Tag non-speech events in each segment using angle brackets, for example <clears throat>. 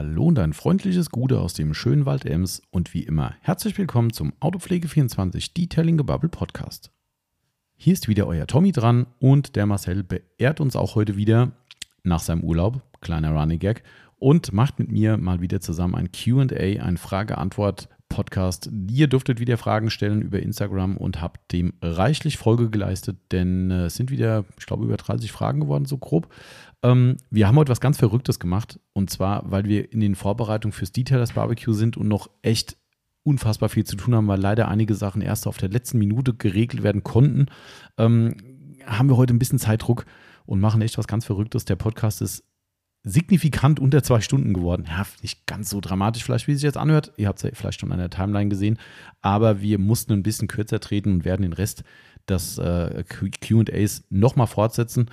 Hallo und ein freundliches Gute aus dem schönen Wald Ems und wie immer herzlich willkommen zum Autopflege24 Detailing Gebubble Podcast. Hier ist wieder euer Tommy dran und der Marcel beehrt uns auch heute wieder nach seinem Urlaub, kleiner Running Gag, und macht mit mir mal wieder zusammen ein QA, ein Frage-Antwort-Podcast. Ihr dürftet wieder Fragen stellen über Instagram und habt dem reichlich Folge geleistet, denn äh, es sind wieder, ich glaube, über 30 Fragen geworden, so grob. Ähm, wir haben heute was ganz Verrücktes gemacht. Und zwar, weil wir in den Vorbereitungen fürs Detailers Barbecue sind und noch echt unfassbar viel zu tun haben, weil leider einige Sachen erst auf der letzten Minute geregelt werden konnten, ähm, haben wir heute ein bisschen Zeitdruck und machen echt was ganz Verrücktes. Der Podcast ist signifikant unter zwei Stunden geworden. Ja, nicht ganz so dramatisch vielleicht, wie es sich jetzt anhört. Ihr habt es ja vielleicht schon an der Timeline gesehen. Aber wir mussten ein bisschen kürzer treten und werden den Rest des äh, QAs nochmal fortsetzen.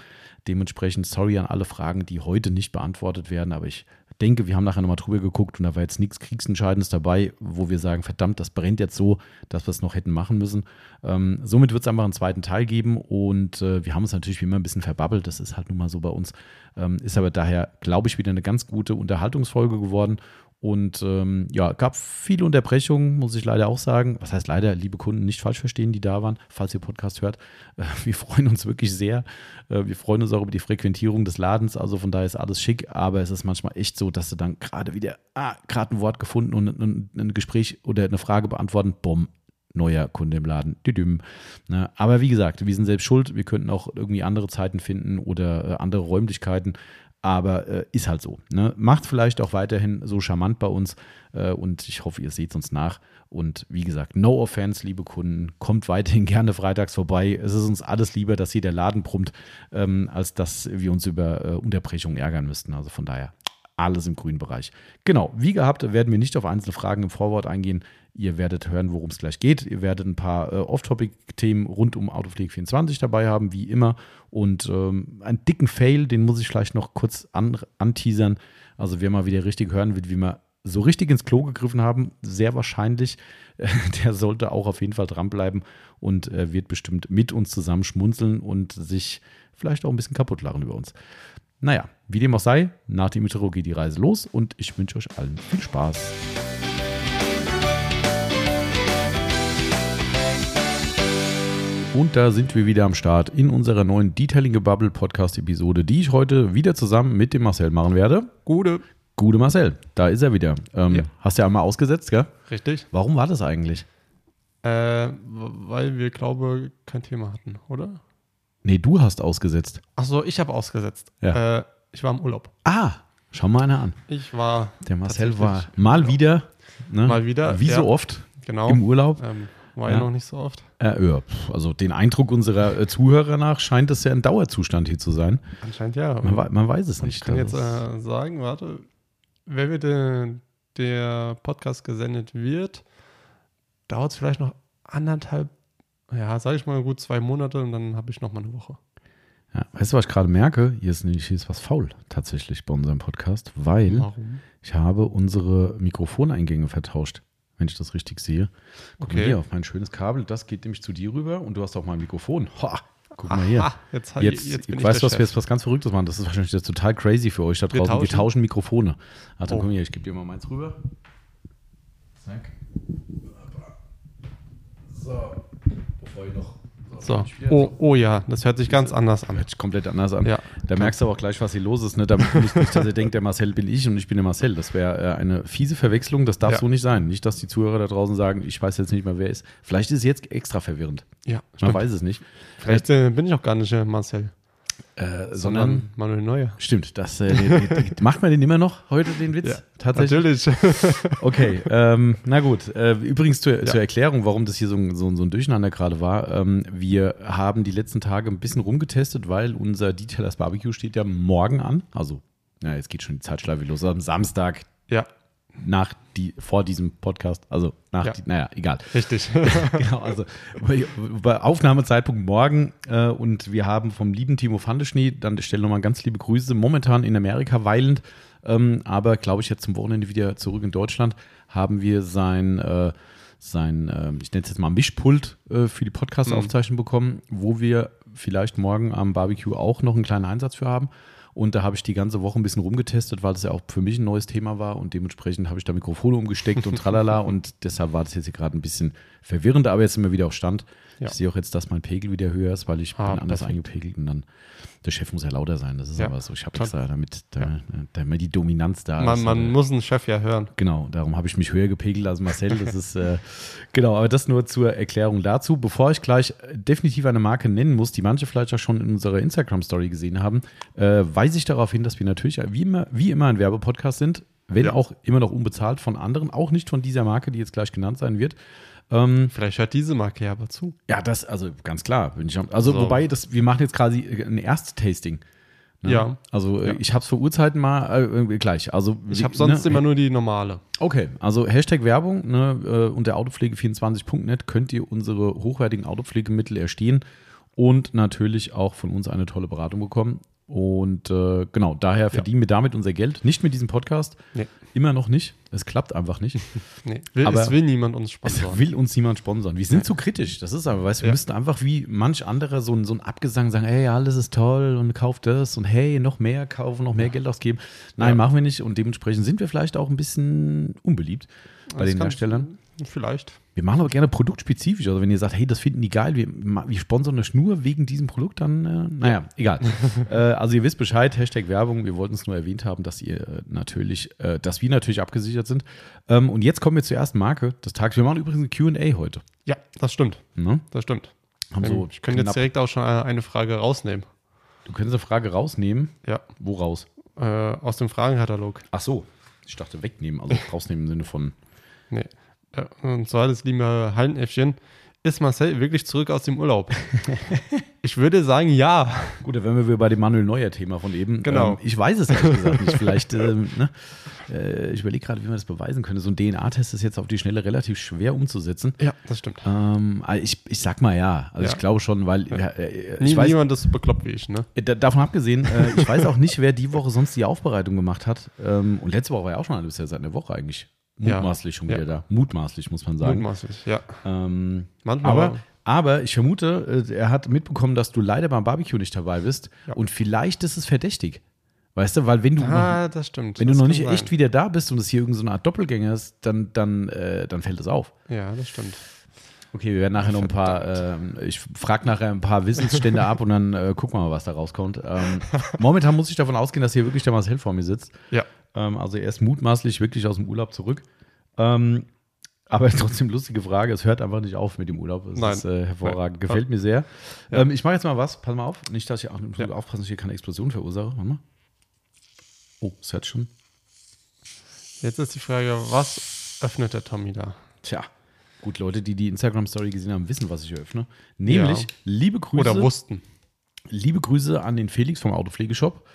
Dementsprechend sorry an alle Fragen, die heute nicht beantwortet werden, aber ich denke, wir haben nachher nochmal drüber geguckt und da war jetzt nichts Kriegsentscheidendes dabei, wo wir sagen, verdammt, das brennt jetzt so, dass wir es noch hätten machen müssen. Ähm, somit wird es einfach einen zweiten Teil geben und äh, wir haben uns natürlich wie immer ein bisschen verbabbelt, das ist halt nun mal so bei uns. Ähm, ist aber daher, glaube ich, wieder eine ganz gute Unterhaltungsfolge geworden und ähm, ja, gab viele Unterbrechungen, muss ich leider auch sagen. Was heißt leider, liebe Kunden, nicht falsch verstehen, die da waren, falls ihr Podcast hört. Äh, <laughs> wir freuen uns wirklich sehr. Äh, wir freuen uns auch über die Frequentierung des Ladens. Also von daher ist alles schick, aber es ist manchmal echt so, dass du dann gerade wieder, ah, gerade ein Wort gefunden und ein, ein, Gespräch oder eine Frage beantworten, bumm, neuer Kunde im Laden. Düdüm. Ne? Aber wie gesagt, wir sind selbst schuld. Wir könnten auch irgendwie andere Zeiten finden oder äh, andere Räumlichkeiten aber äh, ist halt so. Ne? Macht vielleicht auch weiterhin so charmant bei uns äh, und ich hoffe, ihr seht uns nach. Und wie gesagt, no offense, liebe Kunden, kommt weiterhin <laughs> gerne freitags vorbei. Es ist uns alles lieber, dass hier der Laden brummt, ähm, als dass wir uns über äh, Unterbrechungen ärgern müssten. Also von daher alles im grünen Bereich. Genau, wie gehabt, werden wir nicht auf einzelne Fragen im Vorwort eingehen. Ihr werdet hören, worum es gleich geht. Ihr werdet ein paar äh, Off-Topic-Themen rund um Autopflege 24 dabei haben, wie immer. Und ähm, einen dicken Fail, den muss ich vielleicht noch kurz an, anteasern. Also wer mal wieder richtig hören will, wie wir so richtig ins Klo gegriffen haben, sehr wahrscheinlich, <laughs> der sollte auch auf jeden Fall dranbleiben und äh, wird bestimmt mit uns zusammen schmunzeln und sich vielleicht auch ein bisschen kaputt lachen über uns. Naja, wie dem auch sei, nach dem Intro geht die Reise los und ich wünsche euch allen viel Spaß. Und da sind wir wieder am Start in unserer neuen Detailing Bubble Podcast Episode, die ich heute wieder zusammen mit dem Marcel machen werde. Gute. Gute Marcel, da ist er wieder. Ähm, ja. Hast du ja einmal ausgesetzt, gell? Richtig. Warum war das eigentlich? Äh, weil wir, glaube kein Thema hatten, oder? Nee, du hast ausgesetzt. Ach so, ich habe ausgesetzt. Ja. Äh, ich war im Urlaub. Ah, schau mal einer an. Ich war. Der Marcel war mal wieder. Ne? Mal wieder. Wie ja. so oft. Genau. Im Urlaub. Ähm, war ja. ja noch nicht so oft. Äh, ja, also den Eindruck unserer äh, Zuhörer nach scheint es ja ein Dauerzustand hier zu sein. Anscheinend ja. Man, man weiß es nicht. Ich kann jetzt äh, sagen, warte, wenn wir den, der Podcast gesendet wird, dauert es vielleicht noch anderthalb, ja, sage ich mal gut zwei Monate und dann habe ich noch mal eine Woche. Ja, weißt du, was ich gerade merke? Hier ist, hier ist was faul tatsächlich bei unserem Podcast, weil Warum? ich habe unsere Mikrofoneingänge vertauscht wenn ich das richtig sehe. Guck okay. mal hier auf mein schönes Kabel, das geht nämlich zu dir rüber und du hast auch mein Mikrofon. Ho, guck mal hier. Aha, jetzt, jetzt, jetzt ich weißt du, was wir jetzt was ganz Verrücktes machen? Das ist wahrscheinlich jetzt total crazy für euch da draußen. Wir tauschen, wir tauschen Mikrofone. Ach, dann oh. komm hier, ich gebe dir mal meins rüber. Zack. So, bevor ich noch so. Oh, oh, ja, das hört sich ganz anders an. Hört sich komplett anders an. Ja. Da merkst du aber auch gleich, was hier los ist. Ne? Damit nicht, nicht, dass er denkt, der Marcel bin ich und ich bin der Marcel. Das wäre äh, eine fiese Verwechslung. Das darf ja. so nicht sein. Nicht, dass die Zuhörer da draußen sagen, ich weiß jetzt nicht mehr, wer ist. Vielleicht ist es jetzt extra verwirrend. Ja, Man stimmt. weiß es nicht. Vielleicht äh, bin ich auch gar nicht äh, Marcel. Äh, sondern, Manuel Neuer. Stimmt, das äh, macht man den immer noch heute, den Witz? Ja, Tatsächlich. Natürlich. <laughs> okay, ähm, na gut. Äh, übrigens zur, ja. zur, Erklärung, warum das hier so, so, so ein Durcheinander gerade war. Ähm, wir haben die letzten Tage ein bisschen rumgetestet, weil unser Detailers Barbecue steht ja morgen an. Also, ja, jetzt geht schon die Zeitschleife los. Am Samstag. Ja nach die, vor diesem Podcast, also nach, ja. die, naja, egal. Richtig. <laughs> genau, also bei, bei Aufnahmezeitpunkt morgen äh, und wir haben vom lieben Timo Fandeschnee, dann stelle nochmal ganz liebe Grüße, momentan in Amerika weilend, ähm, aber glaube ich jetzt zum Wochenende wieder zurück in Deutschland, haben wir sein, äh, sein äh, ich nenne es jetzt mal Mischpult äh, für die Podcast-Aufzeichnung mhm. bekommen, wo wir vielleicht morgen am Barbecue auch noch einen kleinen Einsatz für haben. Und da habe ich die ganze Woche ein bisschen rumgetestet, weil das ja auch für mich ein neues Thema war und dementsprechend habe ich da Mikrofone umgesteckt und tralala <laughs> und deshalb war das jetzt hier gerade ein bisschen verwirrend, aber jetzt sind wir wieder auf Stand. Ja. Ich sehe auch jetzt, dass mein Pegel wieder höher ist, weil ich Ah, bin anders perfekt. eingepegelt und dann, der Chef muss ja lauter sein, das ist Ja, aber so. Ich habe extra, damit, da, Ja. damit die Dominanz da Man, ist. man aber- muss einen Chef ja hören. Genau, darum habe ich mich höher gepegelt als Marcel. Das ist äh, <laughs> genau, aber das nur zur Erklärung dazu. Bevor ich gleich äh, definitiv eine Marke nennen muss, die manche vielleicht auch schon in unserer Instagram-Story gesehen haben, äh, weise ich darauf hin, dass wir natürlich wie immer, wie immer ein Werbepodcast sind, wenn Ja. auch immer noch unbezahlt von anderen, auch nicht von dieser Marke, die jetzt gleich genannt sein wird. Ähm, Vielleicht hört diese Marke ja aber zu. ja, das, also ganz klar. Bin ich, also, So. wobei, das, wir machen jetzt quasi äh, ein Ersttasting. Ne? Ja. Also, äh, Ja. ich habe es für Uhrzeiten mal äh, irgendwie gleich. Also, Ich habe sonst ne, immer nur die normale. Okay, also Hashtag Werbung ne, äh, unter autopflege24.net könnt ihr unsere hochwertigen Autopflegemittel erstehen und natürlich auch von uns eine tolle Beratung bekommen. Und äh, genau, daher verdienen wir damit unser Geld. Nicht mit diesem Podcast. Nee. Immer noch nicht. Es klappt einfach nicht. <laughs> Nee, will, Aber- es will niemand uns Es sponsoren. will uns niemand sponsern. Wir sind zu kritisch. Das ist aber, weißt du, wir Ja. müssten einfach wie manch anderer so ein, so ein Abgesang sagen, hey, alles ist toll und kauft das und hey, noch mehr kaufen, noch mehr Geld ausgeben. Nein, Ja. machen wir nicht und dementsprechend sind wir vielleicht auch ein bisschen unbeliebt bei Das den Herstellern. Vielleicht. Wir machen aber gerne produktspezifisch. Also wenn ihr sagt, hey, das finden die geil, wir, wir sponsern das nur wegen diesem Produkt, dann, äh, naja, egal. <laughs> äh, also ihr wisst Bescheid, Hashtag Werbung, wir wollten es nur erwähnt haben, dass ihr äh, natürlich, äh, dass wir natürlich abgesichert sind. Ähm, und jetzt kommen wir zur ersten Marke des Tages. Wir machen übrigens ein Q&A heute. Ja, das stimmt. Ne? Das stimmt. Haben so ich könnte jetzt direkt auch schon eine Frage rausnehmen. Du könntest eine Frage rausnehmen. Ja. Wo raus? Äh, aus dem Fragenkatalog. Ach so. Ich dachte wegnehmen, also <laughs> rausnehmen im Sinne von. Nee. Ja, und zwar das liebe Hallenäffchen. Ist Marcel wirklich zurück aus dem Urlaub? <laughs> ich würde sagen, ja. Gut, da wären wir wieder bei dem Manuel Neuer-Thema von eben. Genau. Ähm, ich weiß es ehrlich gesagt nicht. Vielleicht, <laughs> ähm, ne? äh, ich überlege gerade, wie man das beweisen könnte. So ein DNA-Test ist jetzt auf die Schnelle relativ schwer umzusetzen. Ja, das stimmt. Ähm, also ich, ich sag mal ja. Also Ja. ich glaube schon, weil ja, äh, Nie, ich weiß, niemand ist so bekloppt wie ich, ne? äh, da- davon abgesehen, äh, ich weiß auch nicht, wer die Woche sonst die Aufbereitung gemacht hat. Ähm, und letzte Woche war ja auch schon alles ja seit einer Woche eigentlich. Ja. Mutmaßlich schon Ja. wieder da. Mutmaßlich, muss man sagen. Mutmaßlich, ja. Ähm, Manchmal aber, aber- ich vermute, äh, er hat mitbekommen, dass du leider beim Barbecue nicht dabei bist. Ja. Und vielleicht ist es verdächtig. Weißt du, weil wenn du noch, Ah, stimmt. wenn das du noch nicht sein. echt wieder da bist und es hier irgendeine so eine Art Doppelgänger ist, dann, dann, äh, dann fällt es auf. Ja, das stimmt. Okay, wir werden nachher noch ein paar, ähm, ich frage nachher ein paar Wissensstände ab und dann äh, gucken wir mal, was da rauskommt. Ähm, <laughs> momentan muss ich davon ausgehen, dass hier wirklich der Marcel vor mir sitzt. Ja. Ähm, also er ist mutmaßlich wirklich aus dem Urlaub zurück. Ähm, aber <laughs> trotzdem lustige Frage. Es hört einfach nicht auf mit dem Urlaub. Es Nein. ist äh, hervorragend. Gefällt mir sehr. Ja. Ähm, ich mache jetzt mal was. Pass mal auf. Nicht, dass ich auch Ja. aufpassen, dass ich hier keine Explosion verursache. Warte mal. Oh, es hört schon. Jetzt ist die Frage, was öffnet der Tommy da? Tja. Gut, Leute, die die Instagram-Story gesehen haben, wissen, was ich eröffne. Nämlich, Ja. liebe Grüße. Oder wussten. Liebe Grüße an den Felix vom Autopflegeshop.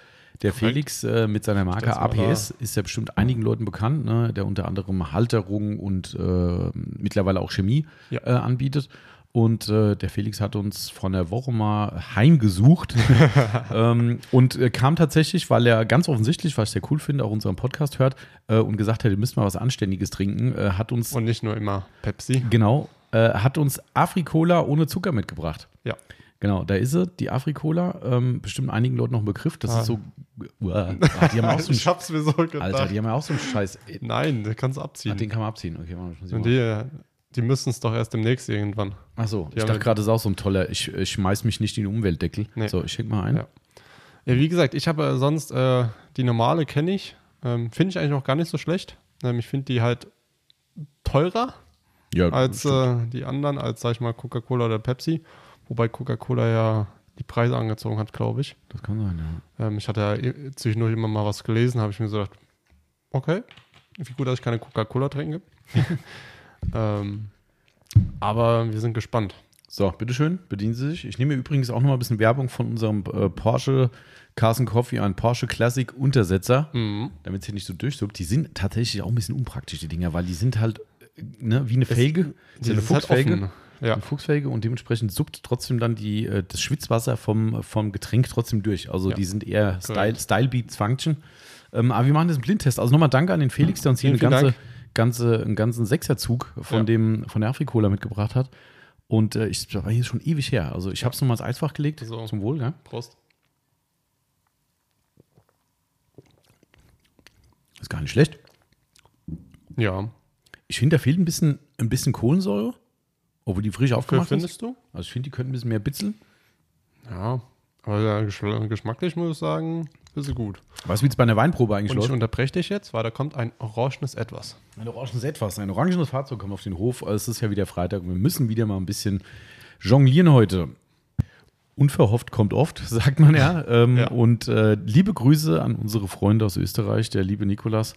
Der. Felix äh, mit seiner Marke APS ist ja bestimmt einigen Leuten bekannt, ne? der unter anderem Halterung und äh, mittlerweile auch Chemie Ja. äh, anbietet. Und äh, der Felix hat uns vor einer Woche mal heimgesucht <laughs> ähm, und äh, kam tatsächlich, weil er ganz offensichtlich, was ich sehr cool finde, auch unseren Podcast hört äh, und gesagt hat, ihr müsst mal was Anständiges trinken, äh, hat uns, Und nicht nur immer Pepsi. genau, äh, hat uns Afrikola ohne Zucker mitgebracht. Ja. Genau, da ist sie, die Afrikola. Ähm, bestimmt einigen Leuten noch ein Begriff. Das Ah. ist so. Uah, ach, die haben auch so <laughs> ich hab's mir so gedacht. Alter, die haben ja auch so einen Scheiß. Nein, den kannst du Ach, abziehen. den kann man abziehen. Okay, warte, muss ich Und mal. die, die müssen es doch erst demnächst irgendwann. Ach so, ich haben dachte gerade, das ist auch so ein toller. Ich, ich schmeiß mich nicht in den Umweltdeckel. Nee. So, ich schenk mal ein. Ja. Ja, wie gesagt, ich habe äh, sonst äh, die normale kenne ich. Ähm, finde ich eigentlich auch gar nicht so schlecht. Ähm, ich finde die halt teurer Ja, als äh, die anderen, als sag ich mal Coca-Cola oder Pepsi. Wobei Coca-Cola ja die Preise angezogen hat, glaube ich. das kann sein, ja. Ähm, ich hatte ja eh- zwischendurch immer mal was gelesen, habe ich mir so gedacht, okay, wie gut, dass ich keine Coca-Cola trinke. <laughs> ähm, aber wir sind gespannt. So, bitteschön, bedienen Sie sich. Ich nehme übrigens auch noch mal ein bisschen Werbung von unserem äh, Porsche Carson Coffee, ein Porsche Classic Untersetzer, Mhm. damit es hier nicht so durchsuckt. Die sind tatsächlich auch ein bisschen unpraktisch, die Dinger, weil die sind halt äh, ne, wie eine Felge. Die So eine halt Fuchsfelge. offen. Ja, eine Fuchsfelge und dementsprechend suppt trotzdem dann die, äh, das Schwitzwasser vom, vom Getränk trotzdem durch. Also Ja. die sind eher Style. Style Beats Function. Ähm, aber wir machen das einen Blindtest. Also nochmal danke an den Felix, der uns hier eine ganze, ganze, einen ganzen Sechserzug von, Ja. dem, von der Afrikola mitgebracht hat. Und äh, ich das war hier schon ewig her. Also ich habe es nochmal ins Eisfach gelegt. So. Zum Wohl, ja. Prost. Ist gar nicht schlecht. Ja. Ich finde, da fehlt ein bisschen, ein bisschen Kohlensäure, obwohl die frisch aufgemacht ist. findest du? Also ich finde, die könnten ein bisschen mehr bitzeln. Ja. Aber geschmacklich muss ich sagen, ist sie gut. Weißt du, wie es bei einer Weinprobe eigentlich Und ich läuft? unterbreche dich jetzt, weil da kommt ein orangenes Etwas. Ein orangenes Etwas, ein orangenes Fahrzeug kommt auf den Hof. Es ist ja wieder Freitag. Wir müssen wieder mal ein bisschen jonglieren heute. Unverhofft kommt oft, <laughs> sagt man ja. Ähm, Ja. Und äh, liebe Grüße an unsere Freunde aus Österreich, der liebe Nikolas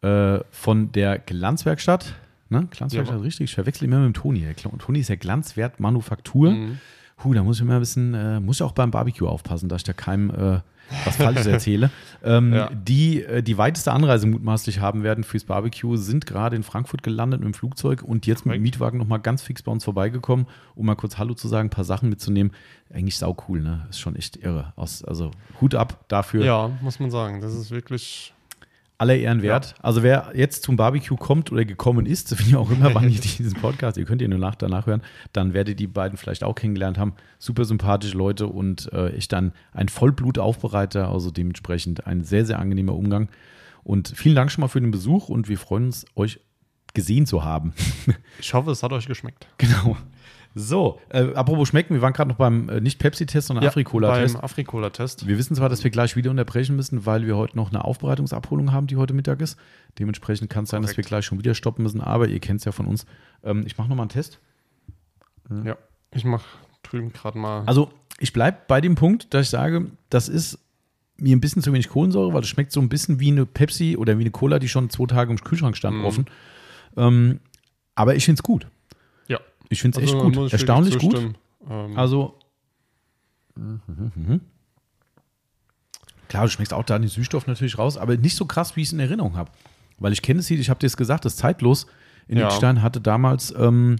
äh, von der Glanzwerkstatt. Ne? Glanzwerkstatt, Ja. richtig. Ich verwechsel immer mit dem Toni. Toni ist ja Glanzwertmanufaktur. Mhm. Huh, da muss ich immer ein bisschen, äh, muss ich auch beim Barbecue aufpassen, dass ich da keinem äh, was Falsches <laughs> erzähle. Ähm, Ja. Die äh, die weiteste Anreise mutmaßlich haben werden fürs Barbecue, sind gerade in Frankfurt gelandet mit dem Flugzeug und jetzt mit dem. Mietwagen nochmal ganz fix bei uns vorbeigekommen, um mal kurz Hallo zu sagen, ein paar Sachen mitzunehmen. Eigentlich sau cool, ne? Ist schon echt irre. Aus, also Hut ab dafür. Ja, muss man sagen. Das ist wirklich. Aller Ehren wert. Also wer jetzt zum Barbecue kommt oder gekommen ist, <laughs> wie auch immer, wann ihr diesen Podcast, ihr könnt ihn nur nach, danach hören, dann werdet ihr die beiden vielleicht auch kennengelernt haben. Super sympathische Leute und äh, ich dann ein Vollblutaufbereiter, also dementsprechend ein sehr, sehr angenehmer Umgang. Und vielen Dank schon mal für den Besuch und wir freuen uns, euch gesehen zu haben. <laughs> Ich hoffe, es hat euch geschmeckt. genau. So, äh, apropos schmecken, wir waren gerade noch beim äh, nicht Pepsi-Test, sondern Afrikola-Test. Beim Afrikola-Test. Wir wissen zwar, dass wir gleich wieder unterbrechen müssen, weil wir heute noch eine Aufbereitungsabholung haben, die heute Mittag ist. Dementsprechend kann es sein, dass wir gleich schon wieder stoppen müssen, aber ihr kennt es ja von uns. Ähm, ich mache nochmal einen Test. Ja. Ich mache drüben gerade mal. Also, ich bleibe bei dem Punkt, dass ich sage, das ist mir ein bisschen zu wenig Kohlensäure, weil das schmeckt so ein bisschen wie eine Pepsi oder wie eine Cola, die schon zwei Tage im Kühlschrank stand, Mhm. offen. Ähm, aber ich finde es gut. Ich finde es Also, echt gut. ich Erstaunlich gut. Ähm, Also. Mhm. Klar, du schmeckst auch da den Süßstoff natürlich raus, aber nicht so krass, wie ich es in Erinnerung habe. Weil ich kenne es hier, ich habe dir es gesagt, das ist zeitlos. In Ja. Liechtenstein hatte damals, ähm,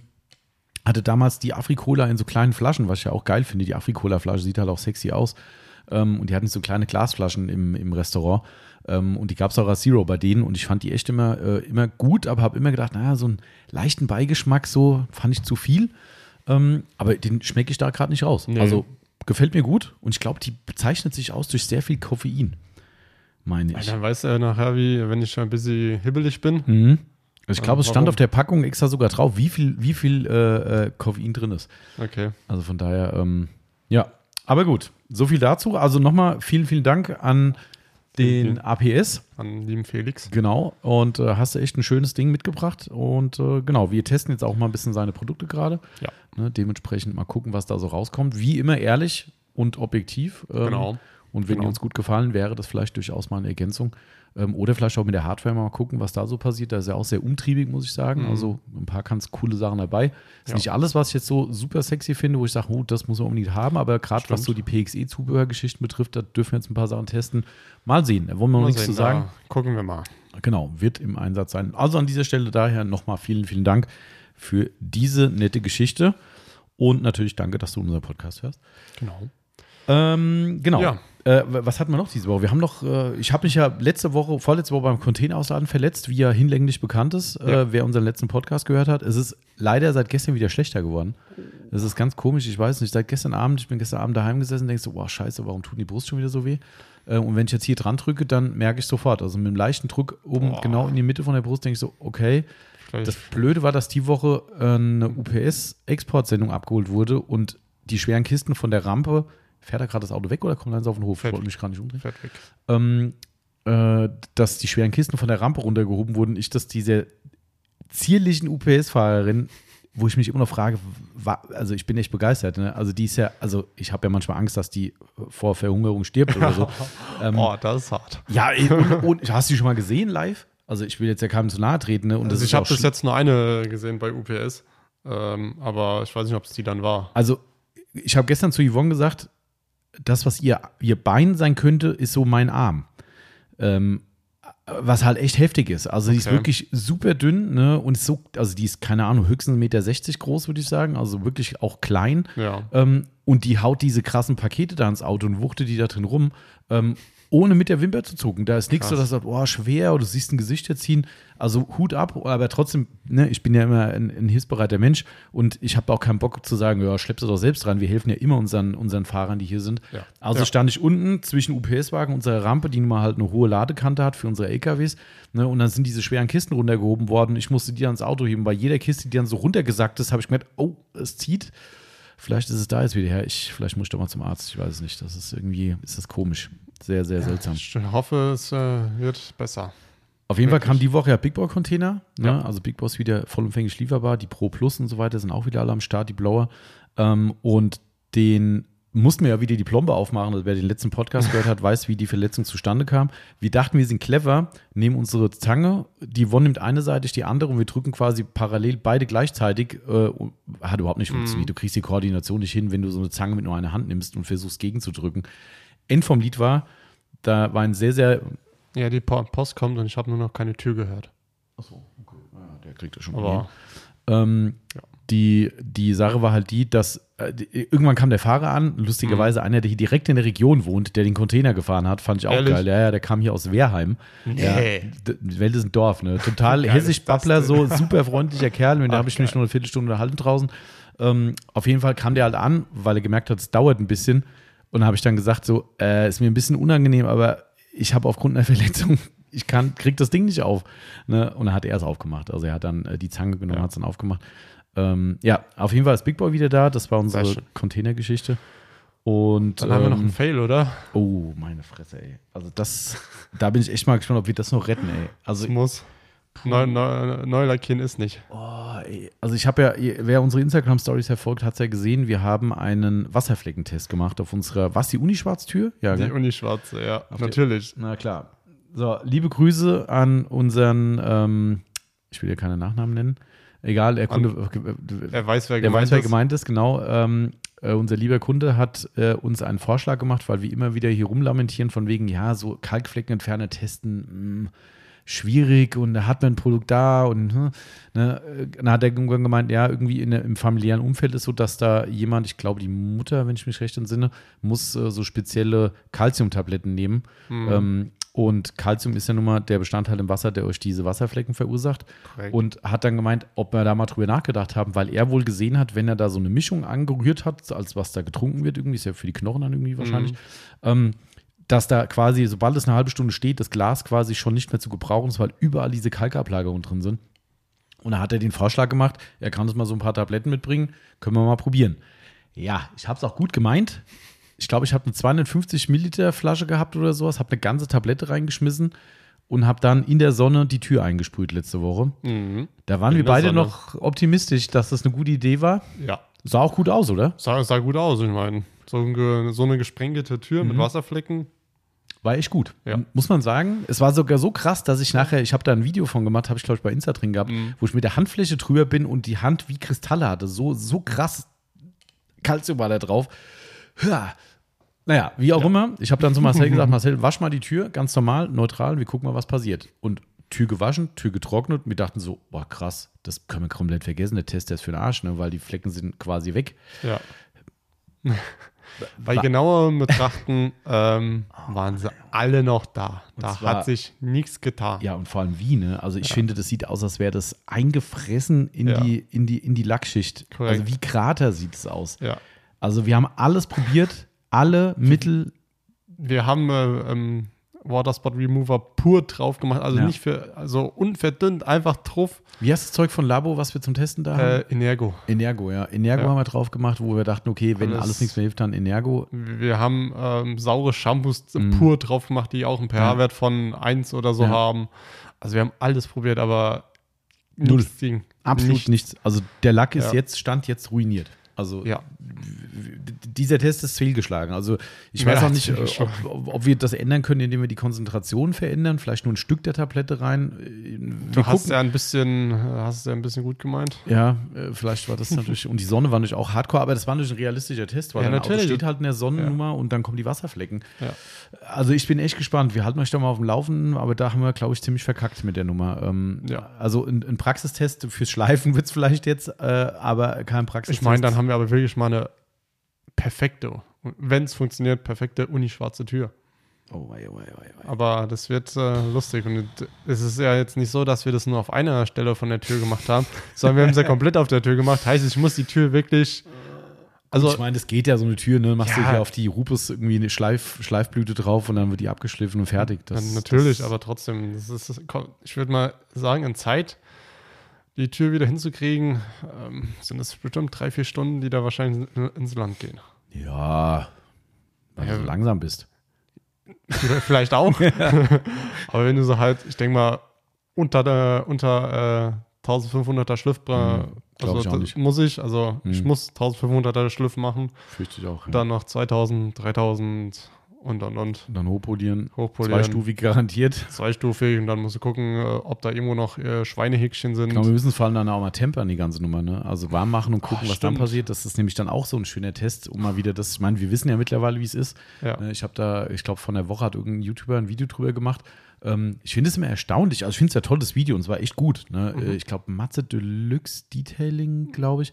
hatte damals die Afrikola in so kleinen Flaschen, was ich ja auch geil finde. Die Afrikola-Flasche sieht halt auch sexy aus. Ähm, und die hatten so kleine Glasflaschen im, im Restaurant. Ähm, und die gab es auch als Zero bei denen. Und ich fand die echt immer, äh, immer gut, aber habe immer gedacht, naja, so einen leichten Beigeschmack, so fand ich zu viel. Ähm, aber den schmecke ich da gerade nicht raus. Nee. Also gefällt mir gut. Und ich glaube, die bezeichnet sich aus durch sehr viel Koffein. Meine ja, ich. dann weißt du ja nachher, wie, wenn ich ein bisschen hibbelig bin. Mhm. Also ich glaube, es stand auf der Packung extra sogar drauf, wie viel, wie viel äh, äh, Koffein drin ist. Okay. Also von daher, ähm, ja. Aber gut, so viel dazu. Also nochmal vielen, vielen Dank an den APS. An lieben Felix. Genau. Und äh, hast du echt ein schönes Ding mitgebracht. Und äh, genau, wir testen jetzt auch mal ein bisschen seine Produkte gerade. Ja. Ne, dementsprechend mal gucken, was da so rauskommt. Wie immer ehrlich und objektiv. Ähm, Genau. Und wenn Genau. die uns gut gefallen, wäre das vielleicht durchaus mal eine Ergänzung. Ähm, oder vielleicht auch mit der Hardware mal gucken, was da so passiert. Da ist ja auch sehr umtriebig, muss ich sagen. Mhm. Also ein paar ganz coole Sachen dabei. Ist Ja. nicht alles, was ich jetzt so super sexy finde, wo ich sage, oh, das muss man unbedingt haben. Aber gerade was so die PXE-Zubehörgeschichten betrifft, da dürfen wir jetzt ein paar Sachen testen. Mal sehen. Da wollen wir noch Mal nichts zu sehen, sagen. da Gucken wir mal. Genau, wird im Einsatz sein. Also an dieser Stelle daher nochmal vielen, vielen Dank für diese nette Geschichte. Und natürlich danke, dass du unseren Podcast hörst. Genau. Ähm, genau. Ja. Äh, was hatten wir noch diese Woche? Wir haben noch, äh, ich habe mich ja letzte Woche, vorletzte Woche beim Container-Ausladen verletzt, wie ja hinlänglich bekannt ist, äh, Ja. wer unseren letzten Podcast gehört hat. Es ist leider seit gestern wieder schlechter geworden. Das ist ganz komisch, ich weiß nicht. Seit gestern Abend, ich bin gestern Abend daheim gesessen und denkst so, boah, scheiße, warum tut die Brust schon wieder so weh? Äh, und wenn ich jetzt hier dran drücke, dann merke ich sofort. Also mit einem leichten Druck oben Boah. genau in die Mitte von der Brust denke ich so, okay. Das Blöde war, dass die Woche äh, eine UPS-Exportsendung abgeholt wurde und die schweren Kisten von der Rampe, fährt da gerade das Auto weg oder kommt eins auf den Hof? Fährt ich wollte mich gerade nicht umdrehen. Fährt weg. Ähm, äh, dass die schweren Kisten von der Rampe runtergehoben wurden. Ich, dass diese zierlichen UPS-Fahrerin, wo ich mich immer noch frage, also ich bin echt begeistert. Ne? Also die ist ja, also ich habe ja manchmal Angst, dass die vor Verhungerung stirbt oder so. <laughs> ähm, Oh, das ist hart. ja, und, und, hast du die schon mal gesehen live? Also ich will jetzt ja keinem zu nahe treten. Ne? Und Also ich habe bis jetzt nur eine gesehen bei UPS. Ähm, aber ich weiß nicht, ob es die dann war. Also, ich habe gestern zu Yvonne gesagt, das, was ihr, ihr Bein sein könnte, ist so mein Arm. Ähm, was halt echt heftig ist. Also, die ist Okay. wirklich super dünn, ne? Und ist so, also die ist, keine Ahnung, höchstens 1,60 Meter groß, würde ich sagen. Also wirklich auch klein. Ja. Ähm, und die haut diese krassen Pakete da ins Auto und wuchtet die da drin rum, ähm, ohne mit der Wimper zu zucken. Da ist nichts so, dass du sagst, oh, schwer oder du siehst ein Gesicht ziehen. Also Hut ab, aber trotzdem, ne, ich bin ja immer ein, ein hilfsbereiter Mensch und ich habe auch keinen Bock zu sagen, ja, schleppst du doch selbst dran. Wir helfen ja immer unseren, unseren Fahrern, die hier sind. Ja. Also Ja. stand ich unten zwischen UPS-Wagen und unserer Rampe, die nun mal halt eine hohe Ladekante hat für unsere LKWs. Ne, und dann sind diese schweren Kisten runtergehoben worden. Ich musste die ans Auto heben. Bei jeder Kiste, die dann so runtergesackt ist, habe ich gemerkt, oh, es zieht. Vielleicht ist es da jetzt wieder her. Ich, vielleicht muss ich doch mal zum Arzt. Ich weiß es nicht. Das ist irgendwie, ist das komisch. Sehr, sehr seltsam. Ich hoffe, es äh, wird besser. Auf jeden Fall kam die Woche ja Big Boy Container. Ne? Ja. Also Big Boy ist wieder vollumfänglich lieferbar. Die Pro Plus und so weiter sind auch wieder alle am Start, die Blower. Ähm, und den mussten wir ja wieder die Plombe aufmachen. Also wer den letzten Podcast gehört hat, <laughs> weiß, wie die Verletzung zustande kam. Wir dachten, wir sind clever, nehmen unsere Zange, die One nimmt eine Seite, die andere und wir drücken quasi parallel beide gleichzeitig. Äh, hat überhaupt nicht funktioniert. Du kriegst die Koordination nicht hin, wenn du so eine Zange mit nur einer Hand nimmst und versuchst gegenzudrücken. End vom Lied war, da war ein sehr, sehr Ja, die Po- Post kommt und ich habe nur noch keine Tür gehört. Achso, okay. Ja, der kriegt das schon Aber. Ähm, Ja. die, die Sache war halt die, dass äh, die, irgendwann kam der Fahrer an, lustigerweise einer, der hier direkt in der Region wohnt, der den Container gefahren hat, fand ich auch Ehrlich? geil. Ja, ja, der kam hier aus Wehrheim. Nee. Ja, D- Welt ist ein Dorf, ne? Total <laughs> Geil hessisch ist das Babbler, so super freundlicher Kerl. Mit dem <laughs> Ach, habe ich mich geil. nur eine Viertelstunde unterhalten draußen. Ähm, auf jeden Fall kam der halt an, weil er gemerkt hat, es dauert ein bisschen. Und habe ich dann gesagt, so, äh, ist mir ein bisschen unangenehm, aber ich habe aufgrund einer <laughs> Verletzung, ich kann, krieg das Ding nicht auf. Ne? Und dann hat er es aufgemacht. Also er hat dann äh, die Zange genommen, Ja. hat es dann aufgemacht. Ähm, ja, auf jeden Fall ist Big Boy wieder da. Das war unsere. Containergeschichte. Und Dann haben wir noch ähm, einen Fail, oder? oh, meine Fresse, ey. Also das, da bin ich echt mal gespannt, ob wir das noch retten, ey. Also Es muss. Neu, neu, Neulackieren ist nicht. Oh, ey. Also ich habe ja, wer unsere Instagram-Stories verfolgt, hat es ja gesehen, wir haben einen Wasserfleckentest gemacht auf unserer, was, die Unischwarztür? Ja, Die gell? Uni-Schwarze, ja, Auf die- natürlich. Na klar. So, liebe Grüße an unseren, ähm, ich will ja keine Nachnamen nennen, egal, er Kunde, Er weiß, wer der gemeint weiß, wer ist. gemeint ist, genau. Ähm, äh, unser lieber Kunde hat äh, uns einen Vorschlag gemacht, weil wir immer wieder hier rumlamentieren von wegen, ja, so Kalkfleckenentferner testen, mh, schwierig und da hat man ein Produkt da und hm, ne, dann hat er irgendwann gemeint, ja, irgendwie in, im familiären Umfeld ist so, dass da jemand, ich glaube die Mutter, wenn ich mich recht entsinne, muss äh, so spezielle Calciumtabletten nehmen. Mhm. Ähm, und Calcium ist ja nun mal der Bestandteil im Wasser, der euch diese Wasserflecken verursacht. Korrekt. Und hat dann gemeint, ob wir da mal drüber nachgedacht haben, weil er wohl gesehen hat, wenn er da so eine Mischung angerührt hat, als was da getrunken wird, irgendwie ist ja für die Knochen dann irgendwie wahrscheinlich, ähm, dass da quasi, sobald es eine halbe Stunde steht, das Glas quasi schon nicht mehr zu gebrauchen ist, weil überall diese Kalkablagerungen drin sind. Und da hat er den Vorschlag gemacht, er kann uns mal so ein paar Tabletten mitbringen, können wir mal probieren. Ja, ich habe es auch gut gemeint. Ich glaube, ich habe eine 250 Milliliter Flasche gehabt oder sowas, habe eine ganze Tablette reingeschmissen und habe dann in der Sonne die Tür eingesprüht letzte Woche. Mhm. Da waren In wir beide Sonne. noch optimistisch, dass das eine gute Idee war. Ja, Sah auch gut aus, oder? sah, sah gut aus, ich meine. So, ein so eine gesprengte Tür Mhm. mit Wasserflecken. War echt gut. Ja. Muss man sagen. Es war sogar so krass, dass ich nachher, ich habe da ein Video von gemacht, habe ich glaube ich bei Insta drin gehabt, Mhm. wo ich mit der Handfläche drüber bin und die Hand wie Kristalle hatte. So, so krass Kalzium war da drauf. Ja. Naja, wie auch immer. Ich habe dann zu Marcel <laughs> gesagt, Marcel, wasch mal die Tür, ganz normal, neutral, wir gucken mal, was passiert. Und Tür gewaschen, Tür getrocknet. Wir dachten so, boah, krass, das können wir komplett vergessen. Der Test der ist für den Arsch, ne, weil die Flecken sind quasi weg. Ja. <laughs> Bei genauerem Betrachten <laughs> ähm, waren sie alle noch da. Da zwar- hat sich nichts getan. Ja, und vor allem wie, ne? Also ich finde, das sieht aus, als wäre das eingefressen in, Ja. die, in, die, in die Lackschicht. Korrekt. Also wie Krater sieht es aus. Ja. Also wir haben alles probiert, alle Mittel. Wir haben äh, ähm, Waterspot Remover pur drauf gemacht, also Ja. nicht für, also unverdünnt, einfach drauf. Wie heißt das Zeug von Labo, was wir zum Testen da haben? Äh, Energo. Energo, ja. Energo ja. haben wir drauf gemacht, wo wir dachten, okay, wenn Alles- alles, nichts mehr hilft, dann Energo. Wir haben ähm, saure Shampoos Mhm. pur drauf gemacht, die auch einen pH-Wert von 1 oder so haben. Also wir haben alles probiert, aber Null. nichts. Absolut Nichts. Also der Lack ist jetzt, Stand jetzt ruiniert. Also Ja. Dieser Test ist fehlgeschlagen. Also ich Ja, weiß auch nicht, äh, ob, ob, ob wir das ändern können, indem wir die Konzentration verändern, vielleicht nur ein Stück der Tablette rein. Wir Du hast ja ein bisschen, hast es ja ein bisschen gut gemeint. Ja, äh, vielleicht war das natürlich, und die Sonne war natürlich auch hardcore, aber das war natürlich ein realistischer Test, weil Ja, dein Auto natürlich. steht halt in der Sonne Ja. und dann kommen die Wasserflecken. Ja. Also ich bin echt gespannt. Wir halten euch da mal auf dem Laufenden, aber da haben wir, glaube ich, ziemlich verkackt mit der Nummer. Ähm, Ja. Also ein, ein Praxistest fürs Schleifen wird es vielleicht jetzt, äh, aber kein Praxistest. Ich meine, dann haben wir aber wirklich mal eine perfekte, wenn es funktioniert, perfekte unischwarze Tür. Oh, wei, wei, wei, wei. Aber das wird äh, lustig. Und es ist ja jetzt nicht so, dass wir das nur auf einer Stelle von der Tür gemacht haben, sondern wir haben es ja komplett auf der Tür gemacht. Heißt, ich muss die Tür wirklich. Also, ich meine, das geht ja so eine Tür, ne? Machst du Ja. hier auf die Rupus irgendwie eine Schleif, Schleifblüte drauf und dann wird die abgeschliffen und fertig. Das, natürlich, das, aber trotzdem, das ist, ich würde mal sagen, in Zeit, die Tür wieder hinzukriegen, ähm, sind es bestimmt drei, vier Stunden, die da wahrscheinlich in- ins Land gehen. Ja, weil Ja. du so langsam bist. <laughs> Vielleicht auch. <laughs> <laughs> aber wenn du so halt, ich denke mal, unter der, unter äh, 1500er Schliff, Hm, glaub also ich das nicht. muss ich, also ich Hm. muss 1500er Schliff machen, Fürchte ich auch. Ja. dann noch 2000, 3000 und und und Und dann hochpolieren. hochpolieren. Zweistufig garantiert. Zweistufig und dann musst du gucken, äh, ob da irgendwo noch äh, Schweinehäkchen sind. Genau, wir müssen vor allem dann auch mal tempern, die ganze Nummer. Ne? Also warm machen und gucken, Oh, was dann passiert. Das ist nämlich dann auch so ein schöner Test, um mal wieder das, ich meine, wir wissen ja mittlerweile, wie es ist. Ja. Ne, Ich habe da, ich glaube, von der Woche hat irgendein YouTuber ein Video drüber gemacht. Ähm, ich finde es immer erstaunlich. Also ich finde es ja toll, das Video, und es war echt gut. Ne? Mhm. Äh, Ich glaube, Matze Deluxe Detailing, glaube ich.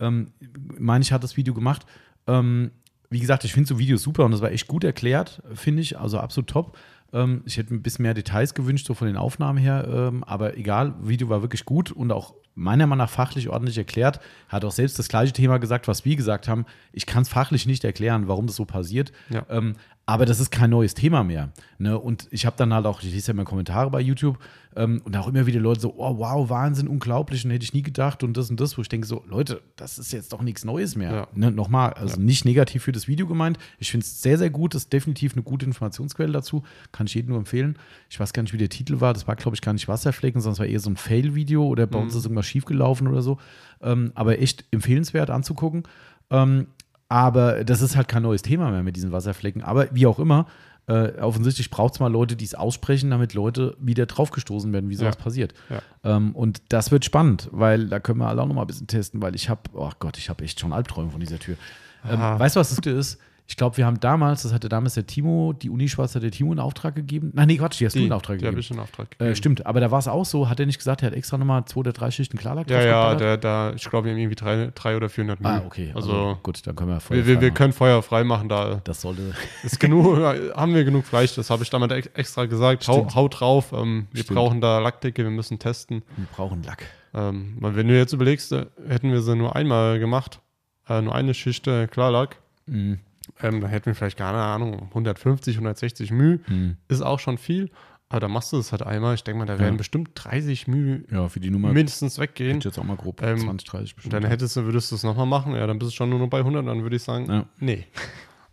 Ähm, meine ich, hat das Video gemacht. Ähm, wie gesagt, ich finde so Videos super und das war echt gut erklärt, finde ich. Also absolut top. Ähm, ich hätte ein bisschen mehr Details gewünscht, so von den Aufnahmen her. Ähm, aber egal, Video war wirklich gut und auch meiner Meinung nach fachlich ordentlich erklärt. Hat auch selbst das gleiche Thema gesagt, was wir gesagt haben. Ich kann es fachlich nicht erklären, warum das so passiert. Ja. Ähm, aber das ist kein neues Thema mehr. Ne? Und ich habe dann halt auch, ich lese ja immer Kommentare bei YouTube ähm, und auch immer wieder Leute so, oh wow, Wahnsinn, unglaublich und hätte ich nie gedacht und das und das, wo ich denke so, Leute, das ist jetzt doch nichts Neues mehr. Ja. Ne? Nochmal, also nicht negativ für das Video gemeint. Ich finde es sehr, sehr gut, ist definitiv eine gute Informationsquelle dazu. Kann ich jedem nur empfehlen. Ich weiß gar nicht, wie der Titel war. Das war, glaube ich, gar nicht Wasserflecken, sondern es war eher so ein Fail-Video oder bei uns ist irgendwas schiefgelaufen oder so. Ähm, aber echt empfehlenswert anzugucken. Ähm, aber das ist halt kein neues Thema mehr mit diesen Wasserflecken. Aber wie auch immer, äh, offensichtlich braucht es mal Leute, die es aussprechen, damit Leute wieder draufgestoßen werden, wie sowas Ja. passiert. Ja. Ähm, und das wird spannend, weil da können wir alle auch noch mal ein bisschen testen, weil ich habe, oh Gott, ich habe echt schon Albträume von dieser Tür. Ähm, weißt du, was das Gute ist? Ich glaube, wir haben damals, das hatte damals der Timo, die Uni Schwarz hat der Timo in Auftrag gegeben. Nein, nee, Quatsch, die hast du in Auftrag die gegeben. ich in Auftrag Äh, gegeben. stimmt, aber da war es auch so, hat er nicht gesagt, er hat extra nochmal zwei oder drei Schichten Klarlack Ja, ja, der, da, ich glaube, wir haben irgendwie drei, drei oder 400 Mühe. Ah, okay. Also, Also, gut, dann können wir wir, wir, wir können Feuer frei machen, da. Das sollte. ist genug, <laughs> haben wir genug Fleisch, das habe ich damals ex- extra gesagt. Hau, haut drauf, ähm, wir Stimmt. brauchen da Lackdicke, wir müssen testen. Wir brauchen Lack. Ähm, wenn du jetzt überlegst, äh, hätten wir sie nur einmal gemacht, äh, nur eine Schicht äh, Klarlack, Mhm. Ähm, dann hätten wir vielleicht, keine Ahnung, 150, 160 Mühe. Mhm. Ist auch schon viel, aber da machst du es halt einmal. Ich denke mal, da werden Ja. bestimmt 30 Mühe Ja, für die Nummer mindestens weggehen. ich jetzt auch mal grob Ähm, 20, 30 Und bestimmt. dann hättest du, würdest du es nochmal machen, ja, dann bist du schon nur noch bei 100, dann würde ich sagen, Ja. nee.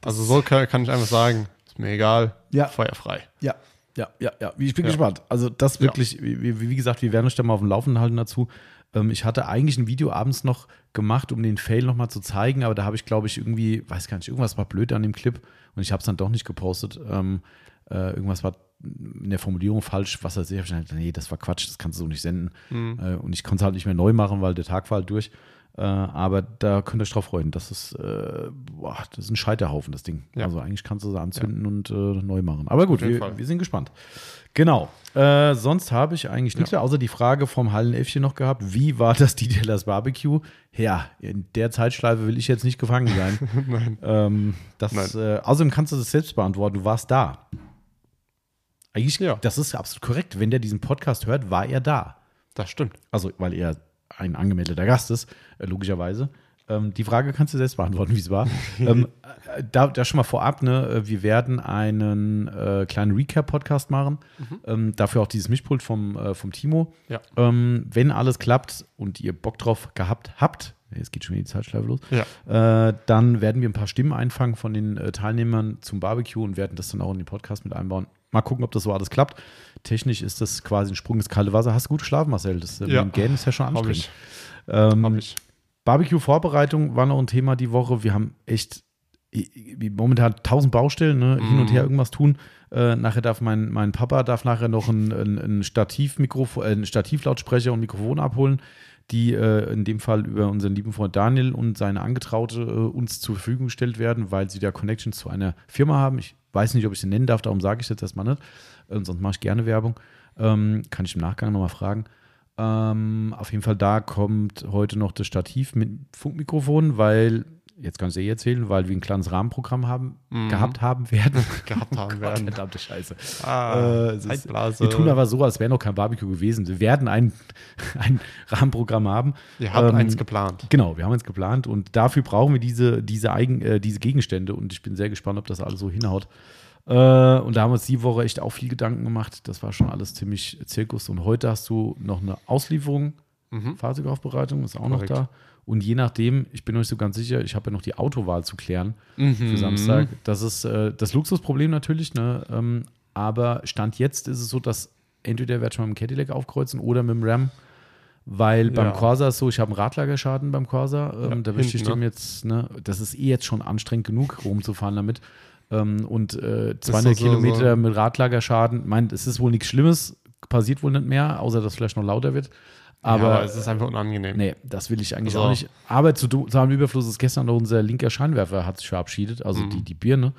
Also so kann, kann ich einfach sagen, ist mir egal, Ja. feuerfrei. Ja, ja, ja, ja. Ich bin gespannt. Also das wirklich, wie, wie wie gesagt, wir werden euch da mal auf dem Laufenden halten dazu. Ähm, ich hatte eigentlich ein Video abends noch gemacht, um den Fail nochmal zu zeigen, aber da habe ich, glaube ich, irgendwie, weiß gar nicht, irgendwas war blöd an dem Clip und ich habe es dann doch nicht gepostet. Ähm, äh, irgendwas war in der Formulierung falsch, was er sehr hab ich gedacht, nee, das war Quatsch, das kannst du so nicht senden. Mhm. Äh, und ich konnte es halt nicht mehr neu machen, weil der Tag war halt durch. Äh, aber da könnt ihr euch drauf freuen. Das ist, äh, boah, das ist ein Scheiterhaufen, das Ding. Ja. Also eigentlich kannst du sie anzünden und äh, neu machen. Aber gut, wir, wir sind gespannt. Genau. Äh, sonst habe ich eigentlich nichts mehr, außer die Frage vom Hallenelfchen noch gehabt. Wie war das Detailers Barbecue? Ja, in der Zeitschleife will ich jetzt nicht gefangen sein. <laughs> Nein. ähm, das, Nein. Äh, außerdem kannst du das selbst beantworten. Du warst da. Eigentlich, Ja. das ist absolut korrekt. Wenn der diesen Podcast hört, war er da. Das stimmt. Also, weil er ein angemeldeter Gast ist, äh, logischerweise. Ähm, die Frage kannst du selbst beantworten, <laughs> wie es war. ähm, äh, da, da schon mal vorab, ne, äh, wir werden einen äh, kleinen Recap-Podcast machen. Ähm, dafür auch dieses Mischpult vom, äh, vom Timo. Ja. Ähm, wenn alles klappt und ihr Bock drauf gehabt habt, jetzt geht schon wieder die Zeitschleife los, Ja. äh, dann werden wir ein paar Stimmen einfangen von den äh, Teilnehmern zum Barbecue und werden das dann auch in den Podcast mit einbauen. Mal gucken, ob das so alles klappt. Technisch ist das quasi ein Sprung ins kalte Wasser. Hast du gut geschlafen, Marcel? Das Ja. mit dem Gähnen ist ja schon Hab anstrengend. ich. Ähm, Hab ich. Barbecue-Vorbereitung war noch ein Thema die Woche. Wir haben echt momentan tausend Baustellen, ne? hin und Mhm. her irgendwas tun. Äh, nachher darf mein, mein Papa darf nachher noch ein, ein, ein Stativmikrofon, äh, ein Stativlautsprecher und Mikrofon abholen, die äh, in dem Fall über unseren lieben Freund Daniel und seine Angetraute äh, uns zur Verfügung gestellt werden, weil sie da Connections zu einer Firma haben. Ich weiß nicht, ob ich sie nennen darf, darum sage ich jetzt erstmal nicht. Äh, sonst mache ich gerne Werbung. Ähm, kann ich im Nachgang nochmal fragen. Ähm, auf jeden Fall, da kommt heute noch das Stativ mit Funkmikrofon, weil jetzt kannst du eh erzählen, weil wir ein kleines Rahmenprogramm haben, gehabt haben werden. <laughs> gehabt haben <laughs> Gott, werden. verdammte Scheiße. Ah, Äh, ist-. Wir tun aber so, als wäre noch kein Barbecue gewesen. Wir werden ein, <laughs> ein Rahmenprogramm haben. Ihr habt Ähm, eins geplant. Genau, wir haben es geplant und dafür brauchen wir diese, diese, Eigen, äh, diese Gegenstände und ich bin sehr gespannt, ob das alles so hinhaut. Äh, und da haben wir uns die Woche echt auch viel Gedanken gemacht. Das war schon alles ziemlich Zirkus. Und heute hast du noch eine Auslieferung, Fahrzeugaufbereitung, ist auch noch Korrekt. da. Und je nachdem, ich bin euch so ganz sicher, ich habe ja noch die Autowahl zu klären Mhm. für Samstag. Das ist äh, das Luxusproblem natürlich, ne? Ähm, aber Stand jetzt ist es so, dass entweder werde ich mal mit dem Cadillac aufkreuzen oder mit dem Ram. Weil beim Ja. Corsa ist so, ich habe einen Radlagerschaden beim Corsa. Ähm, Ja, da möchte ich dem ne? jetzt, ne, das ist eh jetzt schon anstrengend genug, rumzufahren damit. Ähm, und äh, so- 200 so- Kilometer so- mit Radlagerschaden, meint, es ist wohl nichts Schlimmes, passiert wohl nicht mehr, außer dass es vielleicht noch lauter wird. Aber, ja, aber es ist einfach unangenehm. nee, das will ich eigentlich So. auch nicht. Aber zu, zu einem Überfluss ist gestern noch unser linker Scheinwerfer hat sich verabschiedet, also die, die Birne.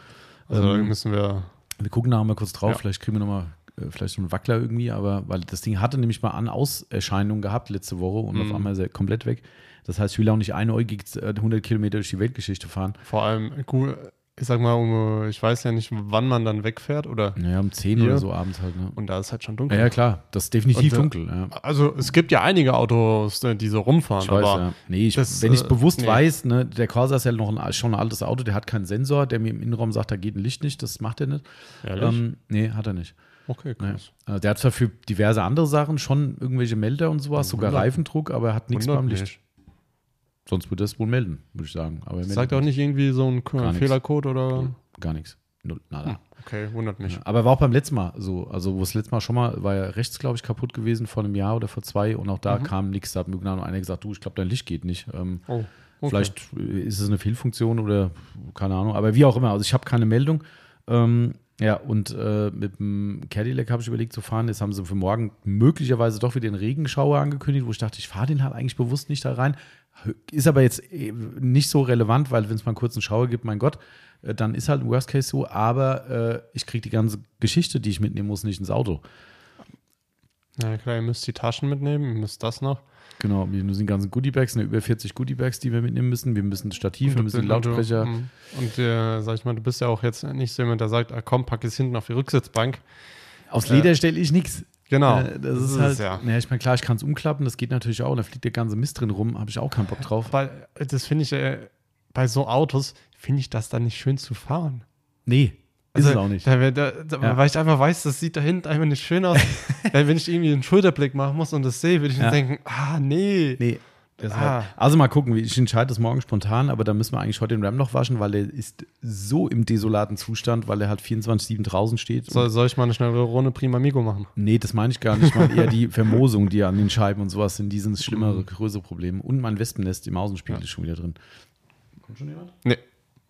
Also da Ähm, müssen wir. wir gucken nachher mal kurz drauf, Ja. vielleicht kriegen wir nochmal äh, vielleicht so einen Wackler irgendwie, aber weil das Ding hatte nämlich mal an Auserscheinungen gehabt letzte Woche und Mhm. auf einmal ist er komplett weg. Das heißt, ich will auch nicht einäugig äh, 100 Kilometer durch die Weltgeschichte fahren. Vor allem, gut, ich sag mal, um, ich weiß ja nicht, wann man dann wegfährt oder. Naja, um 10 Hier. oder so abends halt. Ne? Und da ist halt schon Ja, dunkel. ja, klar, das ist definitiv Und, äh, dunkel. Ja. Also es gibt ja einige Autos, äh, die so rumfahren, Ich weiß, aber ja. Nee, ich, das, wenn ich äh, bewusst nee. weiß, ne, der Corsa ist ja noch ein, schon ein altes Auto, der hat keinen Sensor, der mir im Innenraum sagt, da geht ein Licht nicht, das macht er nicht. Ehrlich? Ähm, nee, hat er nicht. okay, Nee. krass. Äh, Der hat zwar für diverse andere Sachen schon irgendwelche Melder und sowas, sogar Reifendruck, aber er hat nichts beim Licht. Sonst würde es wohl melden, würde ich sagen. Aber er Sagt auch nicht irgendwie so ein. Fehlercode oder. Gar nichts. Null, nada. Okay, wundert mich. Aber war auch beim letzten Mal so. Also, wo es letztes Mal schon mal war ja rechts, glaube ich, kaputt gewesen vor einem Jahr oder vor zwei und auch da kam nichts. Da hat mir genau einer gesagt, du, ich glaube, dein Licht geht nicht. Ähm, Oh, okay. Vielleicht äh, ist es eine Fehlfunktion oder keine Ahnung. Aber wie auch immer. Also, ich habe keine Meldung. Ähm, ja, und äh, mit dem Cadillac habe ich überlegt zu fahren. Jetzt haben sie für morgen möglicherweise doch wieder den Regenschauer angekündigt, wo ich dachte, ich fahre den halt eigentlich bewusst nicht da rein. Ist aber jetzt eh nicht so relevant, weil wenn es mal einen kurzen Schauer gibt, mein Gott, äh, dann ist halt ein Worst Case so. Aber äh, ich kriege die ganze Geschichte, die ich mitnehmen muss, nicht ins Auto. Ja, klar, ihr müsst die Taschen mitnehmen, ihr müsst das noch. Genau, wir müssen die ganzen Goodiebags, ne, über 40 Goodiebags, die wir mitnehmen müssen. Wir müssen Stativ, wir müssen Und du- Lautsprecher. mm. Und äh, sag ich mal, du bist ja auch jetzt nicht so jemand, der sagt, ah, komm, pack es hinten auf die Rücksitzbank. Aufs Leder stelle ich nichts. Genau. Äh, das, ist halt, ja. ja. ich meine, klar, ich kann es umklappen, das geht natürlich auch. Und da fliegt der ganze Mist drin rum, habe ich auch keinen Bock drauf. Weil äh, das finde ich, äh, bei so Autos finde ich das dann nicht schön zu fahren. Nee, ist es auch nicht. Da, da, da, Ja. Weil ich einfach weiß, das sieht da hinten einfach nicht schön aus. <laughs> wenn ich irgendwie einen Schulterblick machen muss und das sehe, würde ich Ja. mir denken, ah, nee. Nee. Ah. also mal gucken, ich entscheide das morgen spontan, aber da müssen wir eigentlich heute den Ram noch waschen, weil der ist so im desolaten Zustand, weil er halt 24-7 draußen steht. Soll, soll ich mal eine schnelle Runde Prima Amigo machen? Nee, das meine ich gar nicht. Ich meine eher die <laughs> Vermosung, die an den Scheiben und sowas sind. Die sind das schlimmere, Mhm. größere Problem. Und mein Wespennest im Außenspiegel ist schon wieder drin. Kommt schon jemand? Nee.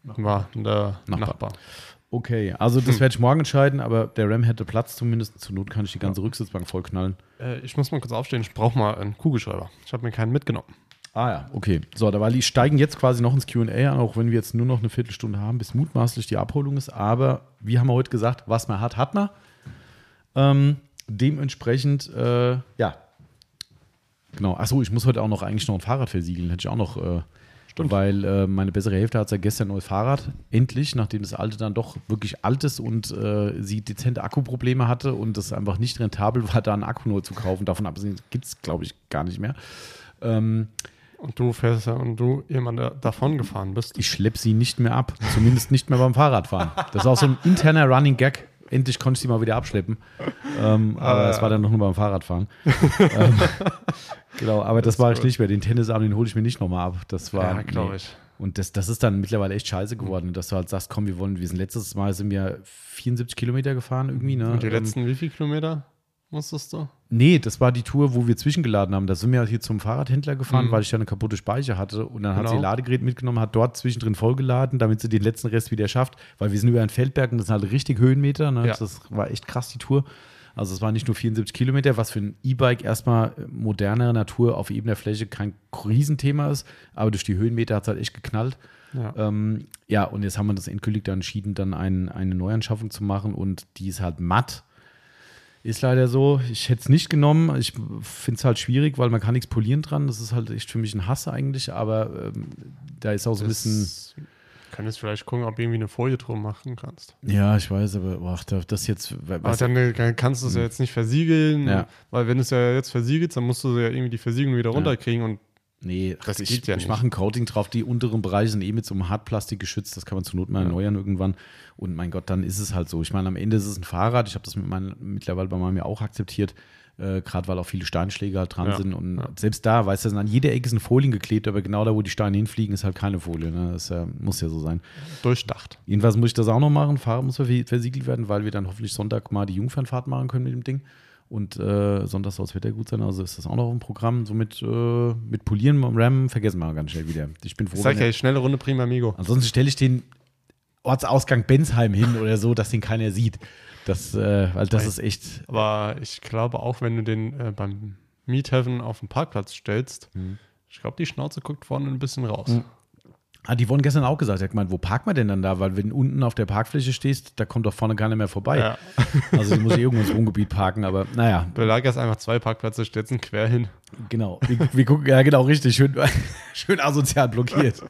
War der Nachbar. Nachbar. Okay, also das <laughs> werde ich morgen entscheiden, aber der Ram hätte Platz zumindest. Zur Not kann ich die ganze Rücksitzbank vollknallen. Äh, ich muss mal kurz aufstehen, ich brauche mal einen Kugelschreiber. Ich habe mir keinen mitgenommen. Ah ja, okay. So, da war die steigen jetzt quasi noch ins QA an, auch wenn wir jetzt nur noch eine Viertelstunde haben, bis mutmaßlich die Abholung ist. Aber wie haben wir heute gesagt, was man hat, hat man. Ähm, dementsprechend, äh, ja. Genau. Achso, ich muss heute auch noch eigentlich noch ein Fahrrad versiegeln. Hätte ich auch noch. Äh, Weil äh, meine bessere Hälfte hat ja gestern ein neues Fahrrad. Endlich, nachdem das alte dann doch wirklich alt ist und äh, sie dezente Akkuprobleme hatte und es einfach nicht rentabel war, da einen Akku neu zu kaufen. Davon abgesehen gibt es, glaube ich, gar nicht mehr. Ähm, Und du fährst ja und du jemand der davon gefahren bist. ich schleppe sie nicht mehr ab. Zumindest nicht mehr beim Fahrradfahren. Das ist auch so ein interner Running Gag. Endlich konnte ich sie mal wieder abschleppen. <laughs> Ähm, aber Ah. es war dann noch nur beim Fahrradfahren. <laughs> ähm, genau, aber das, Das ist ich gut. nicht mehr. Den Tennisarm, den hole ich mir nicht nochmal ab. Das war. ja, glaube nee. ich. Und das, das ist dann mittlerweile echt scheiße geworden, dass du halt sagst, komm, wir wollen, wir sind letztes Mal sind wir 74 Kilometer gefahren irgendwie. Ne? Und die Ähm, letzten wie viele Kilometer musstest du? Nee, das war die Tour, wo wir zwischengeladen haben. Da sind wir halt hier zum Fahrradhändler gefahren, Mhm. weil ich ja eine kaputte Speicher hatte. Und dann hat sie Genau. Ladegerät mitgenommen, hat dort zwischendrin vollgeladen, damit sie den letzten Rest wieder schafft. Weil wir sind über einen Feldberg und das sind halt richtig Höhenmeter. Ne? Ja. Das war echt krass, die Tour. Also es waren nicht nur 74 Kilometer, was für ein E-Bike erstmal modernere Natur auf ebener Fläche kein Riesenthema ist. Aber durch die Höhenmeter hat es halt echt geknallt. Ja. Ähm, ja, und jetzt haben wir das endgültig dann entschieden, dann ein, eine Neuanschaffung zu machen und die ist halt matt. Ist leider so. Ich hätte es nicht genommen. Ich finde es halt schwierig, weil man kann nichts polieren dran. Das ist halt echt für mich ein Hass eigentlich. Aber ähm, da ist auch so ein bisschen. Kann jetzt vielleicht gucken, ob du irgendwie eine Folie drum machen kannst. Ja, ich weiß, aber da- das jetzt. Aber Was, dann äh, kannst du es ja jetzt nicht versiegeln, Ja. weil wenn du es ja jetzt versiegelst, dann musst du ja irgendwie die Versiegelung wieder runterkriegen und nee, das ich, geht ja Ich nicht. mache ein Coating drauf. Die unteren Bereiche sind eh mit so einem Hartplastik geschützt. Das kann man zur Not mal Ja. erneuern irgendwann. Und mein Gott, dann ist es halt so. Ich meine, am Ende ist es ein Fahrrad. Ich habe das mit meinen, mittlerweile bei meinem ja auch akzeptiert. Äh, Gerade weil auch viele Steinschläge halt dran Ja, sind. Und ja. selbst da, weißt du, an jeder Ecke sind Folien geklebt, aber genau da, wo die Steine hinfliegen, ist halt keine Folie. Ne? Das äh, muss ja so sein. durchdacht. Jedenfalls muss ich das auch noch machen. Fahrrad muss versiegelt werden, weil wir dann hoffentlich Sonntag mal die Jungfernfahrt machen können mit dem Ding. Und äh, Sonntag soll das Wetter gut sein, also ist das auch noch im Programm. Somit äh, mit Polieren beim Ram vergessen wir ganz schnell wieder. Ich bin froh. Ich sag ja, schnelle Runde Prima Amigo. Ansonsten stelle ich den Ortsausgang Bensheim hin oder so, dass den keiner sieht. Das, äh, weil das Nein. ist echt. Aber ich glaube auch, wenn du den äh, beim Miethaven auf den Parkplatz stellst, Mhm. ich glaube, die Schnauze guckt vorne ein bisschen raus. Mhm. Ah, die wurden gestern auch gesagt. Er hat gemeint, wo parkt man denn dann da? Weil wenn du unten auf der Parkfläche stehst, da kommt doch vorne keiner mehr vorbei. Ja. <laughs> Also du musst irgendwo ins Wohngebiet parken, aber naja, Belagerst einfach zwei Parkplätze, stellst ihn quer hin. Genau, wir, wir gucken, ja genau, richtig, schön, <laughs> schön asozial blockiert.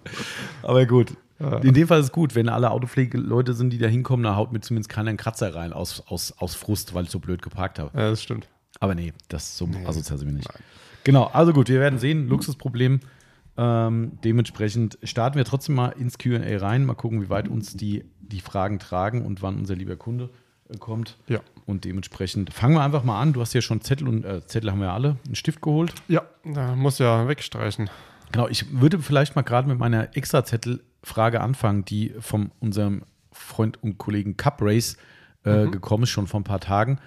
Aber gut. In dem Fall ist es gut, wenn alle Autopflegeleute sind, die da hinkommen, da haut mir zumindest keiner einen Kratzer rein aus, aus, aus Frust, weil ich so blöd geparkt habe. Ja, das stimmt. Aber nee, das so asozial sind wir nicht. Genau, also gut, wir werden sehen, Luxusproblem. Ähm, dementsprechend starten wir trotzdem mal ins QA rein, mal gucken, wie weit uns die, die Fragen tragen und wann unser lieber Kunde äh, kommt. Ja. Und dementsprechend fangen wir einfach mal an. Du hast ja schon Zettel und äh, Zettel haben wir alle, einen Stift geholt. Ja, da muss ja wegstreichen. Genau, ich würde vielleicht mal gerade mit meiner Extrazettel-Frage anfangen, die von unserem Freund und Kollegen Cup Race äh, gekommen ist, schon vor ein paar Tagen,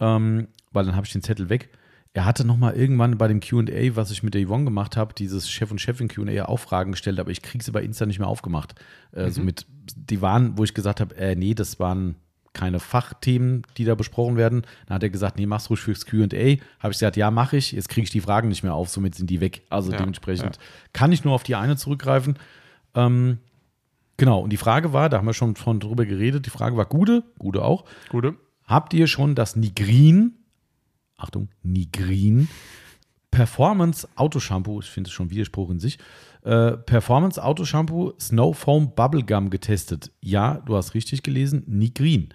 ähm, weil dann habe ich den Zettel weg. Er hatte noch mal irgendwann bei dem Q&A, was ich mit der Yvonne gemacht habe, dieses Chef und Chefin Q&A auch Fragen gestellt, aber ich kriege sie bei Insta nicht mehr aufgemacht. Äh, so mit, die waren, wo ich gesagt habe, äh, nee, das waren keine Fachthemen, die da besprochen werden. Dann hat er gesagt, nee, mach's ruhig fürs Q&A. Habe ich gesagt, ja, mache ich. Jetzt kriege ich die Fragen nicht mehr auf, somit sind die weg. Also Ja, dementsprechend kann ich nur auf die eine zurückgreifen. Ähm, genau, und die Frage war, da haben wir schon von drüber geredet, die Frage war Gude, Gude auch. Gute. Habt ihr schon das Nigrin, Achtung, Nigrin, Performance Autoshampoo, ich finde es schon Widerspruch in sich, äh, Performance Autoshampoo Snow Foam Bubblegum getestet? Ja, du hast richtig gelesen, Nigrin.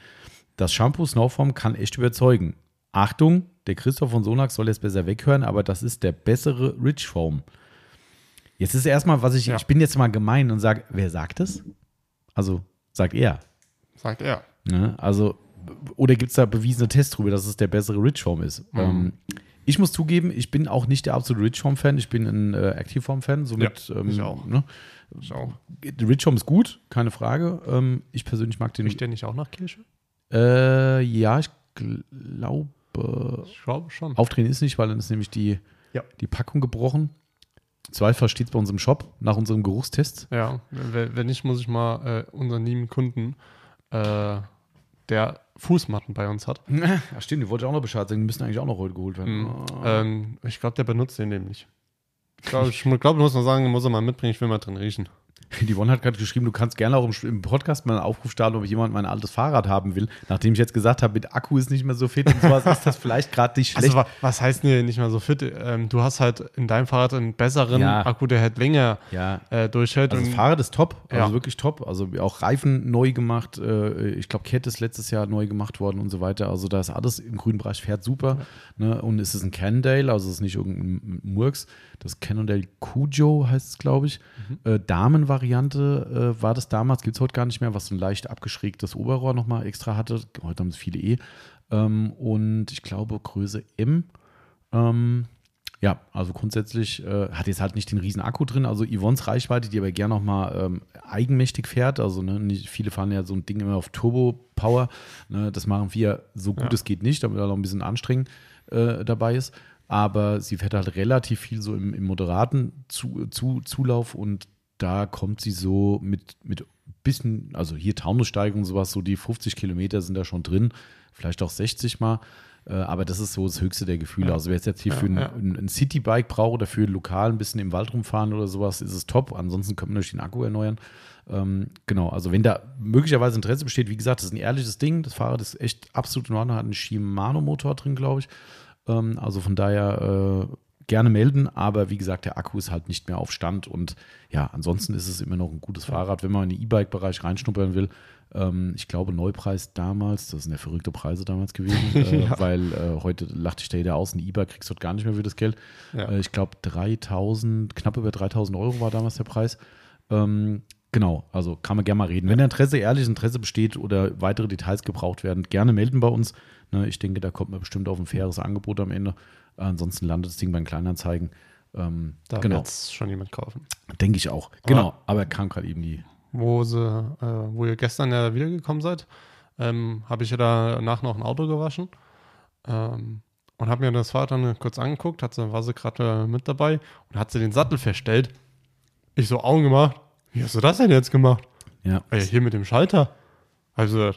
Das Shampoo Snow Foam kann echt überzeugen. Achtung, der Christoph von Sonax soll jetzt besser weghören, aber das ist der bessere Rich Foam. Jetzt ist erstmal, was ich, Ja. ich bin jetzt mal gemein und sage, wer sagt es? Also, sagt er. Sagt er. Ne? Also, oder gibt es da bewiesene Tests drüber, dass es der bessere Richform ist? Mhm. Ähm, ich muss zugeben, ich bin auch nicht der absolute Richform-Fan, ich bin ein äh, Activeform-Fan. Somit, Ja, ähm, ich auch. Ne? Ich auch. Richform ist gut, keine Frage. Ähm, ich persönlich mag den. Riecht der nicht auch nach Kirsche? Äh, ja, ich glaube, Ich glaube schon. aufdrehen ist nicht, weil dann ist nämlich die, Ja. die Packung gebrochen. Zweifel steht es bei uns im Shop nach unserem Geruchstest. Ja, wenn wenn nicht, muss ich mal äh, unseren lieben Kunden, äh, der Fußmatten bei uns hat, <laughs> Ja, stimmt, die wollte ich auch noch Bescheid sagen. Die müssen eigentlich auch noch heute geholt werden. Mhm. ähm, ich glaube, der benutzt den nämlich. Ich glaube, ich glaub, muss man sagen, muss er mal mitbringen, ich will mal drin riechen. <laughs> Die Yvonne hat gerade geschrieben, du kannst gerne auch im, im Podcast mal einen Aufruf starten, ob jemand mein altes Fahrrad haben will. Nachdem ich jetzt gesagt habe, mit Akku ist nicht mehr so fit und sowas, ist das vielleicht gerade nicht schlecht. Also, wa was heißt denn nicht mal so fit? Ähm, du hast halt in deinem Fahrrad einen besseren Ja. Akku, der halt länger ja, äh, durchhält. also das Fahrrad ist top, also Ja. wirklich top. Also auch Reifen neu gemacht. Äh, ich glaube, Kette ist letztes Jahr neu gemacht worden und so weiter. Also da ist alles im grünen Bereich, fährt super. Ne? Und es ist ein Cannondale, also es ist nicht irgendein Murks. Das Cannondale Cujo heißt es, glaube ich. Äh, Damenvariante äh, war das damals, gibt es heute gar nicht mehr, was so ein leicht abgeschrägtes Oberrohr nochmal extra hatte. Heute haben es viele eh. Ähm, und ich glaube Größe M. Ähm, ja, also grundsätzlich äh, hat jetzt halt nicht den riesen Akku drin. Also Yvonnes Reichweite, die aber gerne noch mal ähm, eigenmächtig fährt. Also ne, nicht, viele fahren ja so ein Ding immer auf Turbo-Power. Ne, das machen wir so gut Ja. es geht nicht, damit da noch ein bisschen Anstrengung äh, dabei ist. Aber sie fährt halt relativ viel so im, im moderaten zu, zu, Zulauf und da kommt sie so mit, mit bisschen, also hier Taunussteigung und sowas, so die 50 Kilometer sind da schon drin, vielleicht auch 60 mal. Äh, aber das ist so das höchste der Gefühle. Ja. Also wer jetzt hier Ja, für ein, ja. ein, Citybike braucht oder für lokal ein bisschen im Wald rumfahren oder sowas, ist es top. Ansonsten können wir natürlich den Akku erneuern. Ähm, genau, also wenn da möglicherweise Interesse besteht, wie gesagt, das ist ein ehrliches Ding. Das Fahrrad ist echt absolut in Ordnung, hat einen Shimano-Motor drin, glaube ich. Ähm, also von daher äh, gerne melden, aber wie gesagt, der Akku ist halt nicht mehr auf Stand und ja, ansonsten ist es immer noch ein gutes Fahrrad, wenn man in den E-Bike-Bereich reinschnuppern will. Ähm, ich glaube, Neupreis damals, das sind ja verrückte Preise damals gewesen, <laughs> äh, Ja. weil äh, heute lacht dich da jeder aus, ein E-Bike kriegst du dort gar nicht mehr für das Geld. Ja. Äh, ich glaube, 3000, knapp über 3000 Euro war damals der Preis. Ähm, genau, also kann man gerne mal reden. Wenn Interesse, ehrliches Interesse besteht oder weitere Details gebraucht werden, gerne melden bei uns. Ne, ich denke, da kommt man bestimmt auf ein faires Angebot am Ende. Ansonsten landet das Ding bei den Kleinanzeigen. Ähm, Da genau, wird es schon jemand kaufen. denke ich auch. Genau, aber kam gerade eben die. Wo, sie, äh, wo ihr gestern ja wiedergekommen seid, ähm, habe ich ja danach noch ein Auto gewaschen ähm, und habe mir das Fahrrad dann kurz angeguckt, hat sie, war sie gerade äh, mit dabei und hat sie den Sattel verstellt. Ich so Augen gemacht. Wie hast du das denn jetzt gemacht? Ja, ja, hier mit dem Schalter. Also,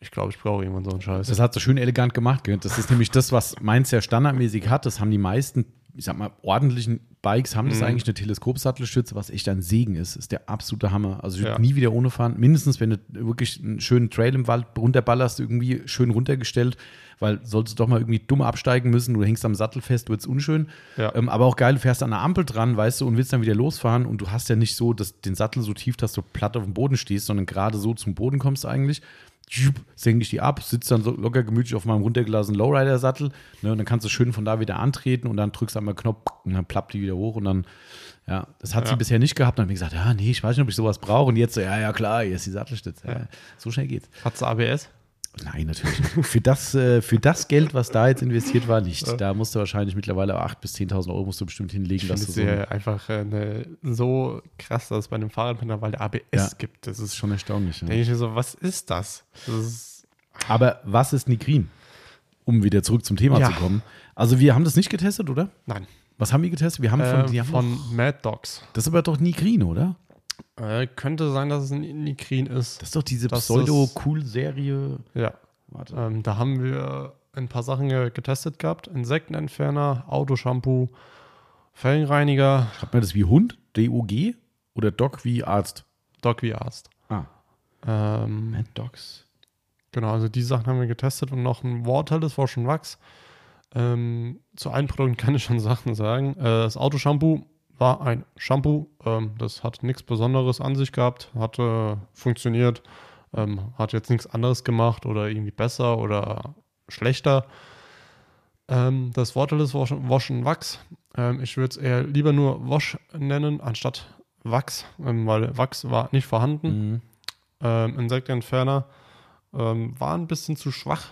ich glaube, ich brauche irgendwann so einen Scheiß. Das hat so schön elegant gemacht. Das ist nämlich das, was Mainz ja standardmäßig hat. Das haben die meisten, ich sag mal, ordentlichen Bikes, haben das Mhm. eigentlich eine Teleskopsattelstütze, was echt ein Segen ist. Ist der absolute Hammer. Also ich würde Ja. nie wieder ohne fahren. Mindestens, wenn du wirklich einen schönen Trail im Wald runterballerst, irgendwie schön runtergestellt, weil solltest du doch mal irgendwie dumm absteigen müssen, du hängst am Sattel fest, wird es unschön. Ja. Ähm, aber auch geil, du fährst an der Ampel dran, weißt du, und willst dann wieder losfahren und du hast ja nicht so dass den Sattel so tief, dass du platt auf dem Boden stehst, sondern gerade so zum Boden kommst eigentlich. Senke ich die ab, sitzt dann so locker gemütlich auf meinem runtergelassenen Lowrider-Sattel. Ne, und dann kannst du schön von da wieder antreten und dann drückst du einmal Knopf und dann plappt die wieder hoch und dann, ja, das hat sie Ja. bisher nicht gehabt. Dann habe ich gesagt, ja, nee, ich weiß nicht, ob ich sowas brauche. Und jetzt so, ja, ja, klar, hier ist die Sattelstütze. Ja, so schnell geht's. Hat sie ABS? Nein, natürlich nicht. für, das, äh, für das Geld, was da jetzt investiert war, nicht. Da musst du wahrscheinlich mittlerweile 8.000 bis 10.000 Euro musst du bestimmt hinlegen, Ich dass du so. ja einfach äh, ne, so krass, dass es bei einem Fahrrad mittlerweile ABS Ja. gibt. Das ist schon erstaunlich. Ja. denke ich mir so, was ist das? Das ist Aber was ist Nigrin? Um wieder zurück zum Thema Ja. zu kommen. Also, wir haben das nicht getestet, oder? Nein. Was haben wir getestet? Wir haben von, Äh, haben von Mad Dogs. Das ist aber doch Nigrin, oder? Äh, könnte sein, dass es ein Nikrin ist. Das ist doch diese Das Pseudo-Cool-Serie. Ja. Warte. Ähm, da haben wir ein paar Sachen ge- getestet gehabt. Insektenentferner, Autoshampoo, Felgenreiniger, Schreibt man das wie Hund? D-O-G? Oder Dog wie Arzt? Dog wie Arzt. Ah, Ähm, Mad Dogs. Genau, also die Sachen haben wir getestet und noch ein Waterless war schon Wachs. Ähm, zu allen Produkten kann ich schon Sachen sagen. Äh, das Autoshampoo war ein Shampoo. Ähm, das hat nichts Besonderes an sich gehabt, hat äh, funktioniert, ähm, hat jetzt nichts anderes gemacht oder irgendwie besser oder schlechter. Ähm, das Wash, Wash and Wachs. Ähm, ich würde es eher lieber nur Wash nennen, anstatt Wachs, ähm, weil Wachs war nicht vorhanden Mhm. ähm, Insektenentferner war ein bisschen zu schwach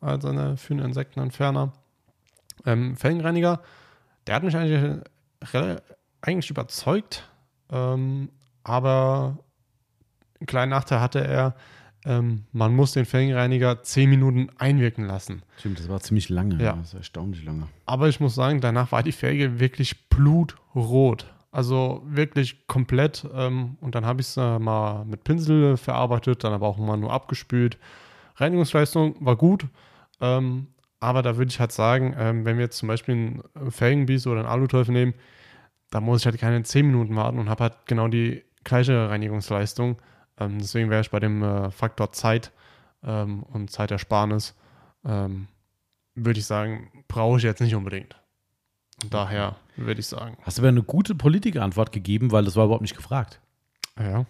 als eine, für einen Insektenentferner. Felgenreiniger, der hat mich eigentlich, eigentlich überzeugt, ähm, aber einen kleinen Nachteil hatte er, ähm, man muss den Felgenreiniger 10 Minuten einwirken lassen. Stimmt, das war ziemlich lange. Ja. Das ist erstaunlich lange. Aber ich muss sagen, danach war die Felge wirklich blutrot. Also wirklich komplett. Ähm, und dann habe ich es äh, mal mit Pinsel verarbeitet, dann aber auch mal nur abgespült. Reinigungsleistung war gut. Ähm, aber da würde ich halt sagen, ähm, wenn wir jetzt zum Beispiel einen Felgenbies oder einen Aluteufel nehmen, da muss ich halt keine 10 Minuten warten und habe halt genau die gleiche Reinigungsleistung. Ähm, deswegen wäre ich bei dem äh, Faktor Zeit ähm, und Zeitersparnis, ähm, würde ich sagen, brauche ich jetzt nicht unbedingt. Daher würde ich sagen, Hast du aber eine gute Politikerantwort gegeben, weil das war überhaupt nicht gefragt. ja.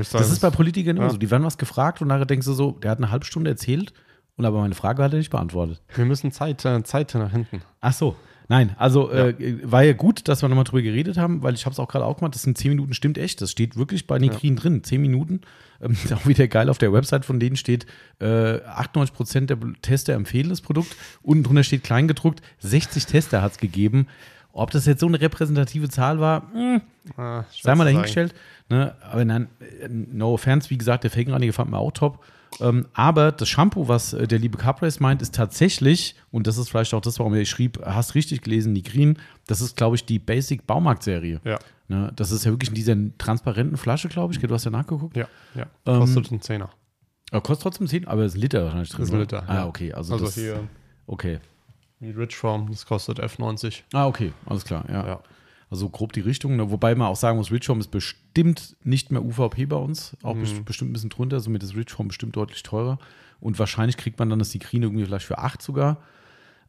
Ich Das ist bei Politikern immer Ja. so. Die werden was gefragt und nachher denkst du so, der hat eine halbe Stunde erzählt und aber meine Frage hat er nicht beantwortet. wir müssen Zeit, äh, Zeit nach hinten. Ach so. Nein, also Äh, war ja gut, dass wir nochmal drüber geredet haben, weil ich habe es auch gerade auch gemacht, das sind 10 Minuten, stimmt echt. Das steht wirklich bei Nikrin drin, 10 Minuten. Ähm, <laughs> ist auch wieder geil, auf der Website von denen steht, äh, 98% der Tester empfehlen das Produkt. Unten drunter steht kleingedruckt, 60 Tester hat es gegeben. Ob das jetzt so eine repräsentative Zahl war, hm, Äh, sei mal dahingestellt. Ne? Aber nein, äh, no offense, wie gesagt, der Felgenreiniger fand mir auch top. Ähm, aber das Shampoo, was äh, der liebe Caprace meint, ist tatsächlich, und das ist vielleicht auch das, warum er schrieb, hast richtig gelesen, Nigrin, das ist, glaube ich, die Basic Baumarkt-Serie. Ja, Ne? Das ist ja wirklich in dieser transparenten Flasche, glaube ich. Du hast ja nachgeguckt. ja, ja. Ähm, Kostet einen Zehner. Aber kostet trotzdem 10, aber es ist ein Liter wahrscheinlich drin. Ist ein? Liter, Ah, ja. okay. Also, Also das, hier Okay. die Rich Form, das kostet F90. Ah, okay. Alles klar, ja. Ja. Also grob die Richtung. ne? Wobei man auch sagen muss, Richform ist bestimmt nicht mehr UVP bei uns. Auch Mhm. best- bestimmt ein bisschen drunter. Somit ist Richform bestimmt deutlich teurer. Und wahrscheinlich kriegt man dann das Sikrin irgendwie vielleicht für 8 sogar.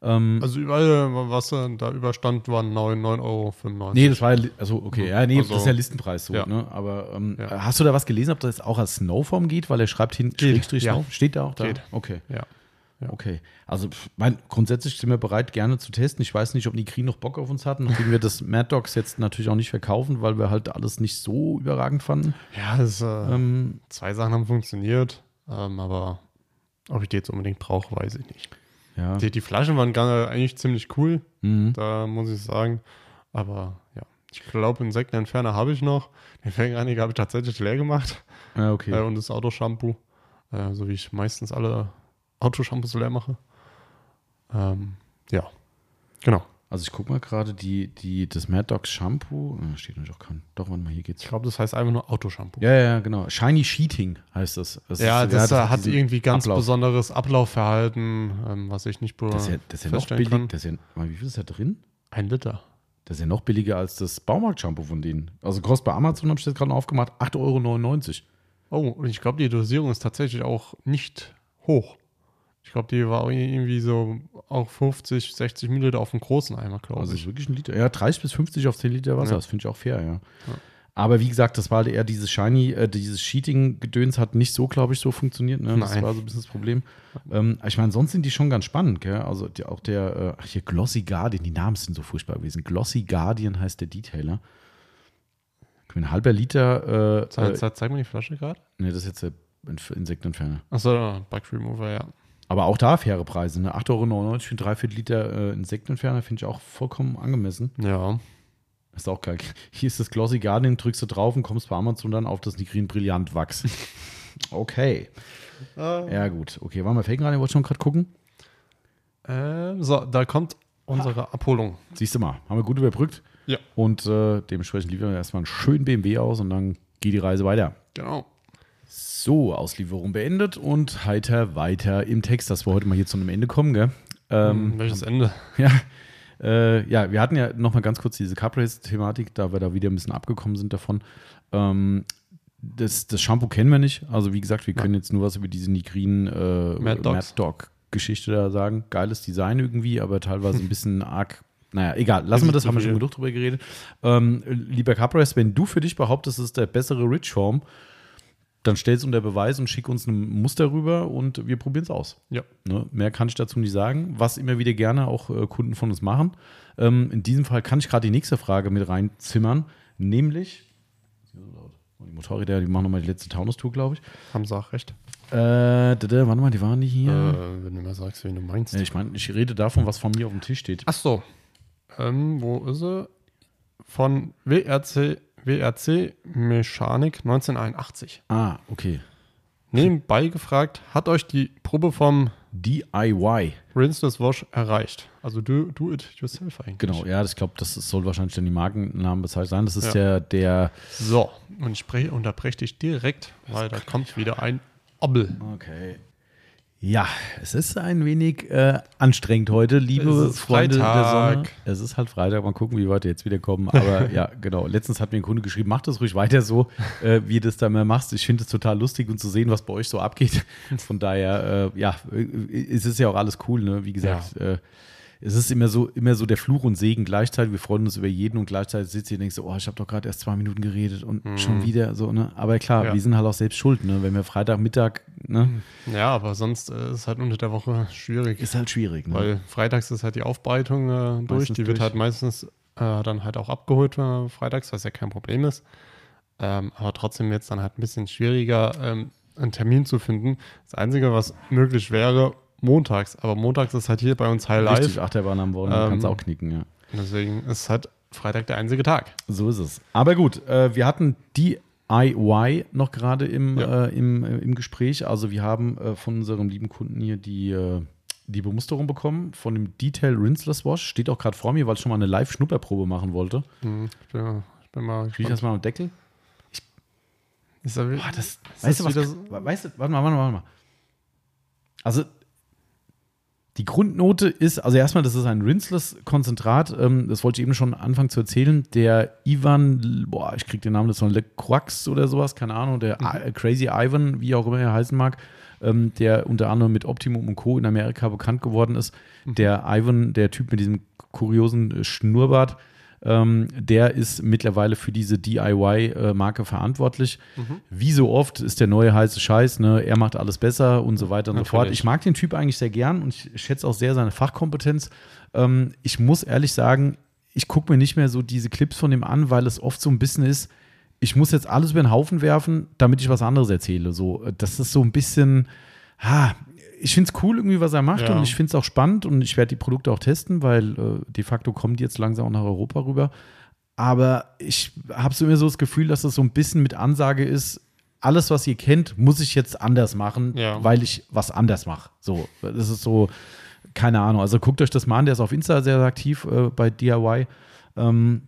Ähm, Also überall, was äh, da überstand, waren 9, 9,95 Euro. Nee, das war ja, also okay, ja, nee, Also- das ist ja Listenpreis so, Ja. ne? Aber ähm, Ja. hast du da was gelesen, ob das auch als Snowform geht, weil er schreibt hin Geht, Schrägstrich ja. Snow? Steht da auch da? Geht. Okay. Ja. Ja. Okay. Also mein, grundsätzlich sind wir bereit, gerne zu testen. Ich weiß nicht, ob Nikri noch Bock auf uns hatten, nachdem wir das Mad Dogs jetzt natürlich auch nicht verkaufen, weil wir halt alles nicht so überragend fanden. Ja, das, äh, Ähm, zwei Sachen haben funktioniert, ähm, aber ob ich die jetzt unbedingt brauche, weiß ich nicht. ja. Die, die Flaschen waren gar, eigentlich ziemlich cool, Mhm. da muss ich sagen. Aber ja, ich glaube, Insektenentferner habe ich noch. Den Fängerreiniger habe ich tatsächlich leer gemacht. Ja, okay. Äh, und das Autoshampoo, äh, so wie ich meistens alle Autoshampoos leer mache. Ähm, ja, genau. Also ich gucke mal gerade, die, die, das Mad Dogs Shampoo, äh, steht natürlich auch kein, doch, warte mal, hier geht's. Ich glaube, das heißt einfach nur Autoshampoo. Ja, ja, ja, genau. Shiny Sheeting heißt das. das Ja, ist, das, äh, hat irgendwie ganz Ablauf. besonderes Ablaufverhalten, ähm, was ich nicht be- Das ist ja, das ist ja noch billig. kann. Das ist ja, mal, wie viel ist da drin? Ein Liter. Das ist ja noch billiger als das Baumarkt-Shampoo von denen. Also kostet bei Amazon, habe ich das gerade aufgemacht, 8,99 Euro. Oh, und ich glaube, die Dosierung ist tatsächlich auch nicht hoch. Ich glaube, die war irgendwie so auch 50, 60 Milliliter auf dem großen Eimer, glaube Also ist ich. wirklich ein Liter. Ja, 30 bis 50 auf 10 Liter Wasser. Ja. Das finde ich auch fair, ja. Aber wie gesagt, das war halt eher dieses Shiny, äh, dieses Cheating-Gedöns hat nicht so, glaube ich, so funktioniert. Ne? Das Nein. war so ein bisschen das Problem. Ähm, ich meine, sonst sind die schon ganz spannend, gell? Also die, auch der, äh, ach hier Glossy Guardian, die Namen sind so furchtbar gewesen. Glossy Guardian heißt der Detailer. Ein halber Liter, äh, Zeig, äh, zeig, zeig mal die Flasche gerade. ne, das ist jetzt der Insektenentferner. Achso, Bug Remover, ja. Aber auch da faire Preise, ne? 8,99 Euro für ein Dreiviertel Liter äh, Insektenentferner finde ich auch vollkommen angemessen. Ja. Ist auch geil. Hier ist das Glossy Guardian, drückst du drauf und kommst bei Amazon dann auf das Nigrin Brillant Wachs. <laughs> Okay. Ja, gut. Okay, waren wir rein? Ihr wollt schon gerade gucken? Ähm, so, da kommt unsere Abholung. Siehst du mal, haben wir gut überbrückt. Ja. Und äh, dementsprechend liefern wir erstmal einen schönen BMW aus und dann geht die Reise weiter. Genau. So, Auslieferung beendet und heiter weiter im Text, dass wir heute mal hier zu einem Ende kommen, gell? Ähm, Welches Ende? <laughs> Ja, äh, ja, wir hatten ja noch mal ganz kurz diese Cup Race-Thematik, da wir da wieder ein bisschen abgekommen sind davon. Ähm, das, das Shampoo kennen wir nicht. Also wie gesagt, wir können jetzt nur was über diese Nigrin äh, Mad. Dog Geschichte da sagen. Geiles Design irgendwie, aber teilweise ein <laughs> bisschen arg. Naja, egal, lassen wir das, haben wir schon genug drüber geredet. Ähm, lieber Caprace, wenn du für dich behauptest, es ist der bessere Rich Form, dann stell es unter Beweis und schick uns ein Muster rüber und wir probieren es aus. Ja. Ne, mehr kann ich dazu nicht sagen, was immer wieder gerne auch äh, Kunden von uns machen. Ähm, in diesem Fall kann ich gerade die nächste Frage mit reinzimmern, nämlich, die Motorräder, die machen nochmal die letzte Taunus-Tour, glaube ich. Haben sie auch recht. Äh, warte mal, die waren die hier. Äh, wenn du mal sagst, wen du meinst. Ich meine, ich rede davon, was von mir auf dem Tisch steht. Ach so. Ähm, wo ist sie? Von WRC, WRC Mechanik 1981. Ah, okay. Nebenbei gefragt, hat euch die Probe vom DIY. Rinseless Wash erreicht? Also do, do it yourself eigentlich. Genau, ja, ich glaube, das soll wahrscheinlich dann die Markennamen bezeichnet sein. Das ist Ja. der, der. So, und ich unterbreche dich direkt, weil da kommt wieder ein Obbel. Okay. Ja, es ist ein wenig äh, anstrengend heute, liebe Freunde der Freitag. Sonne. Es ist halt Freitag, mal gucken, wie weit wir jetzt wieder kommen. Aber <laughs> ja, genau. Letztens hat mir ein Kunde geschrieben, mach das ruhig weiter so, äh, wie du das da mal machst. Ich finde es total lustig und zu sehen, was bei euch so abgeht. Von daher, äh, ja, äh, es ist ja auch alles cool, ne? Wie gesagt, äh, es ist immer so, immer so der Fluch und Segen gleichzeitig. Wir freuen uns über jeden und gleichzeitig sitzt ihr und denkst so, oh, ich habe doch gerade erst zwei Minuten geredet und schon wieder so, ne? Aber klar, Mhm. Ja. wir sind halt auch selbst schuld, ne? Wenn wir Freitagmittag, ne? Ja, aber sonst äh, ist es halt unter der Woche schwierig. Ist halt schwierig, ne? Weil freitags ist halt die Aufbereitung äh, durch. Die wird durch. halt meistens äh, dann halt auch abgeholt äh, freitags, was ja kein Problem ist. Ähm, aber trotzdem jetzt dann halt ein bisschen schwieriger, ähm, einen Termin zu finden. Das Einzige, was möglich wäre, montags. Aber montags ist halt hier bei uns High Richtig, Life. Achterbahn am Wochenende Ähm, kannst du auch knicken, ja. Deswegen ist halt Freitag der einzige Tag. So ist es. Aber gut, äh, wir hatten DIY noch gerade im, Ja. äh, im, äh, im Gespräch. Also wir haben äh, von unserem lieben Kunden hier die, äh, die Bemusterung bekommen von dem Detail Rinseless Wash. Steht auch gerade vor mir, weil ich schon mal eine Live-Schnupperprobe machen wollte. Hm, ich, bin, ich bin mal Riech gespannt. das mal am Deckel. Ist er, Boah, das, ist weißt du das was? wieder so- Weißt du, warte mal, warte mal, warte mal. Also, die Grundnote ist, also erstmal, das ist ein Rinseless-Konzentrat, ähm, das wollte ich eben schon anfangen zu erzählen. Der Ivan, boah, ich krieg den Namen, das ein Le Croix oder sowas, keine Ahnung, der I- Crazy Ivan, wie auch immer er heißen mag, ähm, der unter anderem mit Optimum und Co. in Amerika bekannt geworden ist. Der Ivan, der Typ mit diesem kuriosen äh, Schnurrbart, ähm, der ist mittlerweile für diese DIY-Marke verantwortlich. Wie so oft ist der neue heiße Scheiß, ne? er macht alles besser und so weiter und so fort. Natürlich. Ich mag den Typ eigentlich sehr gern und ich schätze auch sehr seine Fachkompetenz. Ähm, ich muss ehrlich sagen, ich gucke mir nicht mehr so diese Clips von dem an, weil es oft so ein bisschen ist, ich muss jetzt alles über den Haufen werfen, damit ich was anderes erzähle. So, äh, das ist so ein bisschen, ha, ich finde es cool irgendwie, was er macht Ja. und ich finde es auch spannend und ich werde die Produkte auch testen, weil äh, de facto kommen die jetzt langsam auch nach Europa rüber. Aber ich habe so immer so das Gefühl, dass das so ein bisschen mit Ansage ist, alles, was ihr kennt, muss ich jetzt anders machen, Ja. weil ich was anders mache. So, das ist so, keine Ahnung. Also guckt euch das mal an, der ist auf Insta sehr aktiv äh, bei DIY. Ähm,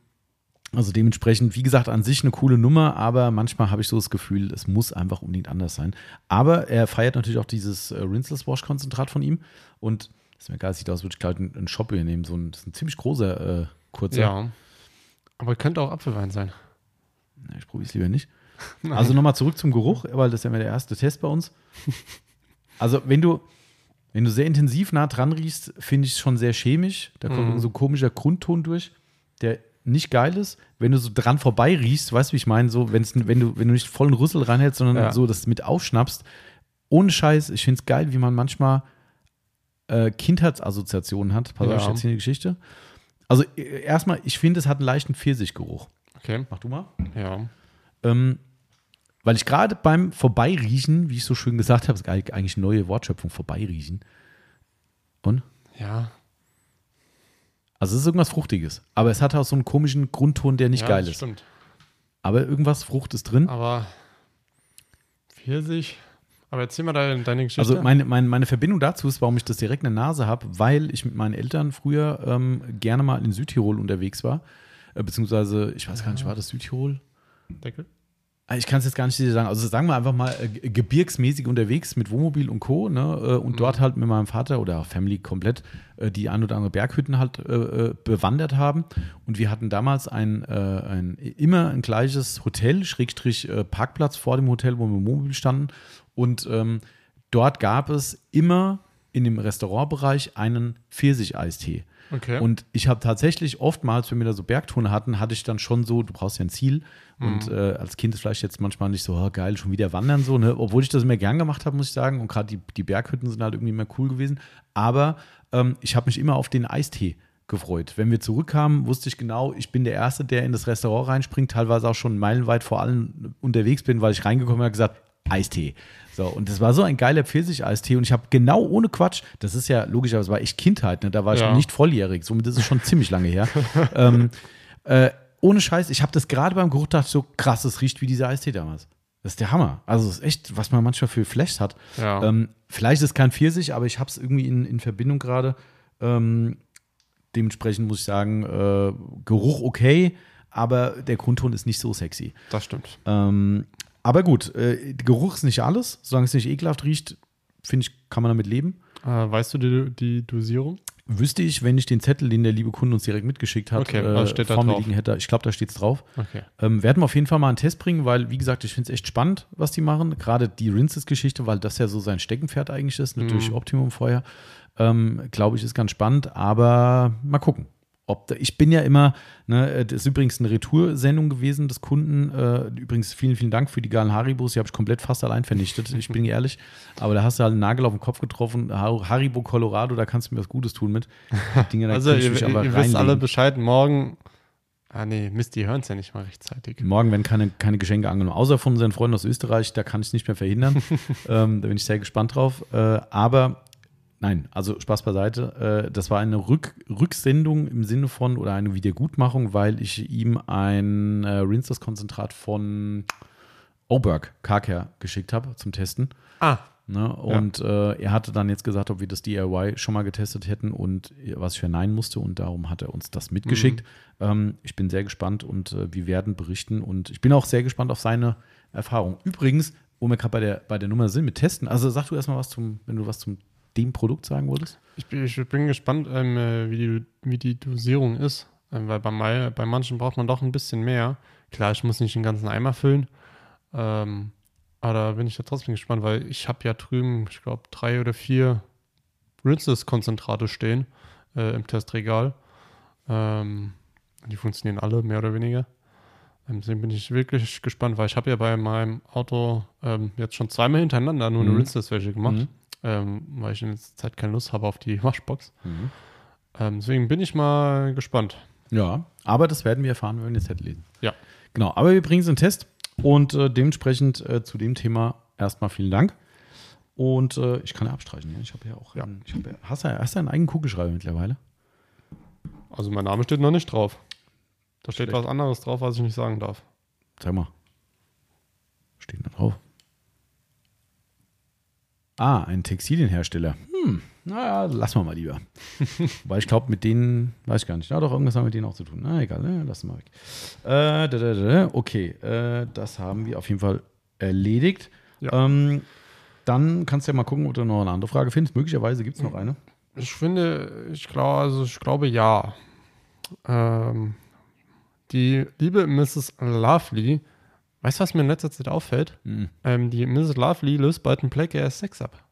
also dementsprechend, wie gesagt, an sich eine coole Nummer, aber manchmal habe ich so das Gefühl, es muss einfach unbedingt anders sein. Aber er feiert natürlich auch dieses äh, Rinseless Wash Konzentrat von ihm und ist mir egal, sieht aus, würde ich gleich einen, Shop hier nehmen. So ein, das ist ein ziemlich großer, äh, kurzer. Ja. Aber könnte auch Apfelwein sein. Na, Ich probiere es lieber nicht. <laughs> Also nochmal zurück zum Geruch, weil das ist ja immer der erste Test bei uns. Also wenn du, wenn du sehr intensiv nah dran riechst, finde ich es schon sehr chemisch. Da kommt Mhm. so ein komischer Grundton durch, der nicht geil ist. Wenn du so dran vorbei riechst, weißt du, wie ich meine, so, wenn's, wenn, du, wenn du nicht vollen Rüssel reinhältst, sondern Ja. so das mit aufschnappst, ohne Scheiß, ich finde es geil, wie man manchmal äh, Kindheitsassoziationen hat. Pass auf, ich erzähle eine Geschichte. Also äh, erstmal, ich finde, es hat einen leichten Pfirsichgeruch. Okay. Mach du mal. Ja. Ähm, weil ich gerade beim Vorbeiriechen, wie ich so schön gesagt habe, ist eigentlich eigentlich eine neue Wortschöpfung, Vorbeiriechen. Und? Ja. Also es ist irgendwas Fruchtiges. Aber es hat auch so einen komischen Grundton, der nicht ja, geil ist. Stimmt. Aber irgendwas Frucht ist drin. Aber Pfirsich. Aber erzähl mal deine, deine Geschichte. Also meine, meine, meine Verbindung dazu ist, warum ich das direkt in der Nase habe, weil ich mit meinen Eltern früher ähm, gerne mal in Südtirol unterwegs war. Äh, beziehungsweise, ich weiß gar nicht, war das Südtirol? Deckel. Ah, Ich kann es jetzt gar nicht sagen. Also sagen wir einfach mal äh, ge- gebirgsmäßig unterwegs mit Wohnmobil und Co. Ne? äh, Und dort halt mit meinem Vater oder Family komplett äh, die ein oder andere Berghütten halt bewandert haben. Und wir hatten damals ein, ein immer ein gleiches Hotel, Schrägstrich Parkplatz vor dem Hotel, wo wir im Wohnmobil standen. Und ähm, dort gab es immer in dem Restaurantbereich einen Pfirsich-Eistee. Okay. Und ich habe tatsächlich oftmals, wenn wir da so Bergtouren hatten, hatte ich dann schon so, du brauchst ja ein Ziel. Und äh, als Kind ist vielleicht jetzt manchmal nicht so, oh, geil, schon wieder wandern so, ne? Obwohl ich das immer gern gemacht habe, muss ich sagen. Und gerade die, die Berghütten sind halt irgendwie immer cool gewesen. Aber ähm, ich habe mich immer auf den Eistee gefreut. Wenn wir zurückkamen, wusste ich genau, ich bin der Erste, der in das Restaurant reinspringt, teilweise auch schon meilenweit vor allen unterwegs bin, weil ich reingekommen bin und gesagt, Eistee. So, und das war so ein geiler Pfirsich-Eistee und ich habe genau ohne Quatsch, das ist ja logisch, aber es war echt Kindheit, ne? da war ich Ja. noch nicht volljährig, somit ist es schon ziemlich lange her. <laughs> ähm, äh, ohne Scheiß, ich habe das gerade beim Geruch gedacht, so krass, es riecht wie dieser Eistee damals. Das ist der Hammer. Also, es ist echt, was man manchmal für Flashs hat. Ja. Ähm, vielleicht ist es kein Pfirsich, aber ich habe es irgendwie in, in Verbindung gerade. Ähm, dementsprechend muss ich sagen, äh, Geruch okay, aber der Grundton ist nicht so sexy. das stimmt. Ähm, aber gut, äh, Geruch ist nicht alles. Solange es nicht ekelhaft riecht, finde ich, kann man damit leben. Äh, weißt du die, die Dosierung? Wüsste ich, wenn ich den Zettel, den der liebe Kunde uns direkt mitgeschickt hat, Okay, da vor mir liegen hätte, ich glaube, da steht es drauf. Okay. Ähm, werden wir auf jeden Fall mal einen Test bringen, weil, wie gesagt, ich finde es echt spannend, was die machen. Gerade die Rinses-Geschichte, weil das ja so sein Steckenpferd eigentlich ist, Mhm. natürlich Optimum vorher. Ähm, Glaube ich, ist ganz spannend, aber mal gucken. Ob da, ich bin ja immer, ne, äh, das ist übrigens eine Retour-Sendung gewesen des Kunden. Äh, übrigens vielen, vielen Dank für die geilen Haribos. Die habe ich komplett fast allein vernichtet, ich bin ehrlich. Aber da hast du halt einen Nagel auf den Kopf getroffen. Har- Haribo Colorado, da kannst du mir was Gutes tun mit. Die Dinge, da Also, kann ich ihr, mich ihr, aber ihr wisst alle. Bescheid. Morgen. Ah, nee, Mist, die hören es ja nicht mal rechtzeitig. Morgen werden keine, keine Geschenke angenommen, außer von unseren Freunden aus Österreich. Da kann ich es nicht mehr verhindern. <laughs> ähm, da bin ich sehr gespannt drauf. Äh, aber nein, also Spaß beiseite. Äh, das war eine Rück, Rücksendung im Sinne von oder eine Wiedergutmachung, weil ich ihm ein äh, Rinseless-Konzentrat von Oberg Carcare geschickt habe zum Testen. Ah, Ne? Und äh, er hatte dann jetzt gesagt, ob wir das DIY schon mal getestet hätten und was ich verneinen musste. Und darum hat er uns das mitgeschickt. Mhm. Ähm, ich bin sehr gespannt und äh, wir werden berichten. Und ich bin auch sehr gespannt auf seine Erfahrung. Übrigens, wo wir gerade bei der, bei der Nummer sind mit Testen, also sag du erstmal was zum, wenn du was zum dem Produkt sagen wolltest. Ich bin, ich bin gespannt, ähm, äh, wie, die, wie die Dosierung ist. Ähm, weil bei, bei manchen braucht man doch ein bisschen mehr. Klar, ich muss nicht den ganzen Eimer füllen. Ähm, aber da bin ich ja trotzdem gespannt, weil ich habe ja drüben, ich glaube, drei oder vier Rinseless-Konzentrate stehen äh, im Testregal. Ähm, die funktionieren alle, mehr oder weniger. Ähm, deswegen bin ich wirklich gespannt, weil ich habe ja bei meinem Auto ähm, jetzt schon zweimal hintereinander nur eine Mhm. Rinseless-Wäsche gemacht, Mhm. Ähm, weil ich in letzter Zeit keine Lust habe auf die <laughs> Waschbox. Ähm, deswegen bin ich mal gespannt. Ja, aber das werden wir erfahren, wenn wir das Set lesen. Ja. Genau, aber wir bringen es in Test und äh, dementsprechend äh, zu dem Thema erstmal vielen Dank. Und äh, ich kann ja abstreichen. Ja? Ich habe ja auch. Ja. Einen, ich hab ja, hast, du, hast du einen eigenen Kugelschreiber mittlerweile? Also mein Name steht noch nicht drauf. Da steht Schlecht. was anderes drauf, was ich nicht sagen darf. Sag mal. Steht da drauf. Ah, ein Textilienhersteller. Hm, naja, lassen wir mal lieber. <laughs> Weil ich glaube, mit denen, weiß ich gar nicht. Ja, doch, irgendwas haben mit denen auch zu tun. Na, egal, ne? lassen wir mal weg. Äh, da, da, da, okay, äh, das haben wir auf jeden Fall erledigt. Ja. Ähm, dann kannst du ja mal gucken, ob du noch eine andere Frage findest. Möglicherweise gibt es noch eine. Ich finde, ich glaube, also ich glaube ja. Ähm, die liebe Mrs. Lovely, weißt du, was mir in letzter Zeit auffällt? Mhm. Ähm, die Mrs. Lovely löst bald ein Black Air 6 ab.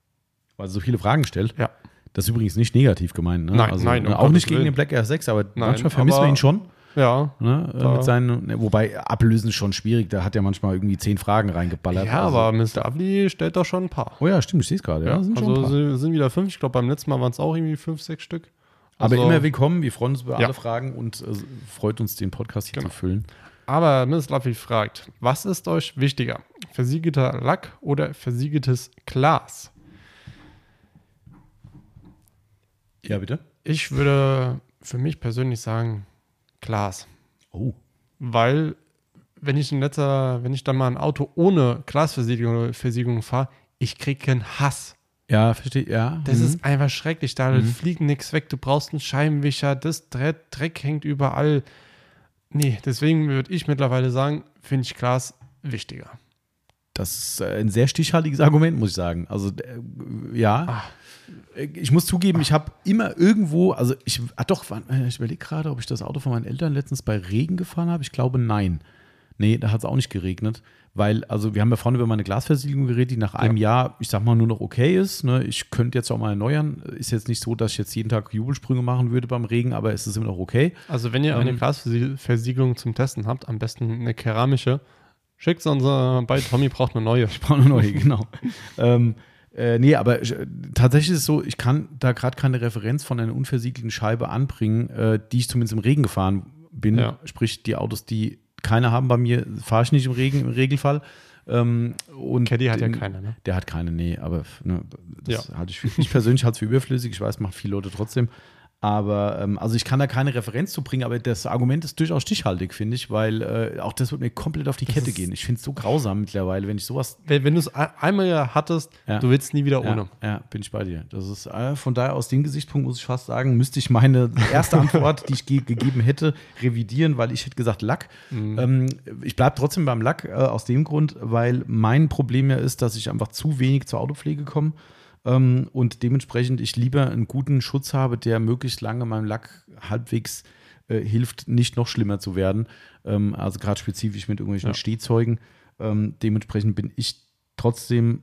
Weil sie so viele Fragen stellt. Ja. Das ist übrigens nicht negativ gemeint. Ne? Nein, also, nein, um ne, auch nicht gegen Willen. den Black Air 6, aber Nein, manchmal vermissen wir aber- ihn schon. Ja. Ne, äh, Da- mit seinen, ne, wobei ablösen ist schon schwierig, da hat er manchmal irgendwie zehn Fragen reingeballert. Ja, also, aber Mrs. Lovely stellt doch schon ein paar. Oh ja, stimmt, ich sehe es gerade. Ja, sind schon ein also paar. sind, sind wieder fünf. Ich glaube, beim letzten Mal waren es auch irgendwie fünf, sechs Stück. aber Also- immer willkommen, wir freuen uns über Ja. alle Fragen und äh, freut uns, den Podcast hier Genau. zu füllen. Aber Mrs. Lovely fragt, was ist euch wichtiger? Versiegelter Lack oder versiegeltes Glas? Ja, bitte. Ich würde für mich persönlich sagen Glas. Oh. Weil, wenn ich in letzter, wenn ich dann mal ein Auto ohne Glasversiegelung oder Versiegelung fahre, ich kriege einen Hass. Ja, verstehe, ja. Das mhm. ist einfach schrecklich. Da Mhm. fliegt nichts weg. Du brauchst einen Scheibenwischer. Das Dreck, Dreck hängt überall. Nee, deswegen würde ich mittlerweile sagen, finde ich Glas wichtiger. Das ist äh, ein sehr stichhaltiges Argument, muss ich sagen. Also, äh, ja. Ah. Äh, Ich muss zugeben, ich habe immer irgendwo, also ich, ah doch, äh, ich überlege gerade, ob ich das Auto von meinen Eltern letztens bei Regen gefahren habe. Ich glaube, nein. Nee, da hat es auch nicht geregnet. Weil, also wir haben ja vorne über meine Glasversiegelung geredet, die nach einem Jahr, ich sag mal, nur noch okay ist. Ne? Ich könnte jetzt auch mal erneuern. Ist jetzt nicht so, dass ich jetzt jeden Tag Jubelsprünge machen würde beim Regen, aber es ist immer noch okay. Also, wenn ihr eine Ähm. Glasversiegelung zum Testen habt, am besten eine keramische, schickt es uns äh, bei Tommy braucht eine neue. <laughs> Ich brauche eine neue, genau. ähm, äh, nee, aber ich, äh, tatsächlich ist es so, ich kann da gerade keine Referenz von einer unversiegelten Scheibe anbringen, äh, die ich zumindest im Regen gefahren bin. Ja. Sprich, die Autos, die keine haben bei mir, fahre ich nicht im Regen im Regelfall. Ähm, und Caddy hat ja den- keine, ne? Der hat keine, nee, aber ne, das halte ich für, ich persönlich halte es für überflüssig. Ich weiß, macht viele Leute trotzdem. Aber ähm, also ich kann da keine Referenz zu bringen, aber das Argument ist durchaus stichhaltig, finde ich, weil äh, auch das wird mir komplett auf die Kette ist- gehen. Ich finde es so grausam mittlerweile, wenn ich sowas Wenn, wenn du es einmal ja hattest, Ja. du willst nie wieder ohne. ja, ja, bin ich bei dir. Das ist äh, von daher aus dem Gesichtspunkt muss ich fast sagen, müsste ich meine erste Antwort, die ich ge gegeben hätte, revidieren, weil ich hätte gesagt Lack. Ähm, ich bleibe trotzdem beim Lack äh, aus dem Grund, weil mein Problem ja ist, dass ich einfach zu wenig zur Autopflege komme. Ähm, und dementsprechend ich lieber einen guten Schutz habe, der möglichst lange meinem Lack halbwegs äh, hilft, nicht noch schlimmer zu werden. Ähm, also gerade spezifisch mit irgendwelchen Ja. Stehzeugen. Ähm, dementsprechend bin ich trotzdem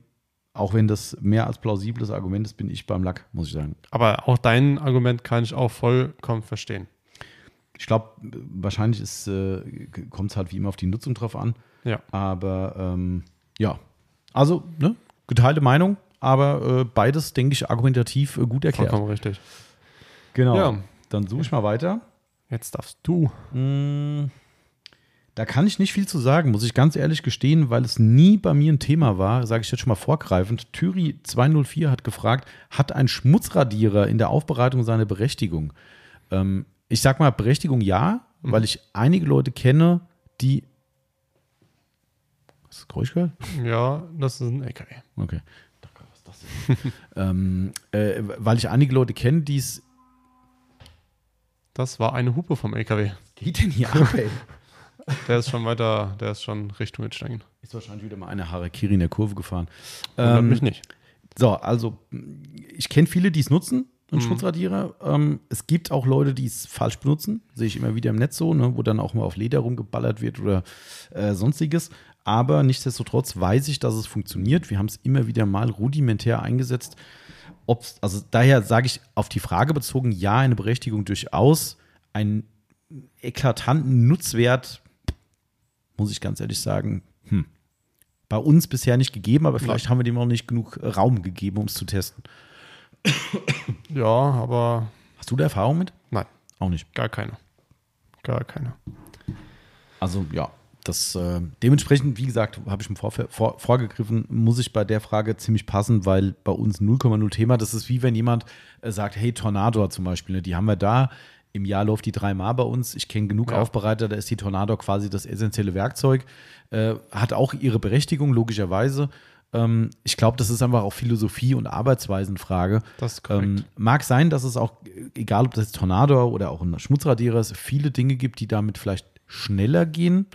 auch wenn das mehr als plausibles Argument ist, bin ich beim Lack, muss ich sagen. Aber auch dein Argument kann ich auch vollkommen verstehen. Ich glaube, wahrscheinlich äh, kommt es halt wie immer auf die Nutzung drauf an. Ja. Aber ähm, ja, also ne, geteilte Meinung, aber äh, beides, denke ich, argumentativ äh, gut erklärt. Vollkommen richtig. Genau. Ja. Dann suche ich mal weiter. Jetzt darfst du. Mm, Da kann ich nicht viel zu sagen, muss ich ganz ehrlich gestehen, weil es nie bei mir ein Thema war, sage ich jetzt schon mal vorgreifend. Thüri 204 hat gefragt, hat ein Schmutzradierer in der Aufbereitung seine Berechtigung? Ähm, ich sag mal Berechtigung ja, weil ich einige Leute kenne, die. Hast du das Geräusch gehört? Ja, das ist ein LKW. Okay. Was. das <laughs> ähm, äh, weil ich einige Leute kenne, die es. Das war eine Hupe vom LKW. Geht denn hier ab, ey? <laughs> Der ist schon weiter, der ist schon Richtung Wittsteigen. Ist wahrscheinlich wieder mal eine Harakiri in der Kurve gefahren. Ähm, mich nicht. So, also ich kenne viele, die es nutzen, einen Mhm. Schmutzradierer. Ähm, es gibt auch Leute, die es falsch benutzen. Sehe ich immer wieder im Netz so, ne, wo dann auch mal auf Leder rumgeballert wird oder äh, sonstiges. Aber nichtsdestotrotz weiß ich, dass es funktioniert. Wir haben es immer wieder mal rudimentär eingesetzt. Ob's, also daher sage ich auf die Frage bezogen, ja, eine Berechtigung durchaus. Einen eklatanten Nutzwert, muss ich ganz ehrlich sagen, hm, bei uns bisher nicht gegeben, aber vielleicht haben wir dem auch nicht genug äh, Raum gegeben, um es zu testen. <coughs> Ja, aber Hast du da Erfahrung mit? nein, Auch nicht. gar keine. Gar keine. Also ja, das äh, dementsprechend, wie gesagt, habe ich im Vorfe- vor, vorgegriffen, muss ich bei der Frage ziemlich passen, weil bei uns 0,0 Thema. Das ist wie wenn jemand äh, sagt, hey, Tornado zum Beispiel, ne, die haben wir da. Im Jahr läuft die dreimal bei uns. Ich kenne genug Ja. Aufbereiter, da ist die Tornado quasi das essentielle Werkzeug. Äh, hat auch ihre Berechtigung, logischerweise. Ähm, ich glaube, das ist einfach auch Philosophie- und Arbeitsweisenfrage. Das ist korrekt. Ähm, mag sein, dass es auch, egal ob das Tornado oder auch ein Schmutzradierer ist, viele Dinge gibt, die damit vielleicht schneller gehen.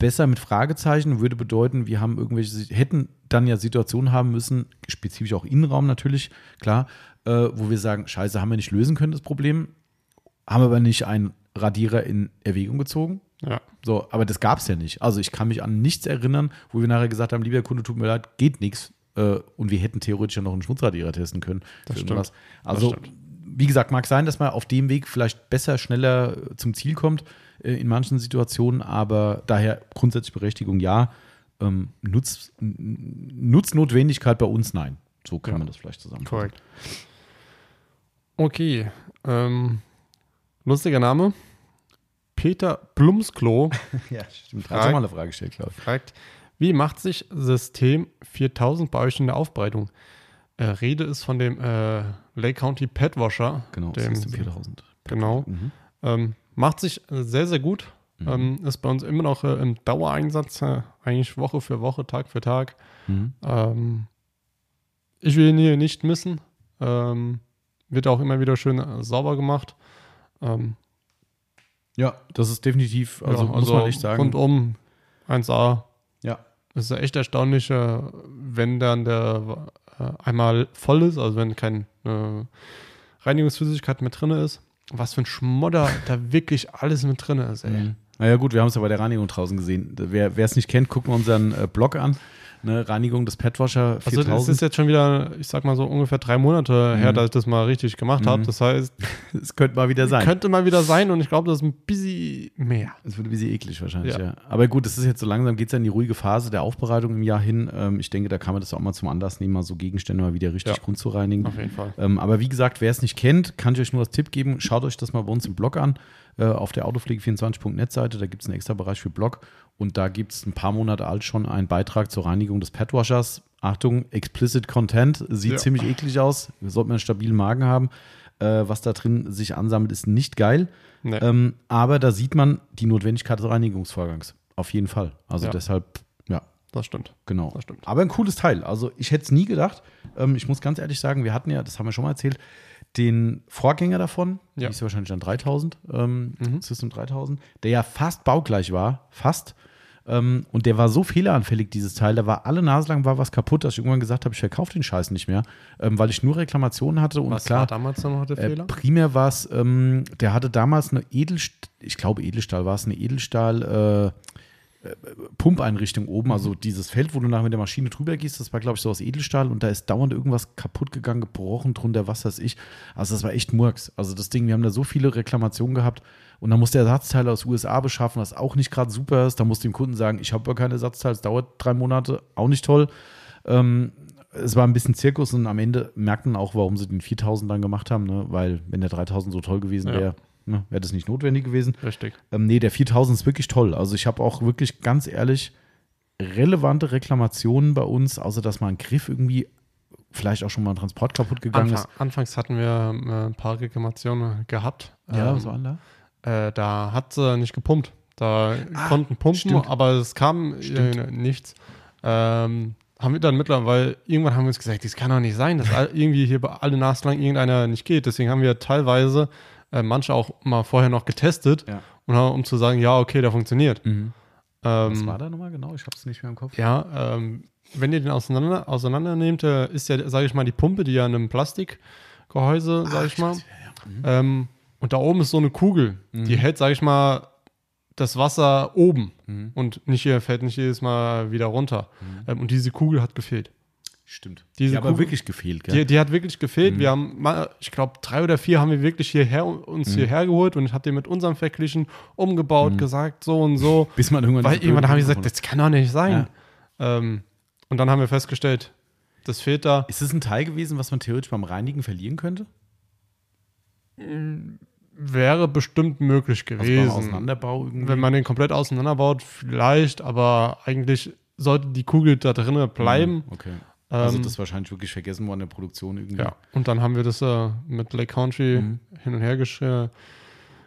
Besser mit Fragezeichen würde bedeuten, wir haben irgendwelche, hätten dann ja Situationen haben müssen, spezifisch auch Innenraum natürlich, klar, äh, wo wir sagen, scheiße, haben wir nicht lösen können, das Problem, haben aber nicht einen Radierer in Erwägung gezogen. ja, So, aber das gab es ja nicht. Also ich kann mich an nichts erinnern, wo wir nachher gesagt haben, lieber Kunde, tut mir leid, geht nichts. Äh, und wir hätten theoretisch ja noch einen Schmutzradierer testen können. Das stimmt. irgendwas. Also, stimmt. wie gesagt, mag sein, dass man auf dem Weg vielleicht besser, schneller zum Ziel kommt äh, in manchen Situationen, aber daher grundsätzlich Berechtigung ja. Ähm, Nutz, Nutznotwendigkeit bei uns nein. So kann Ja. man das vielleicht zusammenfassen. korrekt. Okay. Ähm, lustiger Name. Peter Plumsklo <laughs> Ja, stimmt. Hast du mal eine Frage gestellt, glaube ich. fragt, wie macht sich System 4000 bei euch in der Aufbereitung? Äh, Rede ist von dem äh, Lake County Pet Washer. Genau, dem, System 4000. Genau. Mhm. Ähm, macht sich sehr, sehr gut. Mhm. Ähm, ist bei uns immer noch äh, im Dauereinsatz, äh, eigentlich Woche für Woche, Tag für Tag. Mhm. Ähm, ich will ihn hier nicht missen. Ähm, wird auch immer wieder schön äh, sauber gemacht. Ähm, Ja, das ist definitiv, also, ja, muss man echt sagen. Rundum 1A. Ja. Es ist echt erstaunlich, äh, wenn dann der äh, einmal voll ist, also wenn keine äh, Reinigungsflüssigkeit mit drin ist. Was für ein Schmodder da wirklich alles mit drin ist, ey. Mhm. Naja, gut, wir haben es ja bei der Reinigung draußen gesehen. Wer es nicht kennt, gucken wir unseren äh, Blog an. Ne, Reinigung des Petwasher 4000. Also das ist jetzt schon wieder, ich sag mal so ungefähr drei Monate her, Mhm. dass ich das mal richtig gemacht habe. Mhm. Das heißt, <laughs> Es könnte mal wieder sein. könnte mal wieder sein und ich glaube, das ist ein bisschen mehr. Es wird ein bisschen eklig wahrscheinlich, ja. Ja. Aber gut, es ist jetzt so langsam, geht es ja in die ruhige Phase der Aufbereitung im Jahr hin. Ähm, ich denke, da kann man das auch mal zum Anlass nehmen, mal so Gegenstände mal wieder richtig Ja. grund zu reinigen. Auf jeden Fall. Ähm, aber wie gesagt, wer es nicht kennt, kann ich euch nur als Tipp geben, schaut euch das mal bei uns im Blog an, äh, auf der autopflege24.net Seite, da gibt es einen extra Bereich für Blog und da gibt es ein paar Monate alt schon einen Beitrag zur Reinigung des Petwashers. Achtung, explicit Content, sieht Ja. ziemlich eklig aus, sollte man einen stabilen Magen haben. Äh, was da drin sich ansammelt, ist nicht geil. Nee. Ähm, aber da sieht man die Notwendigkeit des Reinigungsvorgangs. Auf jeden Fall. Also Ja. deshalb, ja, Das stimmt. genau. Das stimmt. Aber ein cooles Teil. Also ich hätte es nie gedacht. Ähm, ich muss ganz ehrlich sagen, wir hatten ja, das haben wir schon mal erzählt, den Vorgänger davon, Ja. die ist wahrscheinlich dann 3000, ähm, Mhm. System 3000, der ja fast baugleich war, fast. Ähm, und der war so fehleranfällig, dieses Teil. Da war alle Nase lang war was kaputt, dass ich irgendwann gesagt habe, ich verkaufe den Scheiß nicht mehr, ähm, weil ich nur Reklamationen hatte. Und Was klar, war damals noch der äh, Fehler? primär war es, ähm, der hatte damals eine Edelstahl, ich glaube Edelstahl war es, eine Edelstahl äh, äh, Pumpeinrichtung oben, also dieses Feld, wo du nachher mit der Maschine drüber gehst, das war glaube ich so aus Edelstahl und da ist dauernd irgendwas kaputt gegangen, gebrochen drunter, was weiß ich. Also das war echt Murks. Also das Ding, wir haben da so viele Reklamationen gehabt und dann musste er Ersatzteile aus USA beschaffen, was auch nicht gerade super ist. Da musste dem Kunden sagen, ich habe aber keine Ersatzteile, es dauert drei Monate, auch nicht toll. Ähm, es war ein bisschen Zirkus und am Ende merkten auch, warum sie den 4000 dann gemacht haben, ne? weil wenn der 3000 so toll gewesen Ja. wäre, ne, wäre das nicht notwendig gewesen. Richtig. Ähm, nee, der 4000 ist wirklich toll. Also ich habe auch wirklich ganz ehrlich relevante Reklamationen bei uns, außer dass mal ein Griff irgendwie vielleicht auch schon mal ein Transport kaputt gegangen Anfang, anfangs hatten wir äh, ein paar Reklamationen gehabt. ist. Ja, Ähm, was war denn da? Äh, da hat sie nicht gepumpt. Da Ah, konnten pumpen, stimmt. aber es kam äh, Stimmt. nichts. Ähm, haben wir dann mittlerweile, irgendwann haben wir uns gesagt, das kann doch nicht sein, dass irgendwie hier bei alle Nasen lang irgendeiner nicht geht. Deswegen haben wir teilweise äh, manche auch mal vorher noch getestet, Ja. und, haben- um zu sagen, ja, okay, der funktioniert. Mhm. Was Ähm, war da nochmal genau? Ich habe es nicht mehr im Kopf. ja, ähm, wenn ihr den auseinander, auseinander nehmt, äh, ist ja, sage ich mal, die Pumpe, die ja in einem Plastikgehäuse, sage ich mal. weiß, ja, ja. Mhm. Ähm, und da oben ist so eine Kugel, die hält, sage ich mal, das Wasser oben Mhm. und nicht hier, fällt nicht jedes Mal wieder runter. Ähm, und diese Kugel hat gefehlt. Stimmt. Diese die aber Kugel- wirklich gefehlt, gell? Die, die hat wirklich gefehlt. Wir haben mal, ich glaube, drei oder vier haben wir wirklich hierher, uns hierher geholt und ich habe den mit unserem verglichen, umgebaut, gesagt, so und so. <laughs> Bis man irgendwann. Weil irgendwann haben wir gesagt, das kann doch nicht sein. Ähm, und dann haben wir festgestellt, das fehlt da. hat. Ist es ein Teil gewesen, was man theoretisch beim Reinigen verlieren könnte? Wäre bestimmt möglich gewesen. Auseinanderbau irgendwie? Wenn man den komplett auseinanderbaut, vielleicht, aber eigentlich sollte die Kugel da drinnen bleiben. Mhm, Okay. Also Ähm, das ist wahrscheinlich wirklich vergessen worden in der Produktion irgendwie. Ja, und dann haben wir das äh, mit Lake Country Mhm. hin und her gesch äh,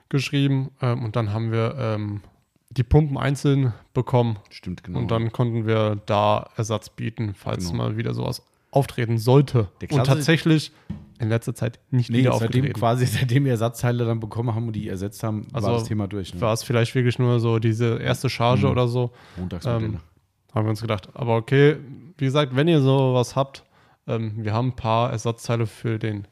geschrieben ähm, und dann haben wir ähm, die Pumpen einzeln bekommen Stimmt, genau. und dann konnten wir da Ersatz bieten, falls Genau. mal wieder sowas auftreten sollte. Und tatsächlich in letzter Zeit nicht nee, wieder seitdem aufgetreten. quasi, seitdem wir Ersatzteile dann bekommen haben und die ersetzt haben, Also war das Thema durch. Ne? War es vielleicht wirklich nur so diese erste Charge Mhm. oder so, Montagsmodelle. ähm, haben wir uns gedacht. Aber okay, wie gesagt, wenn ihr sowas habt, ähm, wir haben ein paar Ersatzteile für den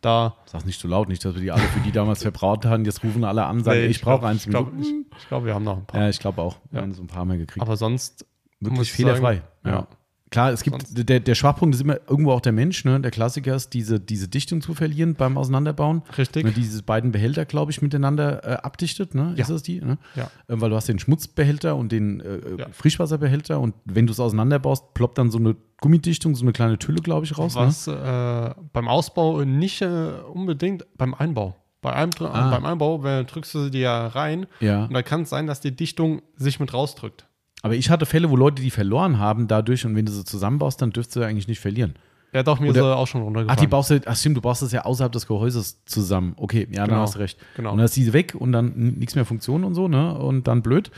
da. Sag nicht so laut, nicht, dass wir die alle für die <laughs> damals verbraut haben. Jetzt rufen alle an sagen, Nee, ey, ich brauche eins. Ich glaube, ich, ich glaub, wir haben noch ein paar. ja, ich glaube auch. Wir Ja. haben so ein paar mehr gekriegt. Aber sonst Wirklich ich fehlerfrei. sagen, ja. ja. Klar, es gibt, Sonst- der, der Schwachpunkt ist immer irgendwo auch der Mensch, ne? Der Klassiker ist, diese, diese Dichtung zu verlieren beim Auseinanderbauen. Richtig. Ne, diese beiden Behälter, glaube ich, miteinander äh, abdichtet, ne? Ja. Ist das die? Ne? Ja. Äh, weil du hast den Schmutzbehälter und den äh, äh, Ja. Frischwasserbehälter und wenn du es auseinanderbaust, ploppt dann so eine Gummidichtung, so eine kleine Tülle, glaube ich, raus. Ne? Was äh, beim Ausbau nicht äh, unbedingt beim Einbau. Bei einem, Ah. Beim Einbau wenn, drückst du die ja rein Ja. und da kann es sein, dass die Dichtung sich mit rausdrückt. Aber ich hatte Fälle, wo Leute die verloren haben dadurch und wenn du sie zusammenbaust, dann dürftest du eigentlich nicht verlieren. Ja, doch, mir Oder- ist er auch schon Ach, runtergefallen. die baust du, ach stimmt, du baust das ja außerhalb des Gehäuses zusammen. Okay, ja, dann Genau, hast du recht. genau. Und dann ist die weg und dann nichts mehr Funktion und so, ne? Und dann blöd.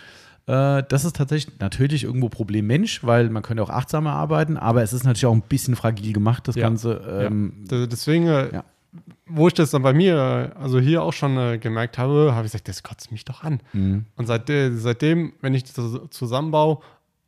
Äh, das ist tatsächlich natürlich irgendwo Problem Mensch, weil man könnte auch achtsamer arbeiten, aber es ist natürlich auch ein bisschen fragil gemacht, das Ja. Ganze. Ähm, D- Deswegen, äh, Ja. Wo ich das dann bei mir, äh, also hier auch schon äh, gemerkt habe, habe ich gesagt, das kotzt mich doch an. Mhm. Und seit, seitdem, wenn ich das zusammenbaue,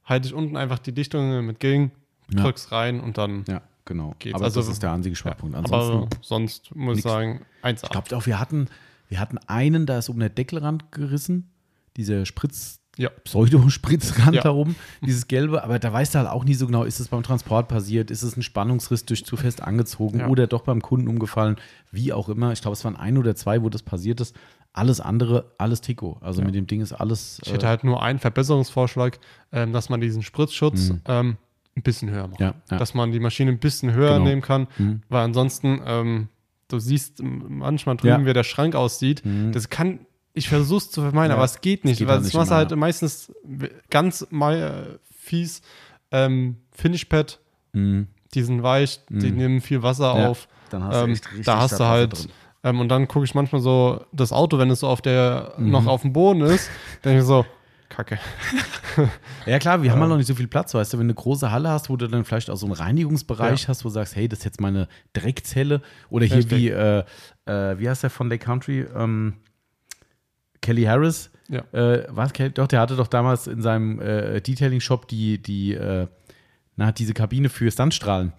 halte ich unten einfach die Dichtung mit gegen, Ja. drück's rein und dann ja, genau. Geht's. Aber Also- das ist der einzige Schwachpunkt. Aber Ansonsten, sonst muss ich sagen, 1A. ich glaube auch, wir hatten, wir hatten einen, da ist um der Deckelrand gerissen, dieser Spritz, Ja. Pseudo-Spritzrand Ja. da oben, dieses gelbe, aber da weißt du halt auch nie so genau, ist es beim Transport passiert, ist es ein Spannungsriss durch zu fest angezogen Ja. oder doch beim Kunden umgefallen, wie auch immer. Ich glaube, es waren ein oder zwei, wo das passiert ist. Alles andere, alles Tico. Also mit dem Ding ist alles. Ich hätte halt nur einen Verbesserungsvorschlag, ähm, dass man diesen Spritzschutz ähm, ein bisschen höher macht. Mhm. Ja, ja. Dass man die Maschine ein bisschen höher Genau. nehmen kann, Mhm. weil ansonsten, ähm, du siehst manchmal drüben, Ja. wie der Schrank aussieht. Mhm. Das kann, ich versuche es zu vermeiden, Ja, aber es geht nicht. geht weil halt das machst du halt ja. meistens ganz mal, äh, fies. Ähm, Finishpad, Mhm. die sind weich, die Mhm. nehmen viel Wasser Ja, auf. Dann Ähm, da hast du halt, ähm, und dann gucke ich manchmal so das Auto, wenn es so auf der, Mhm. noch auf dem Boden ist, <laughs> denke ich so, Kacke. <laughs> Ja klar, wir haben halt noch nicht so viel Platz, weißt du, wenn du eine große Halle hast, wo du dann vielleicht auch so einen Reinigungsbereich hast, wo du sagst, hey, das ist jetzt meine Dreckzelle oder hier Richtig. wie, äh, äh, wie heißt der von Lake Country? Ähm, Kelly Harris. Ja. Äh, was, Kelly? Doch, der hatte doch damals in seinem äh, Detailing-Shop die, die, äh, na, diese Kabine für Sandstrahlen.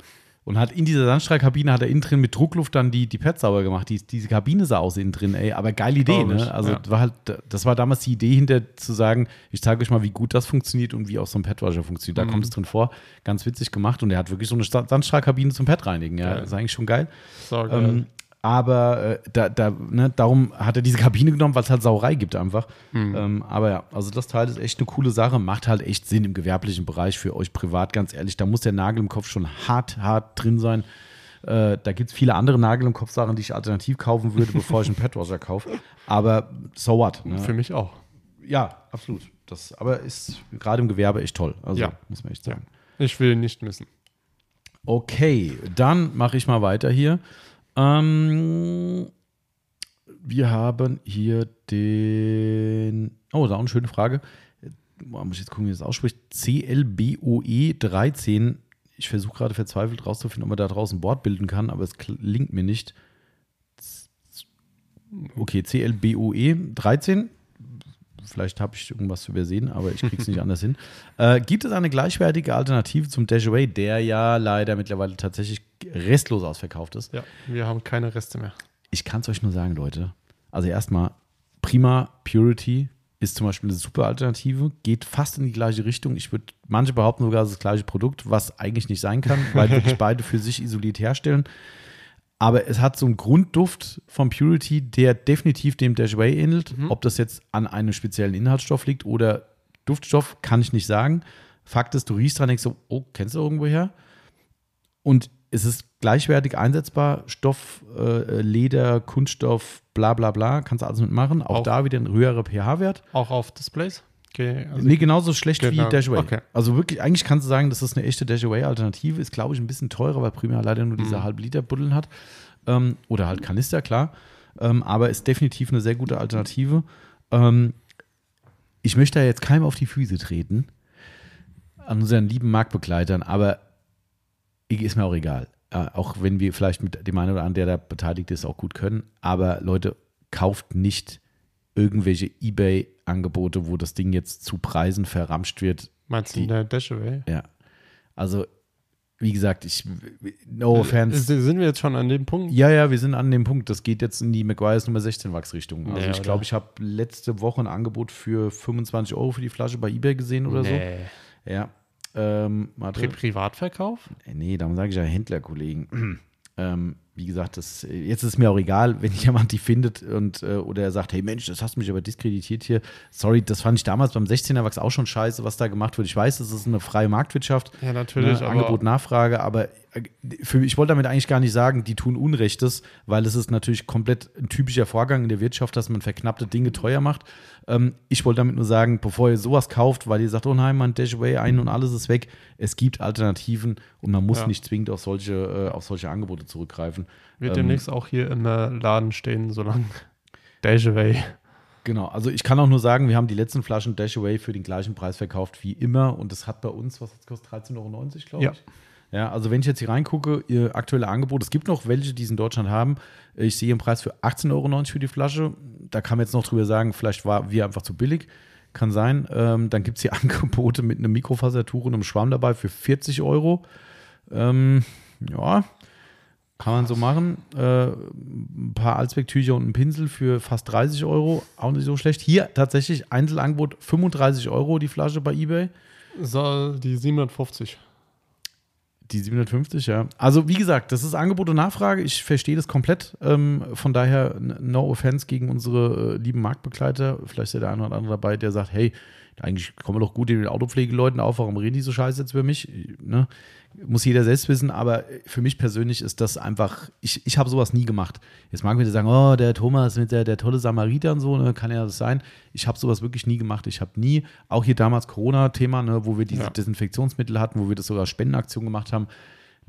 Und hat in dieser Sandstrahlkabine hat er innen drin mit Druckluft dann die, die Pads sauber gemacht. Die, diese Kabine sah aus innen drin, ey. Aber geile Idee, ne? Also ja. war halt, das war damals die Idee hinter zu sagen, ich zeige euch mal, wie gut das funktioniert und wie auch so ein Padwasher funktioniert. Da Mhm. kommt es drin vor. Ganz witzig gemacht. Und er hat wirklich so eine Sandstrahlkabine zum Pad reinigen. Ja, Geil. ist eigentlich schon geil. So, geil. Ähm, aber äh, da, da, ne, darum hat er diese Kabine genommen, weil es halt Sauerei gibt einfach. Mhm. Ähm, aber ja, also das Teil ist echt eine coole Sache, macht halt echt Sinn im gewerblichen Bereich für euch privat, ganz ehrlich. Da muss der Nagel im Kopf schon hart, hart drin sein. Äh, da gibt es viele andere Nagel im Kopf Sachen, die ich alternativ kaufen würde, bevor ich einen Padwasher kaufe. Aber so what? Ne? Für mich auch. Ja, absolut. Das aber ist gerade im Gewerbe echt toll. Also Ja. muss man echt sagen. Ich will nicht missen. Okay, dann mache ich mal weiter hier. Ähm, wir haben hier den. Oh, da auch eine schöne Frage. Boah, muss ich jetzt gucken, wie das ausspricht. CLBOE 13 ich versuche gerade verzweifelt rauszufinden, ob man da draußen ein Board bilden kann, aber es gelingt mir nicht. Okay, CLBOE 13. Vielleicht habe ich irgendwas übersehen, aber ich kriege es nicht <laughs> anders hin. Äh, gibt es eine gleichwertige Alternative zum Dashaway, der ja leider mittlerweile tatsächlich restlos ausverkauft ist? Ja, wir haben keine Reste mehr. Ich kann es euch nur sagen, Leute. Also erstmal, Prima Purity ist zum Beispiel eine super Alternative, geht fast in die gleiche Richtung. Ich würde, manche behaupten sogar, es ist das gleiche Produkt, was eigentlich nicht sein kann, weil wirklich <laughs> beide für sich isoliert herstellen. Aber es hat so einen Grundduft von Purity, der definitiv dem Dashway ähnelt. Mhm. Ob das jetzt an einem speziellen Inhaltsstoff liegt oder Duftstoff, kann ich nicht sagen. Fakt ist, du riechst dran, denkst so, oh, kennst du irgendwo her? Und es ist gleichwertig einsetzbar. Stoff, äh, Leder, Kunststoff, bla bla bla, kannst du alles mitmachen. Auch, auch da wieder ein höherer pH-Wert. Auch auf Displays? Okay, also nee, genauso schlecht genau. wie Dashaway. Okay. Also wirklich, eigentlich kannst du sagen, das ist eine echte Dashaway-Alternative. Ist, glaube ich, ein bisschen teurer, weil Primär leider nur diese mhm. halbe Liter Buddeln hat. Ähm, oder halt Kanister, klar. Ähm, aber ist definitiv eine sehr gute Alternative. Ähm, ich möchte da jetzt keinem auf die Füße treten, an unseren lieben Marktbegleitern, aber ist mir auch egal. Äh, auch wenn wir vielleicht mit dem einen oder anderen, der da beteiligt ist, auch gut können. Aber Leute, kauft nicht irgendwelche Ebay-Angebote, wo das Ding jetzt zu Preisen verramscht wird. Meinst du in der Dashaway? Ja. Also, wie gesagt, ich, no offense. Sind wir jetzt schon an dem Punkt? Ja, ja, wir sind an dem Punkt. Das geht jetzt in die McGuire's Nummer 16 Wachsrichtung. Also, nee, ich glaube, ich habe letzte Woche ein Angebot für 25 Euro für die Flasche bei eBay gesehen oder nee. so. Ja. Ähm, Pri Privatverkauf? Äh, nee, darum sage ich ja Händlerkollegen. <clears throat> ähm, wie gesagt, das, jetzt ist es mir auch egal, wenn <laughs> jemand die findet und äh, oder er sagt, hey Mensch, das hast du mich aber diskreditiert hier. Sorry, das fand ich damals beim 16er Wachs auch schon scheiße, was da gemacht wird. Ich weiß, das ist eine freie Marktwirtschaft. Ja, natürlich. Ne, Angebot, Nachfrage, aber für, ich wollte damit eigentlich gar nicht sagen, die tun Unrechtes, weil es ist natürlich komplett ein typischer Vorgang in der Wirtschaft, dass man verknappte Dinge teuer macht. Ähm, ich wollte damit nur sagen, bevor ihr sowas kauft, weil ihr sagt, oh nein, man Dashaway ein und alles ist weg, es gibt Alternativen und man muss ja. nicht zwingend auf solche, äh, auf solche Angebote zurückgreifen. Wird ähm, demnächst auch hier im Laden stehen, solange <laughs> Dashaway. Genau, also ich kann auch nur sagen, wir haben die letzten Flaschen Dashaway für den gleichen Preis verkauft wie immer und das hat bei uns, was kostet 13,90 Euro, glaube ich. Ja, also wenn ich jetzt hier reingucke, ihr aktuelle Angebot, es gibt noch welche, die es in Deutschland haben. Ich sehe einen Preis für 18,90 Euro für die Flasche. Da kann man jetzt noch drüber sagen, vielleicht war wir einfach zu billig. Kann sein. Ähm, dann gibt es hier <laughs> Angebote mit einem Mikrofasertuch und einem Schwamm dabei für 40 Euro. Ähm, ja, kann man so machen. Äh, ein paar Allzwecktücher und ein Pinsel für fast 30 Euro. Auch nicht so schlecht. Hier tatsächlich Einzelangebot 35 Euro die Flasche bei eBay. So, die 750. Die 750, ja. Also wie gesagt, das ist Angebot und Nachfrage. Ich verstehe das komplett. Ähm, von daher no offense gegen unsere äh, lieben Marktbegleiter. Vielleicht ist ja der eine oder andere dabei, der sagt, hey, eigentlich kommen wir doch gut in den Autopflegeleuten auf, warum reden die so scheiße jetzt über mich? Ne? Muss jeder selbst wissen, aber für mich persönlich ist das einfach, ich, ich habe sowas nie gemacht. Jetzt mag man sagen, oh, der Thomas mit der, der tolle Samariter und so, ne, kann ja das sein. Ich habe sowas wirklich nie gemacht. Ich habe nie, auch hier damals Corona-Thema, ne, wo wir diese ja. Desinfektionsmittel hatten, wo wir das sogar Spendenaktionen gemacht haben,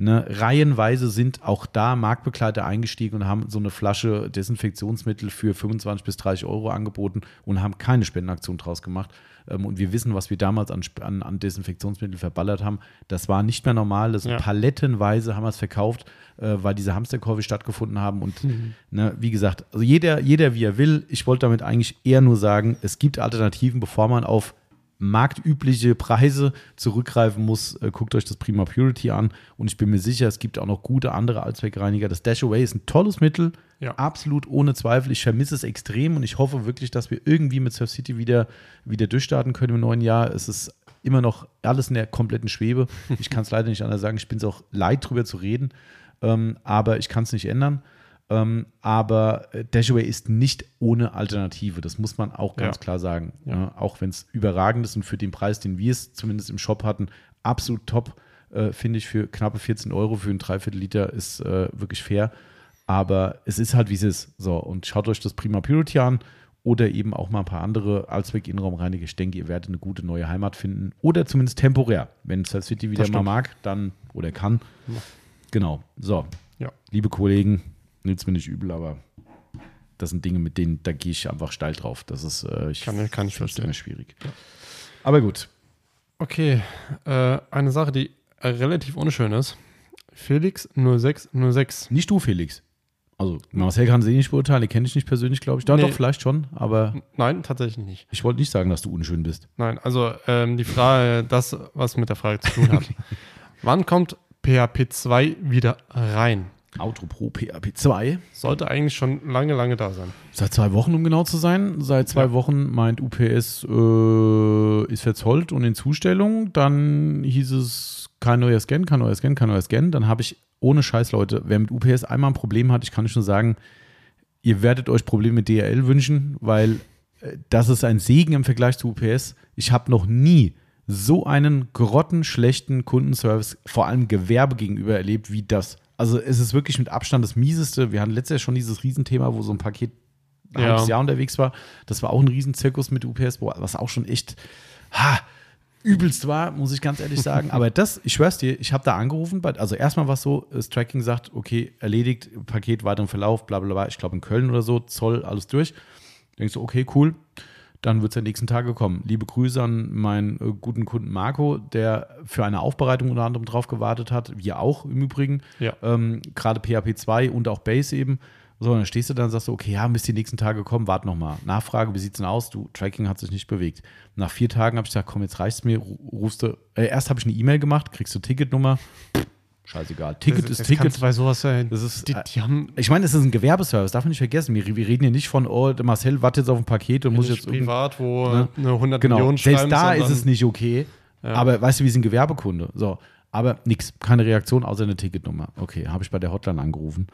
Ne, reihenweise sind auch da Marktbegleiter eingestiegen und haben so eine Flasche Desinfektionsmittel für 25 bis 30 Euro angeboten und haben keine Spendenaktion draus gemacht. Ähm, und wir wissen, was wir damals an, an, an Desinfektionsmittel verballert haben. Das war nicht mehr normal. Das ja. palettenweise haben wir es verkauft, äh, weil diese Hamsterkäufe stattgefunden haben. Und mhm. ne, wie gesagt, also jeder, jeder wie er will. Ich wollte damit eigentlich eher nur sagen, es gibt Alternativen, bevor man auf marktübliche Preise zurückgreifen muss, äh, guckt euch das Prima Purity an. Und ich bin mir sicher, es gibt auch noch gute andere Allzweckreiniger. Das Dashaway ist ein tolles Mittel, ja. absolut ohne Zweifel. Ich vermisse es extrem und ich hoffe wirklich, dass wir irgendwie mit Surf City wieder, wieder durchstarten können im neuen Jahr. Es ist immer noch alles in der kompletten Schwebe. Ich kann es <laughs> leider nicht anders sagen. Ich bin es auch leid, drüber zu reden, ähm, aber ich kann es nicht ändern. Ähm, aber äh, Dashaway ist nicht ohne Alternative. Das muss man auch ganz ja. klar sagen. Ja. Ja, auch wenn es überragend ist und für den Preis, den wir es zumindest im Shop hatten, absolut top, äh, finde ich, für knappe 14 Euro für einen Dreiviertel Liter ist äh, wirklich fair. Aber es ist halt, wie es ist. So, und schaut euch das Prima Purity an oder eben auch mal ein paar andere Allzweck-Innenraumreiniger. Ich denke, ihr werdet eine gute neue Heimat finden. Oder zumindest temporär. Wenn Star City wieder mal mag, dann oder kann. Genau. So. Ja. Liebe Kollegen, nützt mir nicht übel, aber das sind Dinge, mit denen, da gehe ich einfach steil drauf. Das ist, äh, ich kann, kann ich verstehen. schwierig. Ja. Aber gut. Okay, äh, eine Sache, die äh, relativ unschön ist. Felix 0606. Nicht du, Felix. Also, Marcel kann sie nicht beurteilen, den kenne ich nicht persönlich, glaube ich. Doch, Nee. doch, vielleicht schon, aber Nein, tatsächlich nicht. ich wollte nicht sagen, dass du unschön bist. Nein, also ähm, die Frage, das, was mit der Frage zu tun hat. <laughs> Wann kommt PHP 2 wieder rein? Auto Pro PHP 2. Sollte eigentlich schon lange, lange da sein. Seit zwei Wochen, um genau zu sein. Seit zwei Ja. Wochen meint UPS, äh, ist verzollt und in Zustellung. Dann hieß es, kein neuer Scan, kein neuer Scan, kein neuer Scan. Dann habe ich, ohne Scheiß, Leute, wer mit UPS einmal ein Problem hat, ich kann euch nur sagen, ihr werdet euch Probleme mit DRL wünschen, weil äh, das ist ein Segen im Vergleich zu UPS. Ich habe noch nie so einen grottenschlechten Kundenservice, vor allem Gewerbe gegenüber erlebt, wie das. Also es ist wirklich mit Abstand das mieseste. Wir hatten letztes Jahr schon dieses Riesenthema, wo so ein Paket ein Ja. halbes Jahr unterwegs war. Das war auch ein Riesenzirkus mit UPS, wo- was auch schon echt ha, übelst war, muss ich ganz ehrlich sagen. <laughs> Aber das, ich schwör's dir, ich habe da angerufen, also erstmal war es so, das Tracking sagt, okay, erledigt, Paket, weiteren Verlauf, bla bla bla, ich glaube in Köln oder so, Zoll, alles durch. Denkst du, okay, cool, dann wird es der nächsten Tage kommen. Liebe Grüße an meinen äh, guten Kunden Marco, der für eine Aufbereitung unter anderem drauf gewartet hat, wir auch im Übrigen, Ja. ähm, gerade PHP 2 und auch Base eben. So, und dann stehst du da und sagst du, okay, ja, bis die nächsten Tage kommen, warte nochmal. Nachfrage, wie sieht's denn aus? Du, Tracking hat sich nicht bewegt. Nach vier Tagen habe ich gesagt, komm, jetzt reicht's mir, ru- rufst du, äh, erst habe ich eine E-Mail gemacht, kriegst du Ticketnummer, Scheißegal. Ticket Das- ist das Ticket. kannst bei sowas sein. Das ist, die, die haben ich meine, es ist ein Gewerbeservice, darf man nicht vergessen. Wir, wir reden hier nicht von, oh, Marcel wartet jetzt auf ein Paket und muss jetzt privat, wo Ne? eine 100 Genau, Millionen selbst schreiben, da ist es nicht okay. Ja. Aber weißt du, wir sind Gewerbekunde. So, aber nix, keine Reaktion außer eine Ticketnummer. Okay, habe ich bei der Hotline angerufen.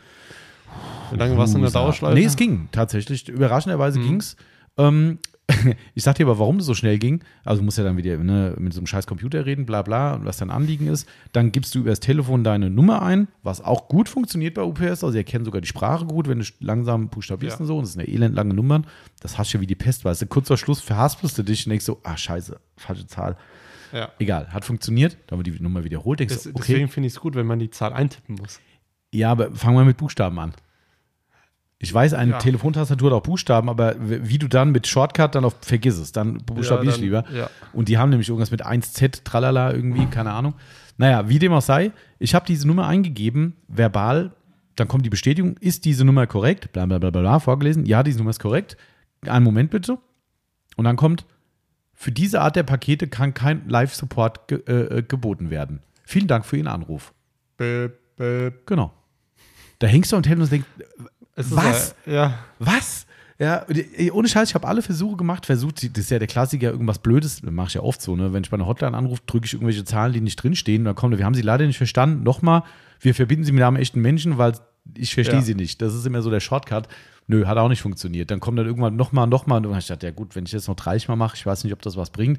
Wie lange warst du in der. Dauerschleife? Nee, es ging tatsächlich. Überraschenderweise Mhm. ging's. Ähm, <laughs> ich sag dir aber, warum das so schnell ging. Also du musst ja dann wieder ne, mit so einem scheiß Computer reden, bla bla, und was dein Anliegen ist. Dann gibst du übers Telefon deine Nummer ein, was auch gut funktioniert bei UPS. Also sie erkennen sogar die Sprache gut, wenn du langsam buchstabierst Ja. und so. Und das sind ja elendlange Nummern. Das hast du ja wie die Pest, weißt du. Kurz vor Schluss verhaspelst du dich und denkst so, ah scheiße, falsche Zahl. Ja. Egal, hat funktioniert. Dann haben wir die Nummer wiederholt. Denkst Das, du, okay, Deswegen finde ich es gut, wenn man die Zahl eintippen muss. ja, aber fangen wir mit Buchstaben an. Ich weiß, eine Ja. Telefontastatur hat auch Buchstaben, aber wie du dann mit Shortcut dann auf vergiss es, dann buchstabier ich dann- lieber. ja. Und die haben nämlich irgendwas mit 1Z, tralala, irgendwie, keine Ahnung. Naja, wie dem auch sei, ich habe diese Nummer eingegeben, verbal, dann kommt die Bestätigung, ist diese Nummer korrekt? Bla bla bla bla, vorgelesen, ja, diese Nummer ist korrekt. Einen Moment bitte. Und dann kommt, für diese Art der Pakete kann kein Live-Support ge äh, äh, geboten werden. Vielen Dank für Ihren Anruf. Bäh, bäh. Genau. Da hängst du am Telefon und denkst, Was? Ja, ja. was? Ja, ohne Scheiß, ich habe alle Versuche gemacht, versucht, das ist ja der Klassiker, irgendwas Blödes, mache ich ja oft so, ne? Wenn ich bei einer Hotline anrufe, drücke ich irgendwelche Zahlen, die nicht drinstehen, und dann kommt, wir haben sie leider nicht verstanden. Nochmal, wir verbinden sie mit einem echten Menschen, weil ich verstehe Ja. sie nicht. Das ist immer so der Shortcut. Nö, hat auch nicht funktioniert. Dann kommt dann irgendwann nochmal, nochmal, und dann ich gedacht, ja gut, wenn ich das noch 30 Mal mache, ich weiß nicht, ob das was bringt.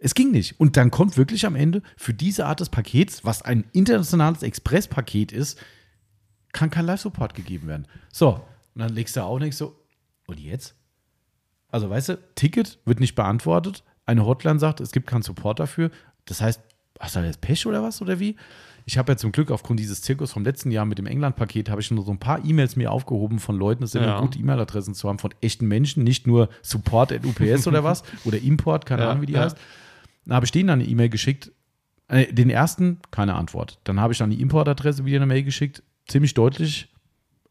Es ging nicht. Und dann kommt wirklich am Ende für diese Art des Pakets, was ein internationales Expresspaket ist, kann kein Live-Support gegeben werden. So, und dann legst du und denkst so, und jetzt? Also, weißt du, Ticket wird nicht beantwortet. Eine Hotline sagt, es gibt keinen Support dafür. Das heißt, hast du jetzt Pech oder was oder wie? Ich habe ja zum Glück aufgrund dieses Zirkus vom letzten Jahr mit dem England-Paket, habe ich nur so ein paar E-Mails mir aufgehoben von Leuten, es sind Ja. gute E-Mail-Adressen zu haben von echten Menschen, nicht nur Support at UPS oder was <laughs> oder Import, keine Ja, Ahnung, wie die ja. heißt. Dann habe ich denen dann eine E-Mail geschickt. Äh, Den ersten, keine Antwort. Dann habe ich dann die Importadresse wieder eine Mail geschickt, ziemlich deutlich.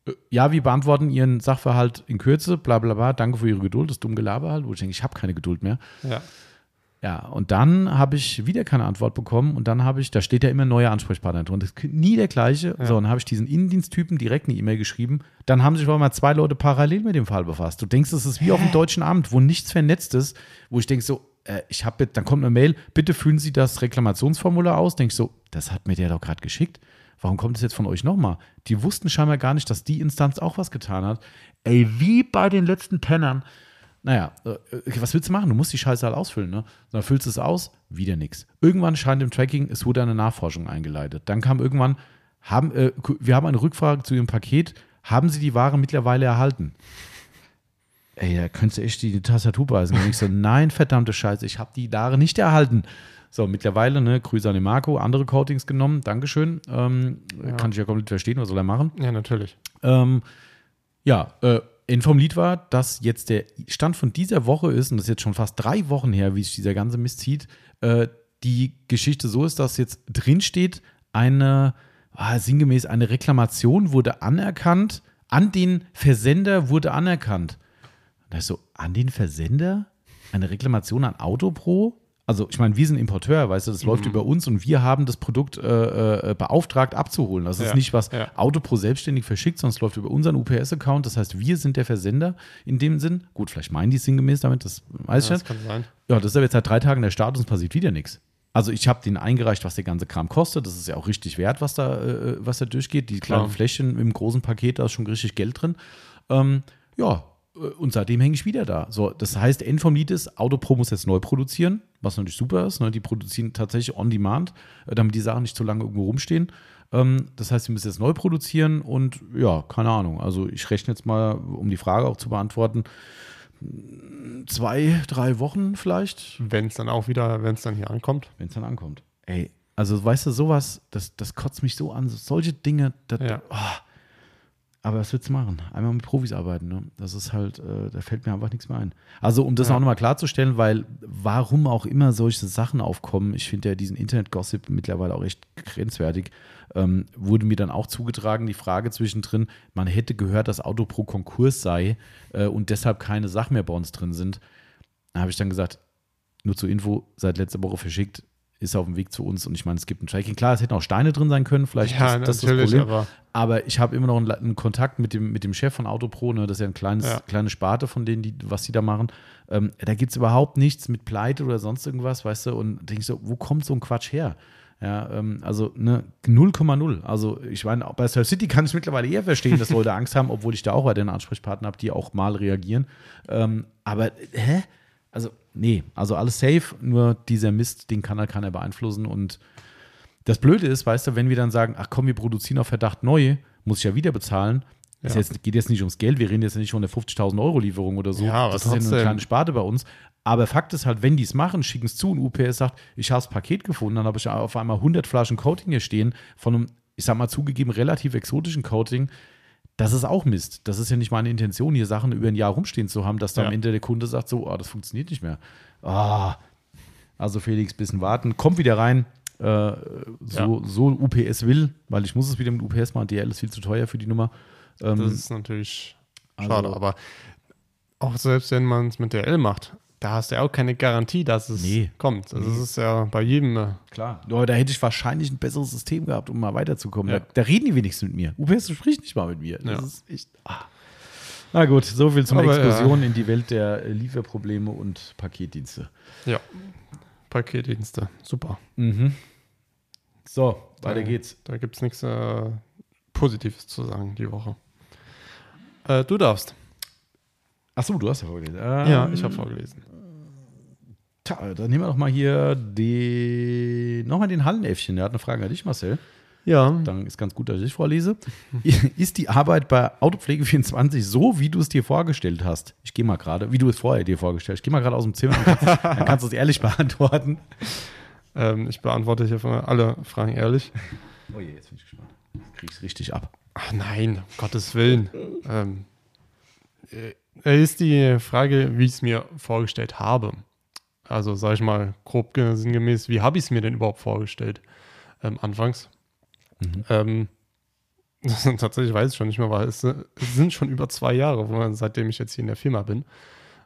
Äh, Ja, wir beantworten Ihren Sachverhalt in Kürze, bla bla bla. Danke für Ihre Geduld, das dumme Gelaber halt, wo ich denke, ich habe keine Geduld mehr. ja. Ja, und dann habe ich wieder keine Antwort bekommen und dann habe ich, da steht ja immer ein neuer Ansprechpartner drin. Das ist nie der gleiche. So, und dann habe ich diesen Innendiensttypen direkt eine E-Mail geschrieben. Dann haben sich aber mal zwei Leute parallel mit dem Fall befasst. Du denkst, es ist wie auf dem deutschen Amt, wo nichts vernetzt ist, wo ich denke so, äh, ich habe, dann kommt eine Mail, bitte füllen Sie das Reklamationsformular aus. Denk ich so, das hat mir der doch gerade geschickt. Warum kommt es jetzt von euch nochmal? Die wussten scheinbar gar nicht, dass die Instanz auch was getan hat. Ey, wie bei den letzten Pennern. Naja, äh, was willst du machen? Du musst die Scheiße halt ausfüllen, ne? Dann füllst du es aus, wieder nichts. Irgendwann scheint im Tracking, es wurde eine Nachforschung eingeleitet. Dann kam irgendwann, haben, äh, wir haben eine Rückfrage zu Ihrem Paket, haben Sie die Ware mittlerweile erhalten? Ey, da könntest du echt die Tastatur beißen. Und ich so, nein, verdammte Scheiße, ich habe die Ware nicht erhalten. So, mittlerweile, ne, Grüße an den Marco, andere Coatings genommen, Dankeschön. Ähm, Kann ich ja komplett verstehen, was soll er machen? ja, natürlich. Ähm, ja, äh, Ende vom Lied war, dass jetzt der Stand von dieser Woche ist, und das ist jetzt schon fast drei Wochen her, wie sich dieser ganze Mist zieht, äh, die Geschichte so ist, dass jetzt drin steht, eine, ah, sinngemäß, eine Reklamation wurde anerkannt, an den Versender wurde anerkannt. Da ist so, an den Versender? Eine Reklamation an Autopro? Also, ich meine, wir sind Importeur, weißt du, das läuft Mhm. über uns und wir haben das Produkt äh, äh, beauftragt abzuholen. Das ist Ja, nicht, was ja. Autopro selbstständig verschickt, sondern es läuft über unseren UPS-Account. Das heißt, wir sind der Versender in dem Sinn. Gut, vielleicht meinen die es sinngemäß damit, das weiß Ja, ich das nicht. kann sein. Ja, das ist aber jetzt seit drei Tagen der Start und es passiert wieder nichts. Also ich habe den eingereicht, was der ganze Kram kostet. Das ist ja auch richtig wert, was da, äh, was da durchgeht. Die kleinen. Fläschchen im großen Paket, da ist schon richtig Geld drin. Ähm, ja, äh, und seitdem hänge ich wieder da. So, das heißt, End vom Lied ist, Autopro muss jetzt neu produzieren, was natürlich super ist. Ne? Die produzieren tatsächlich on demand, äh, damit die Sachen nicht zu lange irgendwo rumstehen. Ähm, das heißt, sie müssen jetzt neu produzieren und ja, keine Ahnung. Also ich rechne jetzt mal, um die Frage auch zu beantworten, zwei, drei Wochen vielleicht, Wenn es dann auch wieder, wenn es dann hier ankommt. wenn es dann ankommt. Ey, also weißt du, sowas, das, das kotzt mich so an. Solche Dinge, das, Ja. oh. Aber was willst du machen? Einmal mit Profis arbeiten, ne? Das ist halt, äh, da fällt mir einfach nichts mehr ein. Also, um das Ja. auch nochmal klarzustellen, weil warum auch immer solche Sachen aufkommen, ich finde ja diesen Internet-Gossip mittlerweile auch echt grenzwertig, ähm, wurde mir dann auch zugetragen, die Frage zwischendrin, man hätte gehört, dass Auto pro Konkurs sei äh, und deshalb keine Sachen mehr bei uns drin sind. Da habe ich dann gesagt, nur zur Info, seit letzter Woche verschickt, ist auf dem Weg zu uns und ich meine, es gibt ein Tracking. Klar, es hätten auch Steine drin sein können, vielleicht Ja, das, das ist das Problem. aber- Aber ich habe immer noch einen, einen Kontakt mit dem, mit dem Chef von Autopro, ne? das ist ja ein kleines, Ja. kleine Sparte von denen, die, was die da machen. Ähm, da gibt es überhaupt nichts mit Pleite oder sonst irgendwas, weißt du, und denke ich so, wo kommt so ein Quatsch her? Ja, ähm, also ne, 0,0. Also ich meine, bei Surf City kann ich mittlerweile eher verstehen, dass <laughs> Leute Angst haben, obwohl ich da auch weiterhin Ansprechpartner habe, die auch mal reagieren. Ähm, aber hä? Also, nee, also alles safe, nur dieser Mist, den kann er keiner beeinflussen. Und das Blöde ist, weißt du, wenn wir dann sagen, ach komm, wir produzieren auf Verdacht neu, muss ich ja wieder bezahlen. Ist Ja. geht jetzt nicht ums Geld, wir reden jetzt nicht von der 50.000 Euro Lieferung oder so. Ja, das ist ja nur eine kleine Sparte bei uns. Aber Fakt ist halt, wenn die es machen, schicken es zu und UPS sagt, ich habe das Paket gefunden, dann habe ich auf einmal 100 Flaschen Coating hier stehen von einem, ich sag mal zugegeben, relativ exotischen Coating. Das ist auch Mist. Das ist ja nicht meine Intention, hier Sachen über ein Jahr rumstehen zu haben, dass dann Ja. am Ende der Kunde sagt, so, oh, das funktioniert nicht mehr. Ah. Also Felix, bisschen warten. Kommt wieder rein. Äh, so, so UPS will, weil ich muss es wieder mit UPS machen. DL ist viel zu teuer für die Nummer. Ähm, Das ist natürlich also- schade, aber auch selbst wenn man es mit der L macht, da hast du ja auch keine Garantie, dass es Nee. kommt. Also das ist ja bei jedem. äh, Klar. Aber da hätte ich wahrscheinlich ein besseres System gehabt, um mal weiterzukommen. Ja. Da, da reden die wenigstens mit mir. UPS spricht nicht mal mit mir. Das Ja. ist echt. Ah. Na gut, so viel zum Aber, Exkursion in die Welt der äh, Lieferprobleme und Paketdienste. Ja. Paketdienste. Super. Mhm. So, weiter Ja. geht's. Da gibt es nichts äh, Positives zu sagen die Woche. Äh, du darfst. Achso, du hast ja vorgelesen. ja, Ähm, ich habe vorgelesen. Dann nehmen wir doch mal hier den, nochmal den Hallenäffchen. Der hat eine Frage an dich, Marcel. Ja. Dann ist ganz gut, dass ich vorlese. <laughs> Ist die Arbeit bei Autopflege 24 so, wie du es dir vorgestellt hast? Ich gehe mal gerade, wie du es vorher dir vorgestellt hast. Ich gehe mal gerade aus dem Zimmer und kannst, <laughs> dann kannst du es ehrlich beantworten. Ähm, ich beantworte hier alle Fragen ehrlich. Oh je, jetzt bin ich gespannt. Jetzt krieg ich's richtig ab. Ach nein, um Gottes Willen. ähm, äh, ist die Frage, wie ich es mir vorgestellt habe. Also sage ich mal grob ge- sinngemäß, wie habe ich es mir denn überhaupt vorgestellt ähm, anfangs? Mhm. Ähm, <laughs> tatsächlich weiß ich schon nicht mehr, weil es, es sind schon über zwei Jahre, man- seitdem ich jetzt hier in der Firma bin.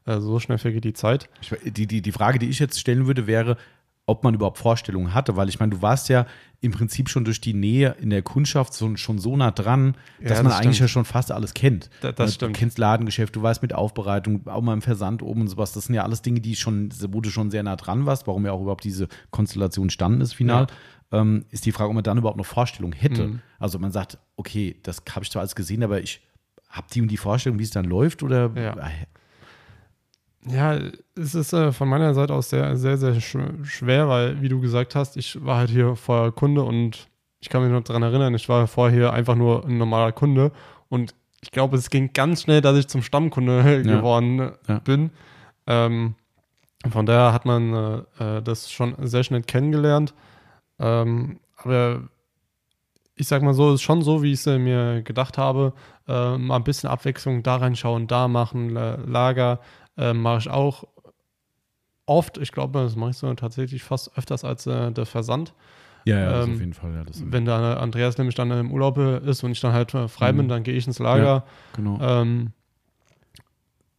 Äh, so schnell vergeht die Zeit. Ich, die, die, die Frage, die ich jetzt stellen würde, wäre, ob man überhaupt Vorstellungen hatte, weil ich meine, du warst ja im Prinzip schon durch die Nähe in der Kundschaft so, schon so nah dran, Ja, dass man das eigentlich stimmt. ja schon fast alles kennt. Da- das du stimmt. kennst Ladengeschäft, du weißt mit Aufbereitung, auch mal im Versand oben und sowas. Das sind ja alles Dinge, die schon, wo du schon sehr nah dran warst, warum ja auch überhaupt diese Konstellation entstanden ist, final. Ähm, ist die Frage, ob man dann überhaupt noch Vorstellungen hätte. Mhm. Also man sagt, okay, das habe ich zwar alles gesehen, aber ich habe die und die Vorstellung, wie es dann läuft oder Ja. Ja, es ist äh, von meiner Seite aus sehr, sehr, sehr sch schwer, weil, wie du gesagt hast, ich war halt hier vorher Kunde und ich kann mich noch daran erinnern, ich war vorher hier einfach nur ein normaler Kunde und ich glaube, es ging ganz schnell, dass ich zum Stammkunde <laughs> Ja. geworden Ja. bin. Ähm, von daher hat man äh, äh, das schon sehr schnell kennengelernt. Ähm, aber ich sag mal so, es ist schon so, wie ich es äh, mir gedacht habe. Äh, mal ein bisschen Abwechslung da reinschauen, da machen, La Lager äh, mache ich auch oft, ich glaube, das mache ich so tatsächlich fast öfters als äh, der Versand. Ja, ja Ähm, auf jeden Fall. Ja, Wenn der Andreas nämlich dann im Urlaub ist und ich dann halt äh, frei Mhm. bin, dann gehe ich ins Lager. genau. Ähm,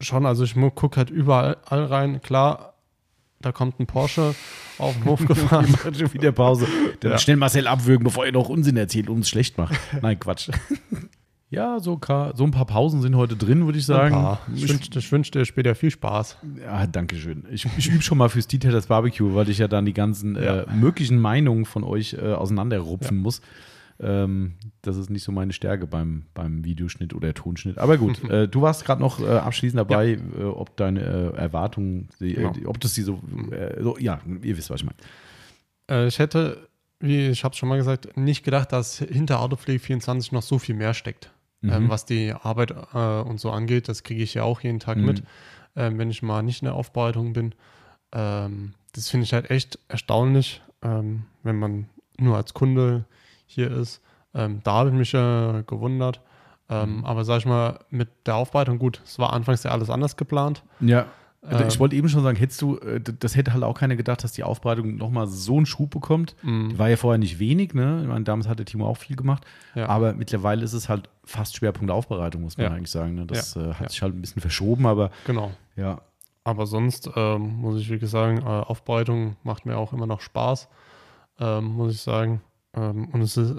schon, also ich gucke halt überall all rein. Klar, da kommt ein Porsche auf den Hof <laughs> gefahren. schon wieder Pause. Dann Ja. schnell Marcel abwürgen, bevor er noch Unsinn erzählt und es schlecht macht. Nein, Quatsch. <laughs> ja, so, so ein paar Pausen sind heute drin, würde ich sagen. Ich wünsche ich wünsch dir später viel Spaß. Ja, danke schön. Ich, ich übe schon mal fürs Detailers Barbecue, weil ich ja dann die ganzen Ja. äh, möglichen Meinungen von euch äh, auseinanderrupfen muss. Ähm, das ist nicht so meine Stärke beim, beim Videoschnitt oder Tonschnitt. Aber gut, <laughs> äh, du warst gerade noch äh, abschließend dabei, äh, ob deine äh, Erwartungen, die, Genau. äh, die- ob das die so, äh, so, ja, ihr wisst, was ich meine. Ich hätte, wie ich habe es schon mal gesagt, nicht gedacht, dass hinter Autopflege 24 noch so viel mehr steckt. Mhm. Ähm, was die Arbeit äh, und so angeht, das kriege ich ja auch jeden Tag Mhm. mit, ähm, wenn ich mal nicht in der Aufbereitung bin. Ähm, das finde ich halt echt erstaunlich, ähm, wenn man nur als Kunde hier ist. Ähm, da habe ich mich äh, gewundert. Ähm, Mhm. Aber sag ich mal, mit der Aufbereitung, gut, es war anfangs ja alles anders geplant. Ja. Ähm, ich wollte eben schon sagen, hättest du, äh, das hätte halt auch keiner gedacht, dass die Aufbereitung nochmal so einen Schub bekommt. Mhm. Die war ja vorher nicht wenig, ne? Ich meine, damals hatte Timo auch viel gemacht. Ja. Aber mittlerweile ist es halt fast Schwerpunkt Aufbereitung, muss man Ja. eigentlich sagen. Ne? Das äh, hat Ja. sich halt ein bisschen verschoben, aber Genau. ja. Aber sonst ähm, muss ich wirklich sagen, äh, Aufbereitung macht mir auch immer noch Spaß, ähm, muss ich sagen. Ähm, und es ist,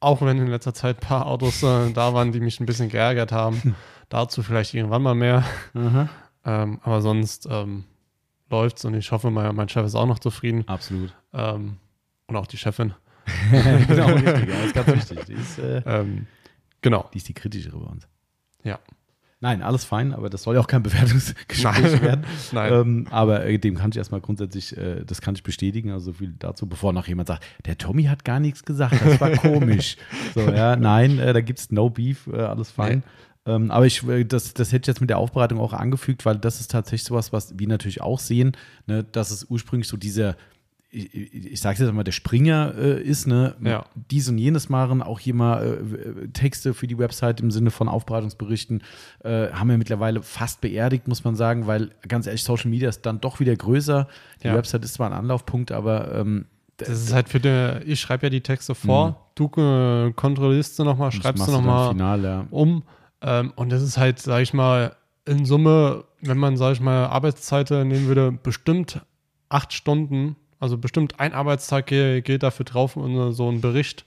auch wenn in letzter Zeit ein paar Autos äh, da waren, die mich ein bisschen geärgert haben, <laughs> dazu vielleicht irgendwann mal mehr. Ähm, aber sonst ähm, läuft's und ich hoffe, mein, mein Chef ist auch noch zufrieden. Absolut. Ähm, und auch die Chefin. <laughs> genau, <laughs> richtig. Ja, ist ganz wichtig. Die ist, äh, Ähm, genau. die, ist die kritischere bei uns. Ja. Nein, alles fein, aber das soll ja auch kein Bewertungsgespräch Nein. werden. <laughs> Nein. Ähm, aber äh, dem kann ich erstmal grundsätzlich, äh, das kann ich bestätigen, also so viel dazu, bevor noch jemand sagt, der Tommy hat gar nichts gesagt, das war komisch. so, ja, nein, äh, da gibt es no beef, äh, alles fein. Ähm, aber ich, äh, das, das hätte ich jetzt mit der Aufbereitung auch angefügt, weil das ist tatsächlich sowas, was wir natürlich auch sehen, ne, dass es ursprünglich so dieser ich, ich, ich sage jetzt mal, der Springer äh, ist, ne, Ja. dies und jenes machen, auch hier mal äh, Texte für die Website im Sinne von Aufbereitungsberichten, äh, haben wir mittlerweile fast beerdigt, muss man sagen, weil ganz ehrlich, Social Media ist dann doch wieder größer. Die Ja. Website ist zwar ein Anlaufpunkt, aber ähm, Das ist halt für den, ich schreibe ja die Texte vor, du äh, kontrollierst sie nochmal, schreibst dann nochmal ja. um. Ähm, und das ist halt, sag ich mal, in Summe, wenn man, sag ich mal, Arbeitszeiten nehmen würde, bestimmt acht Stunden, also bestimmt ein Arbeitstag ge- geht dafür drauf, um so einen Bericht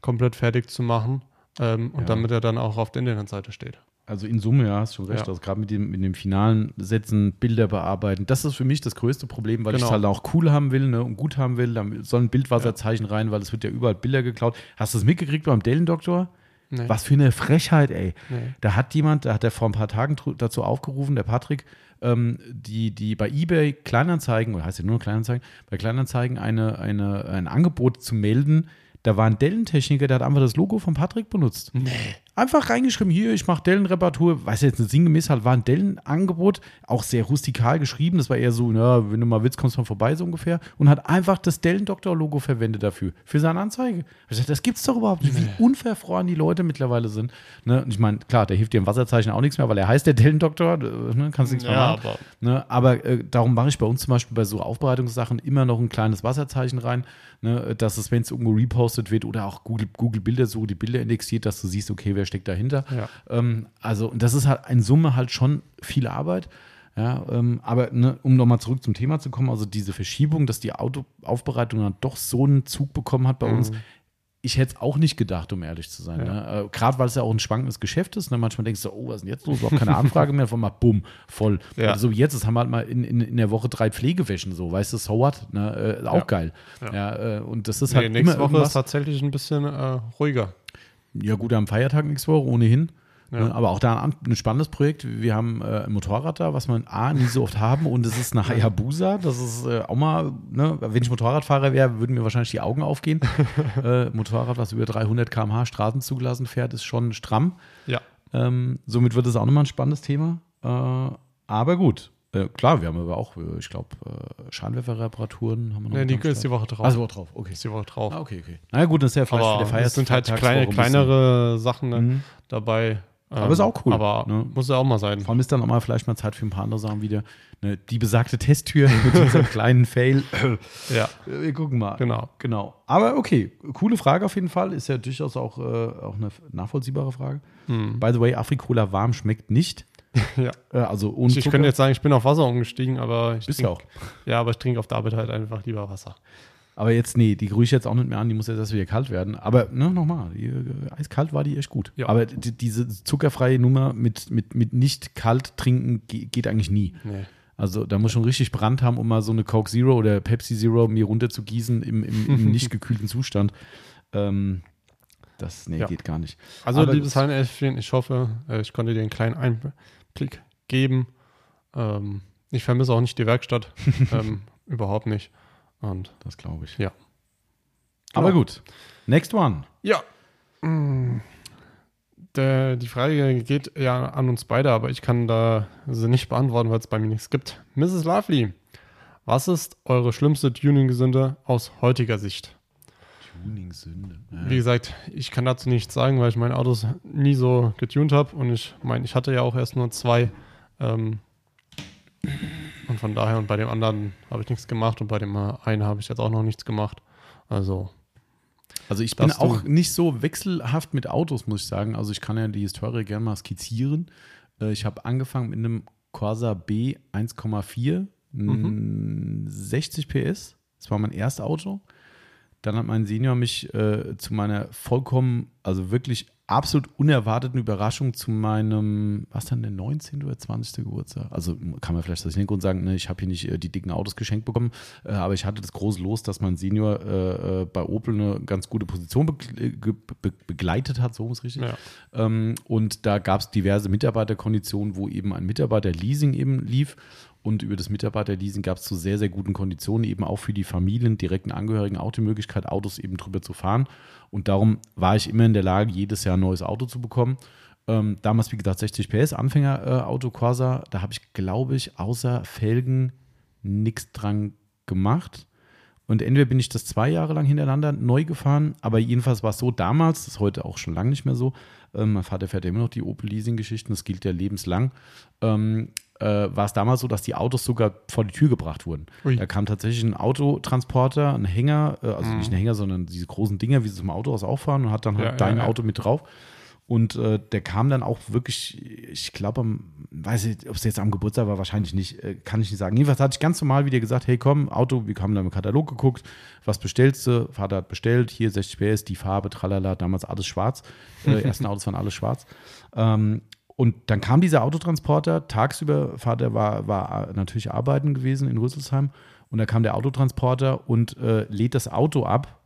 komplett fertig zu machen. Ähm, und Ja. damit er dann auch auf der Internetseite steht. Also in Summe, ja, hast schon recht. Ja. Also gerade mit dem, mit dem finalen Sätzen, Bilder bearbeiten, das ist für mich das größte Problem, weil ich es Genau. halt auch cool haben will ne, und gut haben will. Da soll ein Bildwasserzeichen rein, weil es wird ja überall Bilder geklaut. Hast du es mitgekriegt beim Dellendoktor? Nee. Was für eine Frechheit, ey. Nee. Da hat jemand, da hat er vor ein paar Tagen dazu aufgerufen, der Patrick, ähm, die, die bei eBay Kleinanzeigen, oder heißt ja nur Kleinanzeigen, bei Kleinanzeigen eine, eine, ein Angebot zu melden. Da war ein Dellentechniker, der hat einfach das Logo von Patrick benutzt. Nee. Einfach reingeschrieben, hier, ich mache Dellenreparatur, weiß jetzt nicht sinngemäß halt, war ein Dellenangebot, auch sehr rustikal geschrieben, das war eher so, na, wenn du mal willst, kommst du mal vorbei, so ungefähr, und hat einfach das Dellendoktor-Logo verwendet dafür, für seine Anzeige. Ich dachte, das gibt's doch überhaupt nicht, wie unverfroren die Leute mittlerweile sind. Ne? Und ich meine, klar, der hilft dir im Wasserzeichen auch nichts mehr, weil er heißt der Dellendoktor, äh, ne? kannst nichts mehr Ja, machen. aber Ne, aber äh, darum mache ich bei uns zum Beispiel bei so Aufbereitungssachen immer noch ein kleines Wasserzeichen rein, ne, dass es, wenn es irgendwo repostet wird oder auch Google, Google Bildersuche die Bilder indexiert, dass du siehst, okay, wer steckt dahinter. Ja. Ähm, also, das ist halt in Summe halt schon viel Arbeit. Ja, ähm, aber ne, um nochmal zurück zum Thema zu kommen, also diese Verschiebung, dass die Autoaufbereitung dann doch so einen Zug bekommen hat bei uns, ich hätte es auch nicht gedacht, um ehrlich zu sein. Ja. Ne? Äh, Gerade weil es ja auch ein schwankendes Geschäft ist. Ne? Manchmal denkst du, oh, was ist denn jetzt los? Überhaupt keine Anfrage mehr. Von mal, bumm, voll. Ja. Also so wie jetzt, das haben wir halt mal in, in, in der Woche drei Pflegewäschen, so, weißt du, so what? Ne? Äh, auch Ja. geil. Ja. Äh, und das ist nee, halt nächste immer Woche ist irgendwas. tatsächlich ein bisschen äh, ruhiger. Ja, gut, am Feiertag nächste Woche, ohnehin. Ja. Ne, Aber auch da ein, spannendes Projekt. Wir haben äh, ein Motorrad da, was man A, nie so oft haben. Und es ist eine Hayabusa. <laughs> Das ist äh, auch mal, ne, wenn ich Motorradfahrer wäre, würden mir wahrscheinlich die Augen aufgehen. <laughs> äh, Motorrad, was über 300 km/h Straßen zugelassen fährt, ist schon stramm. Ja. Ähm, somit wird es auch nochmal ein spannendes Thema. Äh, aber gut. Äh, klar, wir haben aber auch, äh, ich glaube, äh, Scheinwerferreparaturen haben wir noch. Mit die ist die. Woche drauf. Also Woche drauf, okay. ist die Woche drauf. Ah, okay, okay. Na ja, gut, das ist ja vielleicht für Aber der Feier es sind halt kleine, kleinere Sachen ne, Mhm. dabei. Aber ist auch cool, Aber ne? muss ja auch mal sein. Vor allem ist dann auch mal vielleicht mal Zeit für ein paar andere Sachen wieder. Ne, die besagte Testtür <laughs> mit diesem kleinen Fail. <laughs> Ja, Wir gucken mal. genau. Genau. Aber okay, coole Frage auf jeden Fall. Ist ja durchaus auch, äh, auch eine nachvollziehbare Frage. Hm. By the way, Afrikola warm schmeckt nicht. <laughs> Ja. Äh, also ohne Ich, ich könnte jetzt sagen, ich bin auf Wasser umgestiegen, aber ich Bist trink- auch. Ja, aber ich trinke auf der Arbeit halt einfach lieber Wasser. Aber jetzt, nee, die grüße ich jetzt auch nicht mehr an, die muss jetzt erst wieder kalt werden. Aber ne, nochmal, die, äh, eiskalt war die echt gut. Ja. Aber die, diese zuckerfreie Nummer mit, mit, mit nicht kalt trinken ge- geht eigentlich nie. Nee. Also da muss schon richtig Brand haben, um mal so eine Coke Zero oder Pepsi Zero mir runterzugießen im, im, im <laughs> nicht gekühlten Zustand. Ähm, das, nee, Ja. geht gar nicht. Also, Aber liebes Hallenelfchen, ich hoffe, äh, ich konnte dir einen kleinen Einblick geben. Ähm, ich vermisse auch nicht die Werkstatt. <laughs> ähm, überhaupt nicht. Und Das glaube ich. Ja. Aber Genau. gut. Next one. ja. Mm. Der, die Frage geht ja an uns beide, aber ich kann da sie nicht beantworten, weil es bei mir nichts gibt. Mrs. Lovely, was ist eure schlimmste Tuning-Sünde aus heutiger Sicht? Tuning-Sünde. Wie gesagt, ich kann dazu nichts sagen, weil ich meine Autos nie so getuned habe und ich meine, ich hatte ja auch erst nur zwei. Ähm, und von daher und bei dem anderen habe ich nichts gemacht und bei dem einen habe ich jetzt auch noch nichts gemacht. Also, Also ich bin auch nicht so wechselhaft mit Autos, muss ich sagen. Also ich kann ja die Historie gerne mal skizzieren. Äh, Ich habe angefangen mit einem Corsa B 1,4, Mhm. n- 60 PS. Das war mein erstes Auto. Dann hat mein Senior mich äh, zu meiner vollkommen, also wirklich absolut unerwarteten Überraschung zu meinem, was dann der 19. oder 20. Geburtstag? Also kann man vielleicht das Hintergrund sagen, ne, ich habe hier nicht äh, die dicken Autos geschenkt bekommen, äh, aber ich hatte das große Los, dass mein Senior äh, äh, bei Opel eine ganz gute Position be ge- be begleitet hat, so ist richtig. ja. Ähm, und da gab es diverse Mitarbeiterkonditionen, wo eben ein Mitarbeiterleasing eben lief. Und über das Mitarbeiterleasing gab es zu sehr, sehr guten Konditionen eben auch für die Familien, direkten Angehörigen auch die Möglichkeit, Autos eben drüber zu fahren. Und darum war ich immer in der Lage, jedes Jahr ein neues Auto zu bekommen. Ähm, damals, wie gesagt, 60 PS, Anfänger-Auto Corsa. Da habe ich, glaube ich, außer Felgen nichts dran gemacht. Und entweder bin ich das zwei Jahre lang hintereinander neu gefahren, aber jedenfalls war es so damals, das ist heute auch schon lange nicht mehr so. Ähm, mein Vater fährt ja immer noch die Opel-Leasing-Geschichten, das gilt ja lebenslang. Ähm, äh, war es damals so, dass die Autos sogar vor die Tür gebracht wurden. Ui. Da kam tatsächlich ein Autotransporter, ein Hänger, äh, also nicht ein Hänger, sondern diese großen Dinger, wie sie zum Auto aus auffahren und hat dann halt Ja, dein ja. Auto mit drauf. Und äh, der kam dann auch wirklich, ich glaube, am- weiß ich, ob es jetzt am Geburtstag war, wahrscheinlich nicht, äh, kann ich nicht sagen. Jedenfalls hatte ich ganz normal wieder gesagt, hey komm, Auto, wir haben dann im Katalog geguckt, was bestellst du? Vater hat bestellt, hier 60 PS, die Farbe, tralala, damals alles schwarz. Äh, <laughs> ersten Autos waren alles schwarz. Ähm, und dann kam dieser Autotransporter, tagsüber, Vater war, war natürlich arbeiten gewesen in Rüsselsheim. Und da kam der Autotransporter und äh, lädt das Auto ab.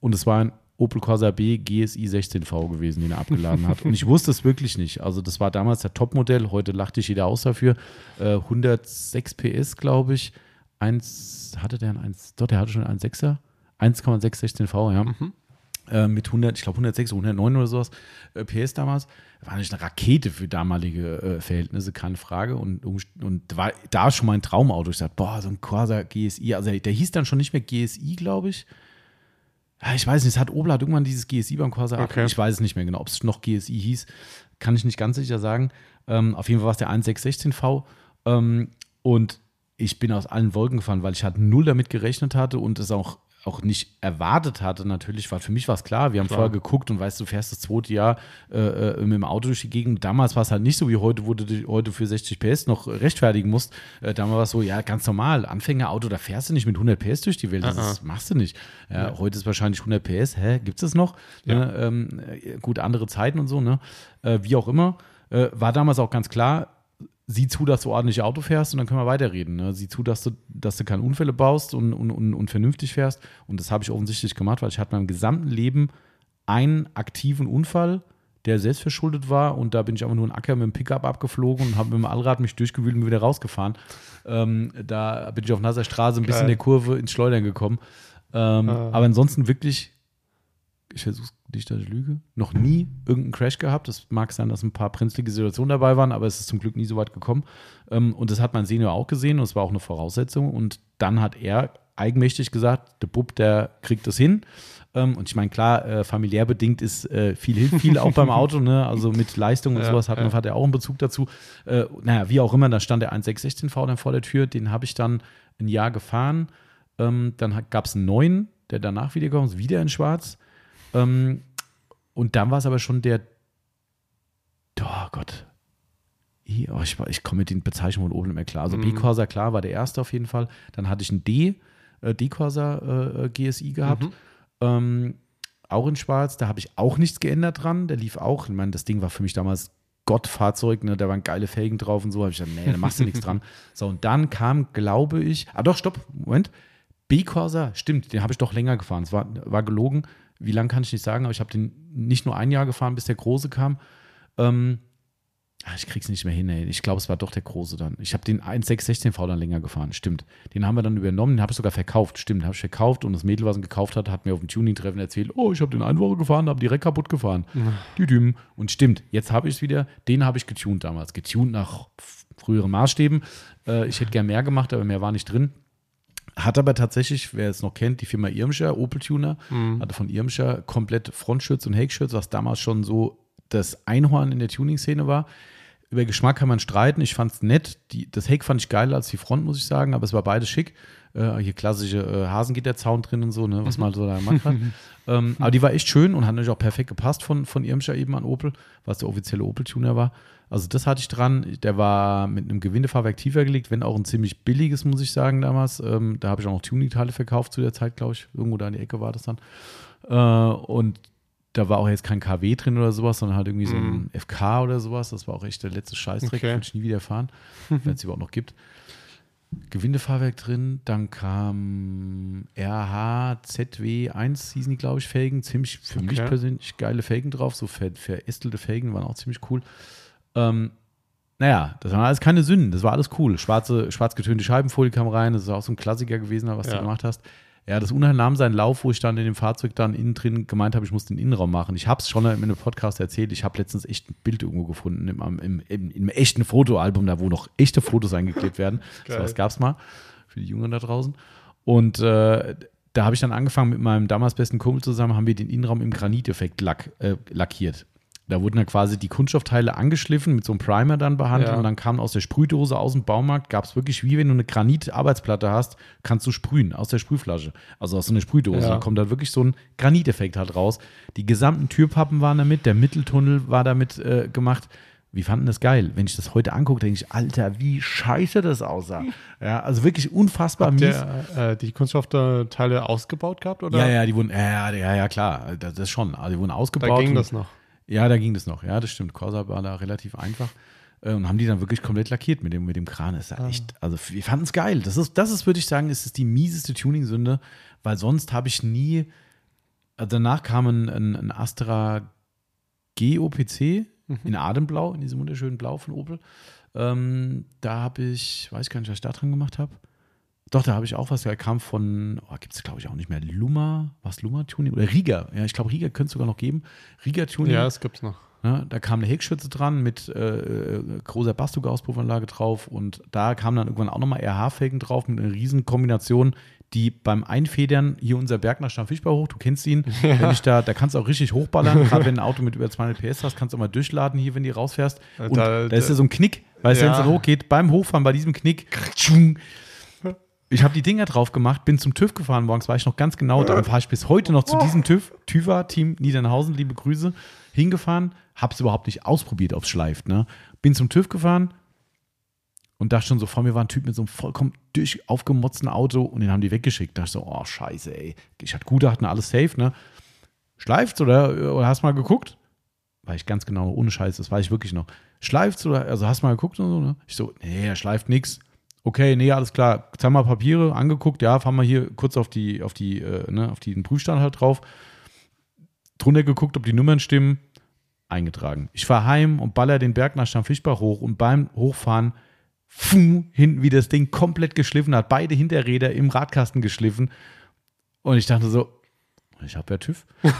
Und es war ein Opel Corsa B GSI 16V gewesen, den er abgeladen hat. Und ich wusste es wirklich nicht. Also das war damals der Topmodell. Heute lachte ich jeder aus dafür. Äh, 106 PS, glaube ich. Eins, hatte der ein 1, doch, der hatte schon einen 1,6er. 1,6 16V, ja. Äh, mit 100, ich glaube 106, 109 oder sowas äh, PS damals. War natürlich eine Rakete für damalige äh, Verhältnisse, keine Frage. Und, und war da schon mein Traumauto. Ich sagte, boah, so ein Corsa GSI. Also der hieß dann schon nicht mehr GSI, glaube ich. Ja, ich weiß nicht, es hat Opel hat irgendwann dieses GSI beim Corsa Okay. Ich weiß es nicht mehr genau, ob es noch GSI hieß, kann ich nicht ganz sicher sagen. Ähm, auf jeden Fall war es der 1616V. Ähm, und ich bin aus allen Wolken gefahren, weil ich halt null damit gerechnet hatte und es auch, auch nicht erwartet hatte, natürlich, weil für mich war es klar, wir haben Klar. vorher geguckt und weißt du, fährst das zweite Jahr äh, äh, mit dem Auto durch die Gegend. Damals war es halt nicht so wie heute, wo du dich heute für 60 PS noch rechtfertigen musst. Äh, damals war es so, ja, ganz normal, Anfängerauto, da fährst du nicht mit 100 PS durch die Welt, das Ah, ah. ist, machst du nicht. Ja, Heute ist wahrscheinlich 100 PS, hä, gibt es das noch? Ja. Ne, ähm, äh, gut, andere Zeiten und so, ne? Äh, wie auch immer. Äh, war damals auch ganz klar, sieh zu, dass du ordentlich Auto fährst und dann können wir weiterreden. Ne? Sieh zu, dass du, dass du keine Unfälle baust und, und, und, und vernünftig fährst. Und das habe ich offensichtlich gemacht, weil ich hatte meinem gesamten Leben einen aktiven Unfall, der selbst verschuldet war. Und da bin ich einfach nur einen Acker mit dem Pickup abgeflogen und habe mit dem Allrad mich durchgewühlt und wieder rausgefahren. Ähm, da bin ich auf nasser Straße ein bisschen in der Kurve ins Schleudern gekommen. Ähm, Ah. Aber ansonsten wirklich ich versuche nicht, dass ich lüge, noch nie irgendeinen Crash gehabt. Es mag sein, dass ein paar brenzlige Situationen dabei waren, aber es ist zum Glück nie so weit gekommen. Ähm, und das hat mein Senior auch gesehen und es war auch eine Voraussetzung. Und dann hat er eigenmächtig gesagt, der Bub, der kriegt das hin. Ähm, und ich meine, klar, äh, familiär bedingt ist äh, viel hilft viel auch beim Auto, ne? Also mit Leistung und Ja, sowas hat, man, ja. hat er auch einen Bezug dazu. Äh, naja, wie auch immer, da stand der 1616V dann vor der Tür, den habe ich dann ein Jahr gefahren. Ähm, dann gab es einen neuen, der danach wieder kommt, wieder in Schwarz. Ähm, und dann war es aber schon der, oh Gott, oh, ich, ich komme mit den Bezeichnungen Opel nicht mehr klar. Also Mhm. B-Corsa, klar, war der erste auf jeden Fall. Dann hatte ich einen D, äh, D-Corsa äh, GSI gehabt. Mhm. Ähm, auch in Schwarz, da habe ich auch nichts geändert dran. Der lief auch. Ich meine, das Ding war für mich damals Gottfahrzeug, ne? da waren geile Felgen drauf und so. habe ich gesagt, nee, da machst du nichts dran. <laughs> So, und dann kam, glaube ich, ah doch, stopp, Moment. B-Corsa, stimmt, den habe ich doch länger gefahren. Es war, war gelogen. Wie lang kann ich nicht sagen, aber ich habe den nicht nur ein Jahr gefahren, bis der Große kam. Ähm, ah, ich krieg's nicht mehr hin, ey. Ich glaube, es war doch der Große dann. Ich habe den 1616V dann länger gefahren, stimmt. Den haben wir dann übernommen, den habe ich sogar verkauft, stimmt. Den habe ich verkauft und das Mädel, was ihn gekauft hat, hat mir auf dem Tuning-Treffen erzählt, oh, ich habe den eine Woche gefahren, habe direkt kaputt gefahren. Düdüm. Und stimmt, jetzt habe ich es wieder, den habe ich getunt damals. Getunt nach früheren Maßstäben. Äh, ich hätte gern mehr gemacht, aber mehr war nicht drin. Hat aber tatsächlich, wer es noch kennt, die Firma Irmscher, Opel Tuner, hatte von Irmscher komplett Frontschütz und Heckschütz, was damals schon so das Einhorn in der Tuning-Szene war. Über Geschmack kann man streiten. Ich fand es nett. Die, das Heck fand ich geiler als die Front, muss ich sagen, aber es war beides schick. Äh, hier klassische äh, Hasengitterzaun drin und so, ne, was man halt so da gemacht hat. <laughs> ähm, aber die war echt schön und hat natürlich auch perfekt gepasst von, von Irmscher eben an Opel, was der offizielle Opel-Tuner war. Also das hatte ich dran. Der war mit einem Gewindefahrwerk tiefer gelegt, wenn auch ein ziemlich billiges, muss ich sagen, damals. Ähm, da habe ich auch noch Tuning-Teile verkauft zu der Zeit, glaube ich. Irgendwo da in die Ecke war das dann. Äh, und da war auch jetzt kein KW drin oder sowas, sondern halt irgendwie so ein FK oder sowas. Das war auch echt der letzte Scheißdreck, Okay. würde ich nie wieder fahren, <laughs> wenn es überhaupt noch gibt. Gewindefahrwerk drin, dann kam RH ZW1, hießen die, glaube ich, Felgen. Ziemlich für mich Okay. persönlich geile Felgen drauf, so ver verästelte Felgen waren auch ziemlich cool. Ähm, naja, das waren alles keine Sünden, das war alles cool. Schwarze, schwarz getönte Scheibenfolie kam rein, das ist auch so ein Klassiker gewesen, was Ja. du gemacht hast. Ja, das Unheil nahm seinen Lauf, wo ich dann in dem Fahrzeug dann innen drin gemeint habe, ich muss den Innenraum machen. Ich habe es schon in einem Podcast erzählt. Ich habe letztens echt ein Bild irgendwo gefunden im, im, im, im, echten Fotoalbum, da wo noch echte Fotos eingeklebt werden. <laughs> So Geil. was gab es mal für die Jungen da draußen. Und äh, da habe ich dann angefangen mit meinem damals besten Kumpel zusammen, haben wir den Innenraum im Graniteffekt lack, äh, lackiert. Da wurden dann quasi die Kunststoffteile angeschliffen, mit so einem Primer dann behandelt Ja. und dann kam aus der Sprühdose aus dem Baumarkt, gab es wirklich, wie wenn du eine Granit-Arbeitsplatte hast, kannst du sprühen aus der Sprühflasche, also aus so einer Sprühdose. Ja. Da kommt da wirklich so ein Graniteffekt halt raus. Die gesamten Türpappen waren damit, der Mitteltunnel war damit äh, gemacht. Wir fanden das geil. Wenn ich das heute angucke, denke ich, Alter, wie scheiße das aussah. <laughs> Ja, also wirklich unfassbar mies. Der, äh, die Kunststoffteile ausgebaut gehabt, oder? Ja, ja, die wurden, ja, ja, ja, klar, das, das schon. Also die wurden Da ausgebaut. ging und- das noch. Ja, da ging das noch. Ja, das stimmt. Corsa war da relativ einfach. Äh, Und haben die dann wirklich komplett lackiert mit dem, mit dem Kran. Das ist ja echt, also wir fanden es geil. Das ist, das ist, würde ich sagen, ist es die mieseste Tuning-Sünde, weil sonst habe ich nie. Also danach kam ein, ein, ein Astra GOPC in Ademblau, in diesem wunderschönen Blau von Opel. Ähm, da habe ich, weiß gar nicht, was ich da dran gemacht habe. Doch, da habe ich auch was, der kam von, oh, gibt es glaube ich auch nicht mehr, Luma, was Luma-Tuning oder Riga. Ja, ich glaube, Riga könnte es sogar noch geben. Riga-Tuning. Ja, das gibt's noch. Ne, da kam eine Heckschütze dran mit äh, äh, großer Bastug-Auspuffanlage drauf und da kam dann irgendwann auch nochmal RH-Felgen drauf mit einer riesen Kombination, die beim Einfedern hier unser Berg nach Stammfischbau hoch, du kennst ihn, <laughs> wenn ich da, da kannst du auch richtig hochballern, <laughs> gerade wenn ein Auto mit über 200 PS hast, kannst du auch mal durchladen hier, wenn du rausfährst und Da- da, ist ja so ein Knick, weißt du, wenn es Ja. hochgeht, beim Hochfahren bei diesem Knick. Ich habe die Dinger drauf gemacht, bin zum TÜV gefahren morgens, war ich noch ganz genau, darum fahre ich bis heute noch zu diesem TÜV, TÜVA, Team Niedernhausen, liebe Grüße, hingefahren, habe es überhaupt nicht ausprobiert, ob es schleift. Ne? Bin zum TÜV gefahren und dachte schon so, vor mir war ein Typ mit so einem vollkommen durch aufgemotzten Auto und den haben die weggeschickt. Da dachte ich so, oh scheiße, ey. Ich hatte gute, hatten alles safe, ne? Schleift's oder, oder hast mal geguckt? Weiß ich ganz genau, ohne Scheiß, das weiß ich wirklich noch. Schleift's oder, also hast mal geguckt und so, ne? Ich so, nee, er schleift nix. Okay, nee, alles klar. Zeig mal Papiere, angeguckt, ja, fahren wir hier kurz auf die, auf die, äh, ne, auf den Prüfstand halt drauf. Drunter geguckt, ob die Nummern stimmen, eingetragen. Ich fahr heim und baller den Berg nach Stammfischbach hoch und beim Hochfahren fuh, hinten wie das Ding komplett geschliffen hat, beide Hinterräder im Radkasten geschliffen. Und ich dachte so, ich habe ja TÜV. <laughs> ich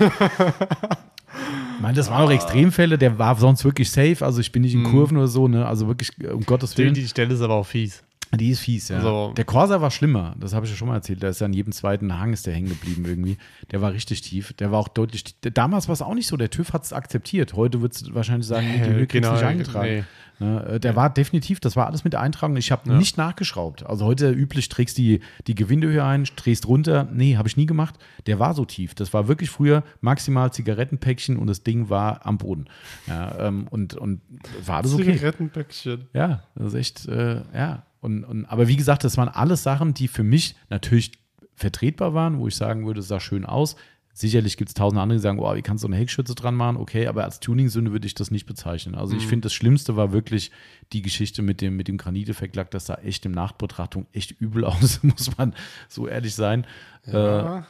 meine, das waren auch Extremfälle, der war sonst wirklich safe, also ich bin nicht in Kurven oder so, ne? Also wirklich, um Gottes Willen. die Stelle ist aber auch fies. Die ist fies, ja. Also- der Corsa war schlimmer, das habe ich ja schon mal erzählt. Da ist ja an jedem zweiten Hang ist der hängen geblieben irgendwie. Der war richtig tief. Der war auch deutlich. Damals war es auch nicht so. Der TÜV hat es akzeptiert. Heute würdest du wahrscheinlich sagen, nee, die Höhe kriegst du nicht eingetragen. nee. Ne, äh, der war definitiv, das war alles mit der Eintragung. Ich habe Ja. nicht nachgeschraubt. Also heute üblich trägst die, die Gewindehöhe ein, drehst runter. Nee, habe ich nie gemacht. Der war so tief. Das war wirklich früher maximal Zigarettenpäckchen und das Ding war am Boden. Ja, ähm, und, und war alles okay. Zigarettenbäckchen. Ja, das ist echt, äh, ja. Und, und, aber wie gesagt, das waren alles Sachen, die für mich natürlich vertretbar waren, wo ich sagen würde, es sah schön aus. Sicherlich gibt es tausend andere, die sagen, oh, wie kannst du eine Heckschütze dran machen? Okay, aber als Tuning-Sünde würde ich das nicht bezeichnen. Also ich finde, das Schlimmste war wirklich die Geschichte mit dem, mit dem Graniteffektlack. Das sah echt in Nachbetrachtung echt übel <laughs> aus, muss man so ehrlich sein. Äh, Ja.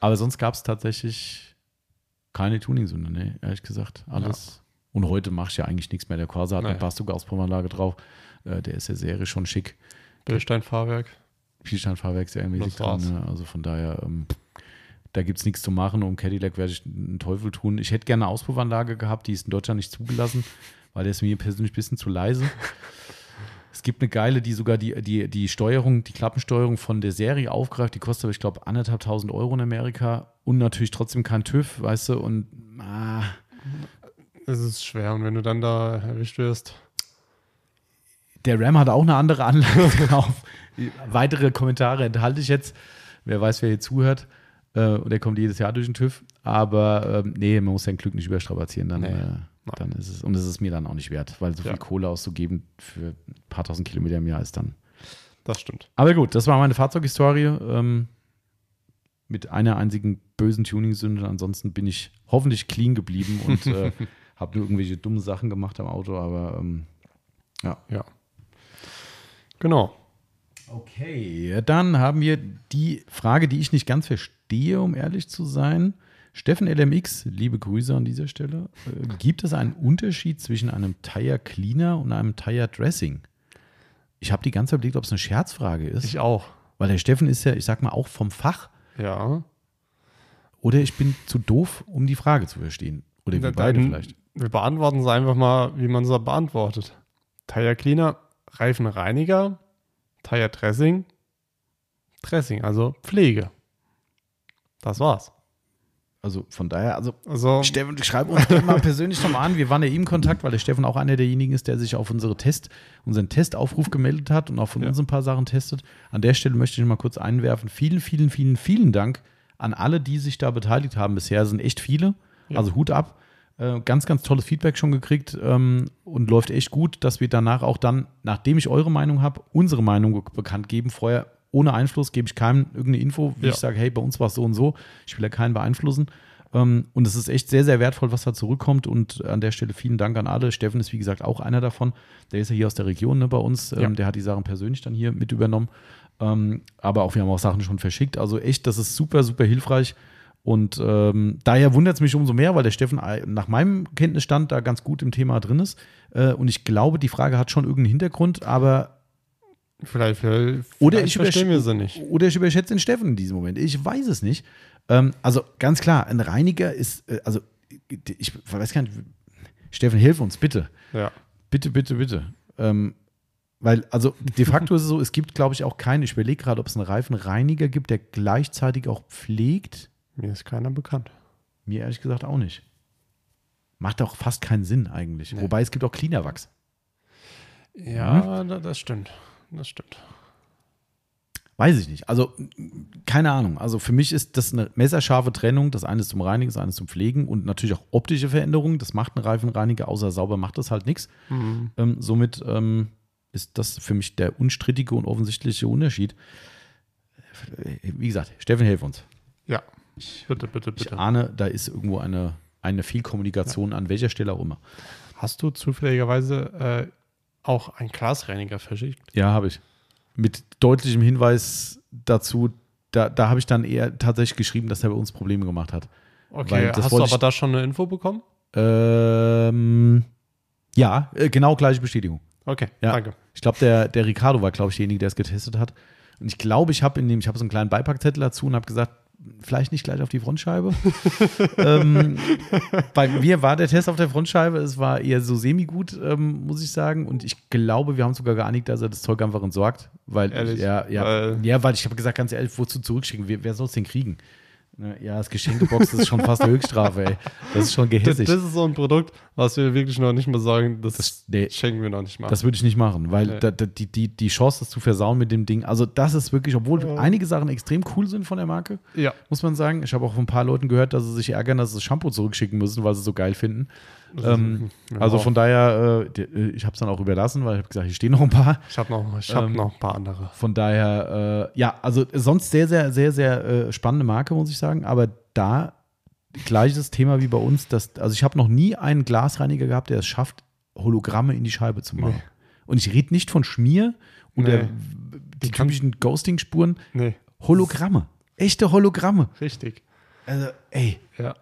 aber sonst gab es tatsächlich keine Tuning-Sünde, ne, ehrlich gesagt. Alles. Und heute mache ich ja eigentlich nichts mehr. Der Corsa hat eine Nee. Bastugauspuffenanlage drauf. Äh, der ist ja Serie schon schick. Bildsteinfahrwerk. Spielsteinfahrwerk serienmäßig Das war's. drin. Ne? Also von daher, ähm, da gibt es nichts zu machen. Um Cadillac werde ich einen Teufel tun. Ich hätte gerne eine Auspuffanlage gehabt, die ist in Deutschland nicht zugelassen, weil der ist mir persönlich ein bisschen zu leise. Es gibt eine geile, die sogar die, die, die Steuerung, die Klappensteuerung von der Serie aufgreift. Die kostet aber, ich glaube, anderthalb tausend Euro in Amerika und natürlich trotzdem kein TÜV, weißt du, und ah, Es ist schwer und wenn du dann da erwischt wirst. Der Ram hat auch eine andere Anlage <laughs> drauf. Weitere Kommentare enthalte ich jetzt. Wer weiß, wer hier zuhört. Äh, und der kommt jedes Jahr durch den TÜV. Aber ähm, nee, man muss sein Glück nicht überstrapazieren. Dann, Nee. äh, dann ist es, und es ist mir dann auch nicht wert, weil so Ja. viel Kohle auszugeben für ein paar tausend Kilometer im Jahr ist dann. Das stimmt. Aber gut, das war meine Fahrzeughistorie. Ähm, mit einer einzigen bösen Tuning-Sünde. Ansonsten bin ich hoffentlich clean geblieben und äh, <laughs> habe nur irgendwelche dummen Sachen gemacht am Auto. Aber ähm, Ja. Genau. Okay, dann haben wir die Frage, die ich nicht ganz verstehe, um ehrlich zu sein. Steffen LMX, liebe Grüße an dieser Stelle. Äh, gibt es einen Unterschied zwischen einem Tire Cleaner und einem Tire Dressing? Ich habe die ganze Zeit überlegt, ob es eine Scherzfrage ist, Ich auch. weil der Steffen ist ja, ich sag mal, auch vom Fach. Ja. Oder ich bin zu doof, um die Frage zu verstehen. Oder wir beide vielleicht. Wir beantworten es einfach mal, wie man es beantwortet. Tire Cleaner, Reifenreiniger, Tire Dressing, Dressing, also Pflege. Das war's. Also von daher, also Also, Steffen, schreib uns mal persönlich nochmal an. Wir waren ja eben in Kontakt, weil der Steffen auch einer derjenigen ist, der sich auf unsere Test, unseren Testaufruf gemeldet hat und auch von Ja. uns ein paar Sachen testet. An der Stelle möchte ich mal kurz einwerfen. Vielen, vielen, vielen, vielen Dank an alle, die sich da beteiligt haben bisher. Es sind echt viele. Ja. Also Hut ab. Äh, ganz, ganz tolles Feedback schon gekriegt ähm, und läuft echt gut, dass wir danach auch dann, nachdem ich eure Meinung habe, unsere Meinung be- bekannt geben. Vorher ohne Einfluss gebe ich keinem irgendeine Info, wie Ja. ich sage, hey, bei uns war es so und so. Ich will ja keinen beeinflussen. Ähm, und es ist echt sehr, sehr wertvoll, was da zurückkommt. Und an der Stelle vielen Dank an alle. Steffen ist, wie gesagt, auch einer davon. Der ist ja hier aus der Region ne, bei uns. Ähm, Ja. Der hat die Sachen persönlich dann hier mit übernommen. Ähm, aber auch wir haben auch Sachen schon verschickt. Also echt, das ist super, super hilfreich. Und ähm, daher wundert es mich umso mehr, weil der Steffen äh, nach meinem Kenntnisstand da ganz gut im Thema drin ist. Äh, und ich glaube, die Frage hat schon irgendeinen Hintergrund, aber vielleicht, vielleicht Oder ich verstehen wir sie nicht. oder ich überschätze den Steffen in diesem Moment. Ich weiß es nicht. Ähm, also ganz klar, ein Reiniger ist, äh, also ich weiß gar nicht, Steffen, hilf uns bitte. Ja. Bitte, bitte, bitte. Ähm, weil, also de facto ist es so, es gibt, glaube ich, auch keinen, ich überlege gerade, ob es einen Reifenreiniger gibt, der gleichzeitig auch pflegt. Mir ist keiner bekannt. Mir ehrlich gesagt auch nicht. Macht auch fast keinen Sinn eigentlich. Nee. Wobei es gibt auch Cleanerwachs. Ja, da, das stimmt. Das stimmt. Weiß ich nicht. Also, keine Ahnung. Also, für mich ist das eine messerscharfe Trennung. Das eine ist zum Reinigen, das eine ist zum Pflegen und natürlich auch optische Veränderungen. Das macht ein Reifenreiniger, außer sauber macht das halt nichts. Mhm. Ähm, somit ähm, ist das für mich der unstrittige und offensichtliche Unterschied. Wie gesagt, Steffen, hilf uns. Ja. Bitte, bitte, Ich bitte. ahne, da ist irgendwo eine, eine Fehlkommunikation an welcher Stelle auch immer. Hast du zufälligerweise äh, auch einen Glasreiniger verschickt? Ja, habe ich. Mit deutlichem Hinweis dazu, da, da habe ich dann eher tatsächlich geschrieben, dass er bei uns Probleme gemacht hat. Okay, hast du aber ich- da schon eine Info bekommen? Ähm, ja, äh, genau gleiche Bestätigung. Okay, Ja. danke. Ich glaube, der, der Ricardo war, glaube ich, derjenige, der es getestet hat. Und ich glaube, ich habe in dem, ich habe so einen kleinen Beipackzettel dazu und habe gesagt, vielleicht nicht gleich auf die Frontscheibe. <laughs> ähm, bei mir war der Test auf der Frontscheibe, es war eher so semi-gut, ähm, muss ich sagen. Und ich glaube, wir haben sogar geeinigt, dass er das Zeug einfach entsorgt. Weil, Ehrlich? ja, ja, Weil- ja, weil ich habe gesagt, ganz ehrlich, wozu zurückschicken? Wer, wer soll es denn kriegen? Ne, Ja, das Geschenkebox das ist schon fast eine Höchststrafe, ey. Das ist schon Das, gehässig. das ist so ein Produkt, was wir wirklich noch nicht mehr sagen, das, Das- nee. schenken wir noch nicht mal. Das würde ich nicht machen, weil Nee. da, da, die, die, die Chance, das zu versauen mit dem Ding, also das ist wirklich, obwohl einige Sachen extrem cool sind von der Marke, ja. muss man sagen. Ich habe auch von ein paar Leuten gehört, dass sie sich ärgern, dass sie das Shampoo zurückschicken müssen, weil sie es so geil finden. Ähm, Ja. <laughs> Also von daher, äh, äh, ich habe es dann auch überlassen, weil ich habe gesagt, hier stehen noch ein paar. Ich habe noch, ich hab Ähm, noch ein paar andere. Von daher, äh, ja, also sonst sehr, sehr, sehr, sehr äh, spannende Marke, muss ich sagen. Aber da gleiches Thema wie bei uns. Dass, also ich habe noch nie einen Glasreiniger gehabt, der es schafft, Hologramme in die Scheibe zu machen. Nee. Und ich rede nicht von Schmier oder Nee. die typischen Ghosting-Spuren. Nee, Hologramme. Echte Hologramme. richtig. Also, ey. Ja.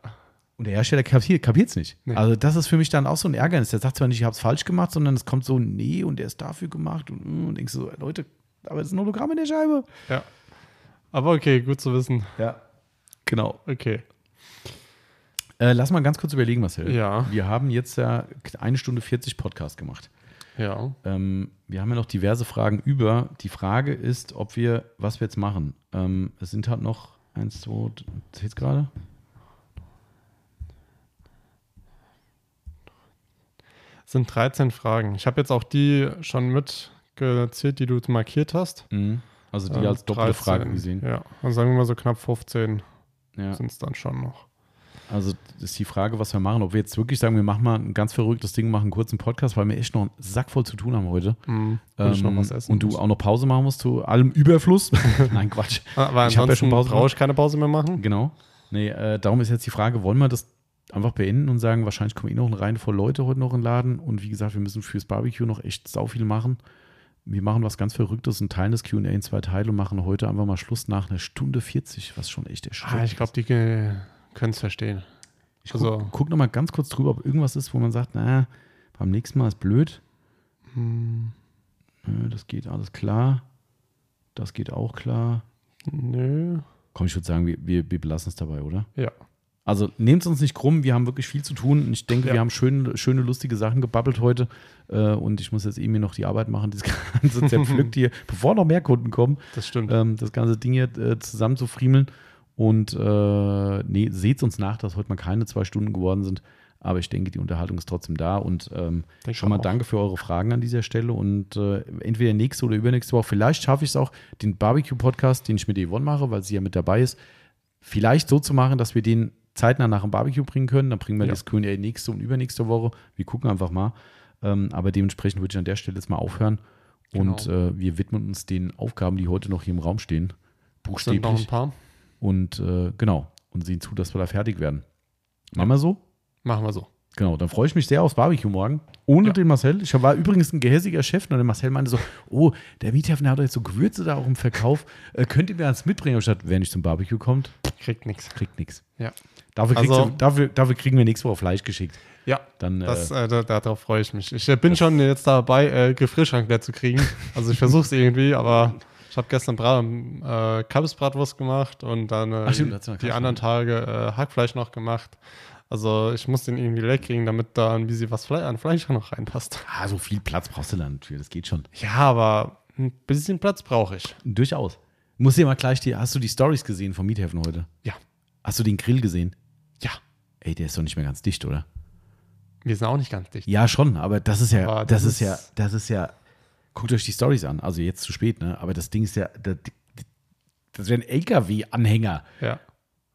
Und der Hersteller kapiert es nicht. Nee. Also, das ist für mich dann auch so ein Ärgernis. Der sagt zwar nicht, ich habe es falsch gemacht, sondern es kommt so, nee, und der ist dafür gemacht. Und, mm, und denkst so, Leute, aber das ist ein Hologramm in der Scheibe. Ja. Aber okay, gut zu wissen. Ja. Genau. Okay. Äh, lass mal ganz kurz überlegen, Marcel. Ja. Wir haben jetzt ja eine Stunde 40 Podcast gemacht. Ja. Ähm, wir haben ja noch diverse Fragen über. Die Frage ist, ob wir, was wir jetzt machen. Ähm, es sind halt noch eins, zwei, zählt's gerade? Sind 13 Fragen. Ich habe jetzt auch die schon mitgezählt, die du markiert hast. Mhm. Also die Ähm, als doppelte 13. Frage gesehen. Ja. Und sagen wir mal so knapp 15 Ja. sind es dann schon noch. Also ist die Frage, was wir machen. Ob wir jetzt wirklich sagen, wir machen mal ein ganz verrücktes Ding, machen einen kurzen Podcast, weil wir echt noch einen Sack voll zu tun haben heute. Mhm. Ähm, und du auch noch Pause machen musst zu allem Überfluss. <laughs> Nein, Quatsch. Aber Ich hab ja schon Pause brauche ich keine Pause mehr machen. Genau. Nee, äh, darum ist jetzt die Frage, wollen wir das einfach beenden und sagen, wahrscheinlich kommen eh noch eine Reihe voll Leute heute noch in den Laden und wie gesagt, wir müssen fürs Barbecue noch echt sau viel machen. Wir machen was ganz Verrücktes und teilen das Q&A in zwei Teile und machen heute einfach mal Schluss nach einer Stunde 40, was schon echt erschreckend Ah, ich glaube, die können es verstehen. Ich also- guck, guck noch mal ganz kurz drüber, ob irgendwas ist, wo man sagt, na, beim nächsten Mal ist blöd. Hm, das geht alles klar. Das geht auch klar. nö. Komm, ich würde sagen, wir, wir, wir belassen es dabei, oder? Ja. Also nehmt es uns nicht krumm, wir haben wirklich viel zu tun. Und ich denke, Ja. wir haben schön, schöne, lustige Sachen gebabbelt heute. Äh, und ich muss jetzt eben hier noch die Arbeit machen, das <laughs> Ganze zerpflückt hier, <laughs> bevor noch mehr Kunden kommen, Das stimmt. ähm, das ganze Ding hier äh, zusammenzufriemeln. Und äh, nee, seht uns nach, dass heute mal keine zwei Stunden geworden sind. Aber ich denke, die Unterhaltung ist trotzdem da. Und ähm, schon mal auch. danke für eure Fragen an dieser Stelle. Und äh, entweder nächste oder übernächste Woche, vielleicht schaffe ich es auch, den Barbecue-Podcast, den ich mit Yvonne mache, weil sie ja mit dabei ist, vielleicht so zu machen, dass wir den zeitnah nach dem Barbecue bringen können. Dann bringen wir Ja. das Q&A nächste und übernächste Woche. Wir gucken einfach mal. Ähm, aber dementsprechend würde ich an der Stelle jetzt mal aufhören. Und Genau. äh, wir widmen uns den Aufgaben, die heute noch hier im Raum stehen. sind noch ein Buchstäblich. paar. Und äh, genau. Und sehen zu, dass wir da fertig werden. Machen wir so? Machen wir so. Genau, dann freue ich mich sehr aufs Barbecue morgen. Ohne Ja. den Marcel. Ich war übrigens ein gehässiger Chef. Und der Marcel meinte so: Oh, der Miethäfen hat doch jetzt so Gewürze da auch im Verkauf. Äh, könnt ihr mir eins mitbringen? Und statt, wer nicht zum Barbecue kommt, Kriegt nichts. kriegt nichts. Ja. Dafür, Also- du, dafür, dafür kriegen wir nächste Woche Fleisch geschickt. Ja, Dann, das, äh, äh, da, darauf freue ich mich. Ich äh, bin schon jetzt dabei, äh, Gefrierschrank zu kriegen. <laughs> Also ich versuche es irgendwie, aber ich habe gestern Brat, äh, Kabbesbratwurst gemacht und dann äh, Ach stimmt, die anderen Tage äh, Hackfleisch noch gemacht. Also ich muss den irgendwie leer kriegen, damit da ein bisschen was Fle an Fleisch noch reinpasst. ah, so viel Platz brauchst du dann für. Das geht schon. Ja, aber ein bisschen Platz brauche ich. Durchaus. Muss dir mal gleich die. Hast du die Stories gesehen vom Miethäfen heute? Ja. Hast du den Grill gesehen? Ja. Ey, der ist doch nicht mehr ganz dicht, oder? Wir sind auch nicht ganz dicht. Ja, schon, aber das ist ja, das, das ist, ja, das ist ja, guckt euch die Stories an, also jetzt zu spät, ne? Aber das Ding ist ja, das, das wäre ein LKW-Anhänger. Ja.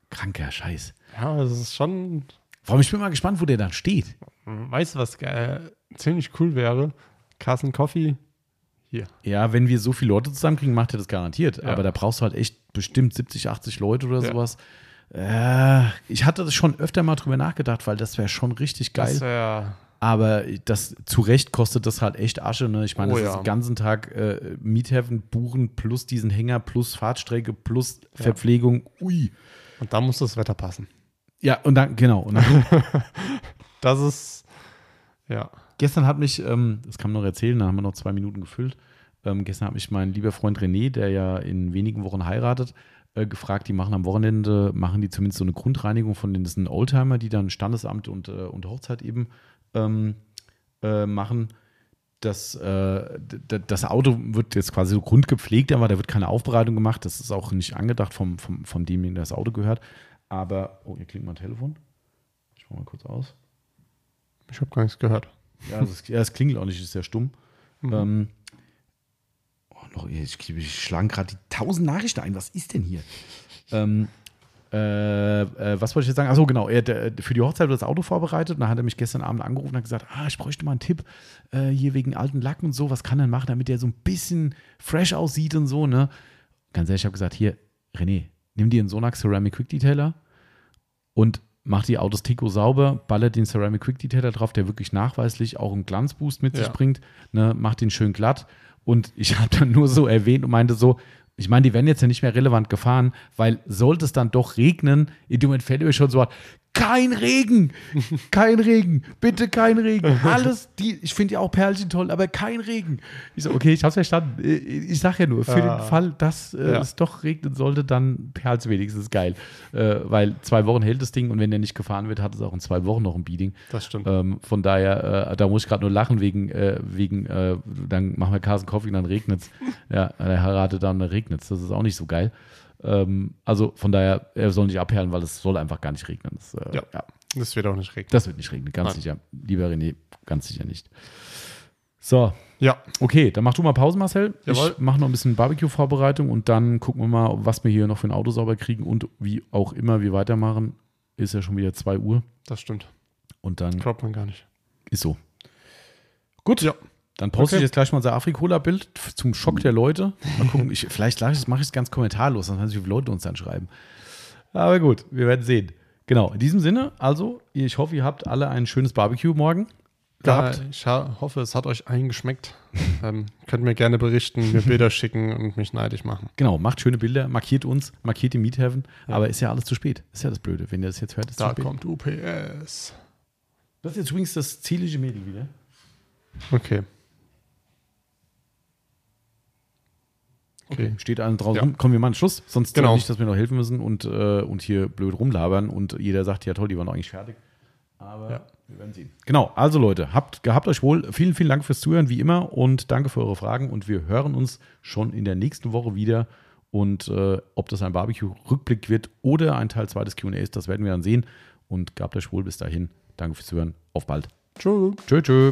Kranker Scheiß. Ja, das ist schon, Vor allem, ich bin mal gespannt, wo der dann steht. weißt du, was äh, ziemlich cool wäre? Carson Coffee hier. Ja, wenn wir so viele Leute zusammenkriegen, macht er das garantiert. Ja. Aber da brauchst du halt echt bestimmt 70, 80 Leute oder Ja. sowas. Äh, ich hatte das schon öfter mal drüber nachgedacht, weil das wäre schon richtig geil. Das wär, Aber das zu Recht kostet das halt echt Asche. Ne? Ich meine, Oh das ja. ist den ganzen Tag äh, Miethäfen buchen plus diesen Hänger plus Fahrtstrecke plus. Verpflegung. Ui. und da muss das Wetter passen. Ja, und dann, genau. Und dann, <laughs> Das ist, ja. gestern hat mich, ähm, das kann man noch erzählen, da haben wir noch zwei Minuten gefüllt. Ähm, gestern hat mich mein lieber Freund René, der ja in wenigen Wochen heiratet, äh, gefragt, die machen am Wochenende, machen die zumindest so eine Grundreinigung von den das sind Oldtimer, die dann Standesamt und, äh, und Hochzeit eben ähm, äh, machen. Das, äh, das Auto wird jetzt quasi so grundgepflegt, aber da wird keine Aufbereitung gemacht. Das ist auch nicht angedacht vom, vom, von demjenigen, der das Auto gehört. Aber, oh, hier klingt mein Telefon. Ich mach mal kurz aus. Ich habe gar nichts gehört. Ja, es, ja, es klingelt auch nicht, ist sehr stumm. Mhm. Ähm, oh, noch, ich, ich schlagen gerade die tausend Nachrichten ein. Was ist denn hier? ähm, äh, äh, was wollte ich jetzt sagen? Achso, genau. Er, der, für die Hochzeit wird das Auto vorbereitet. Und dann hat er mich gestern Abend angerufen und hat gesagt: Ah, ich bräuchte mal einen Tipp äh, hier wegen alten Lacken und so. Was kann er machen, damit der so ein bisschen fresh aussieht und so, ne? Ganz ehrlich, ich habe gesagt: Hier, René, nimm dir einen Sonax Ceramic Quick Detailer und mach die Autos Tico sauber, ballert den Ceramic Quick Detailer drauf, der wirklich nachweislich auch einen Glanzboost mit ja. sich bringt, ne? Macht den schön glatt. Und ich <laughs> habe dann nur so erwähnt und meinte so, ich meine, die werden jetzt ja nicht mehr relevant gefahren, weil sollte es dann doch regnen, in dem Moment fällt mir schon so, kein Regen, kein Regen, bitte kein Regen. Alles, die, ich finde ja auch Perlchen toll, aber kein Regen. Ich so, okay, ich habe verstanden. Ich sage ja nur, für ah, den Fall, dass äh, ja. es doch regnen sollte, dann Perls wenigstens geil. Äh, weil zwei Wochen hält das Ding und wenn der nicht gefahren wird, hat es auch in zwei Wochen noch ein Beating. Das stimmt. Ähm, von daher, äh, da muss ich gerade nur lachen wegen, äh, wegen äh, dann machen wir Carson Coffee und dann regnet es. <laughs> ja, er heiratet dann, dann regnet es. Das ist auch nicht so geil. Ähm, also von daher, er soll nicht abperlen, weil es soll einfach gar nicht regnen. Das, äh, ja. ja. Das wird auch nicht regnen. Das wird nicht regnen, ganz Nein. sicher. Lieber René, ganz sicher nicht. So. Ja. Okay, dann mach du mal Pause, Marcel. Jawohl. Ich mache noch ein bisschen Barbecue-Vorbereitung und dann gucken wir mal, was wir hier noch für ein Auto sauber kriegen und wie auch immer wir weitermachen. Ist ja schon wieder 2 Uhr. Das stimmt. Und dann. Glaubt man gar nicht. Ist so. Gut. Ja. Dann poste okay. ich jetzt gleich mal unser Afrikola-Bild zum Schock der Leute. Mal gucken, ich, vielleicht mache ich es ganz kommentarlos, dann weiß ich, wie viele Leute uns dann schreiben. Aber gut, wir werden sehen. Genau, in diesem Sinne, also, ich hoffe, ihr habt alle ein schönes Barbecue morgen gehabt. Ja, ich hoffe, es hat euch allen geschmeckt. <laughs> ähm, könnt mir gerne berichten, mir Bilder schicken und mich neidisch machen. Genau, macht schöne Bilder, markiert uns, markiert die Meat Heaven, ja. aber ist ja alles zu spät. Ist ja das Blöde, wenn ihr das jetzt hört, ist da kommt UPS. Das ist jetzt übrigens das zierliche Mädel wieder. Okay. Okay. <laughs> Steht allen draußen ja. rum. Kommen wir mal an den Schluss, sonst genau. nicht, dass wir noch helfen müssen und, äh, und hier blöd rumlabern und jeder sagt, ja toll, die waren noch eigentlich fertig. Aber ja. wir werden sehen. Genau, also Leute, habt, gehabt euch wohl. Vielen, vielen Dank fürs Zuhören, wie immer, und danke für eure Fragen. Und wir hören uns schon in der nächsten Woche wieder. Und äh, ob das ein Barbecue-Rückblick wird oder ein Teil 2 des QAs, das werden wir dann sehen. Und gehabt euch wohl bis dahin. Danke fürs Zuhören. Auf bald. Tschö. Tschö, tschö.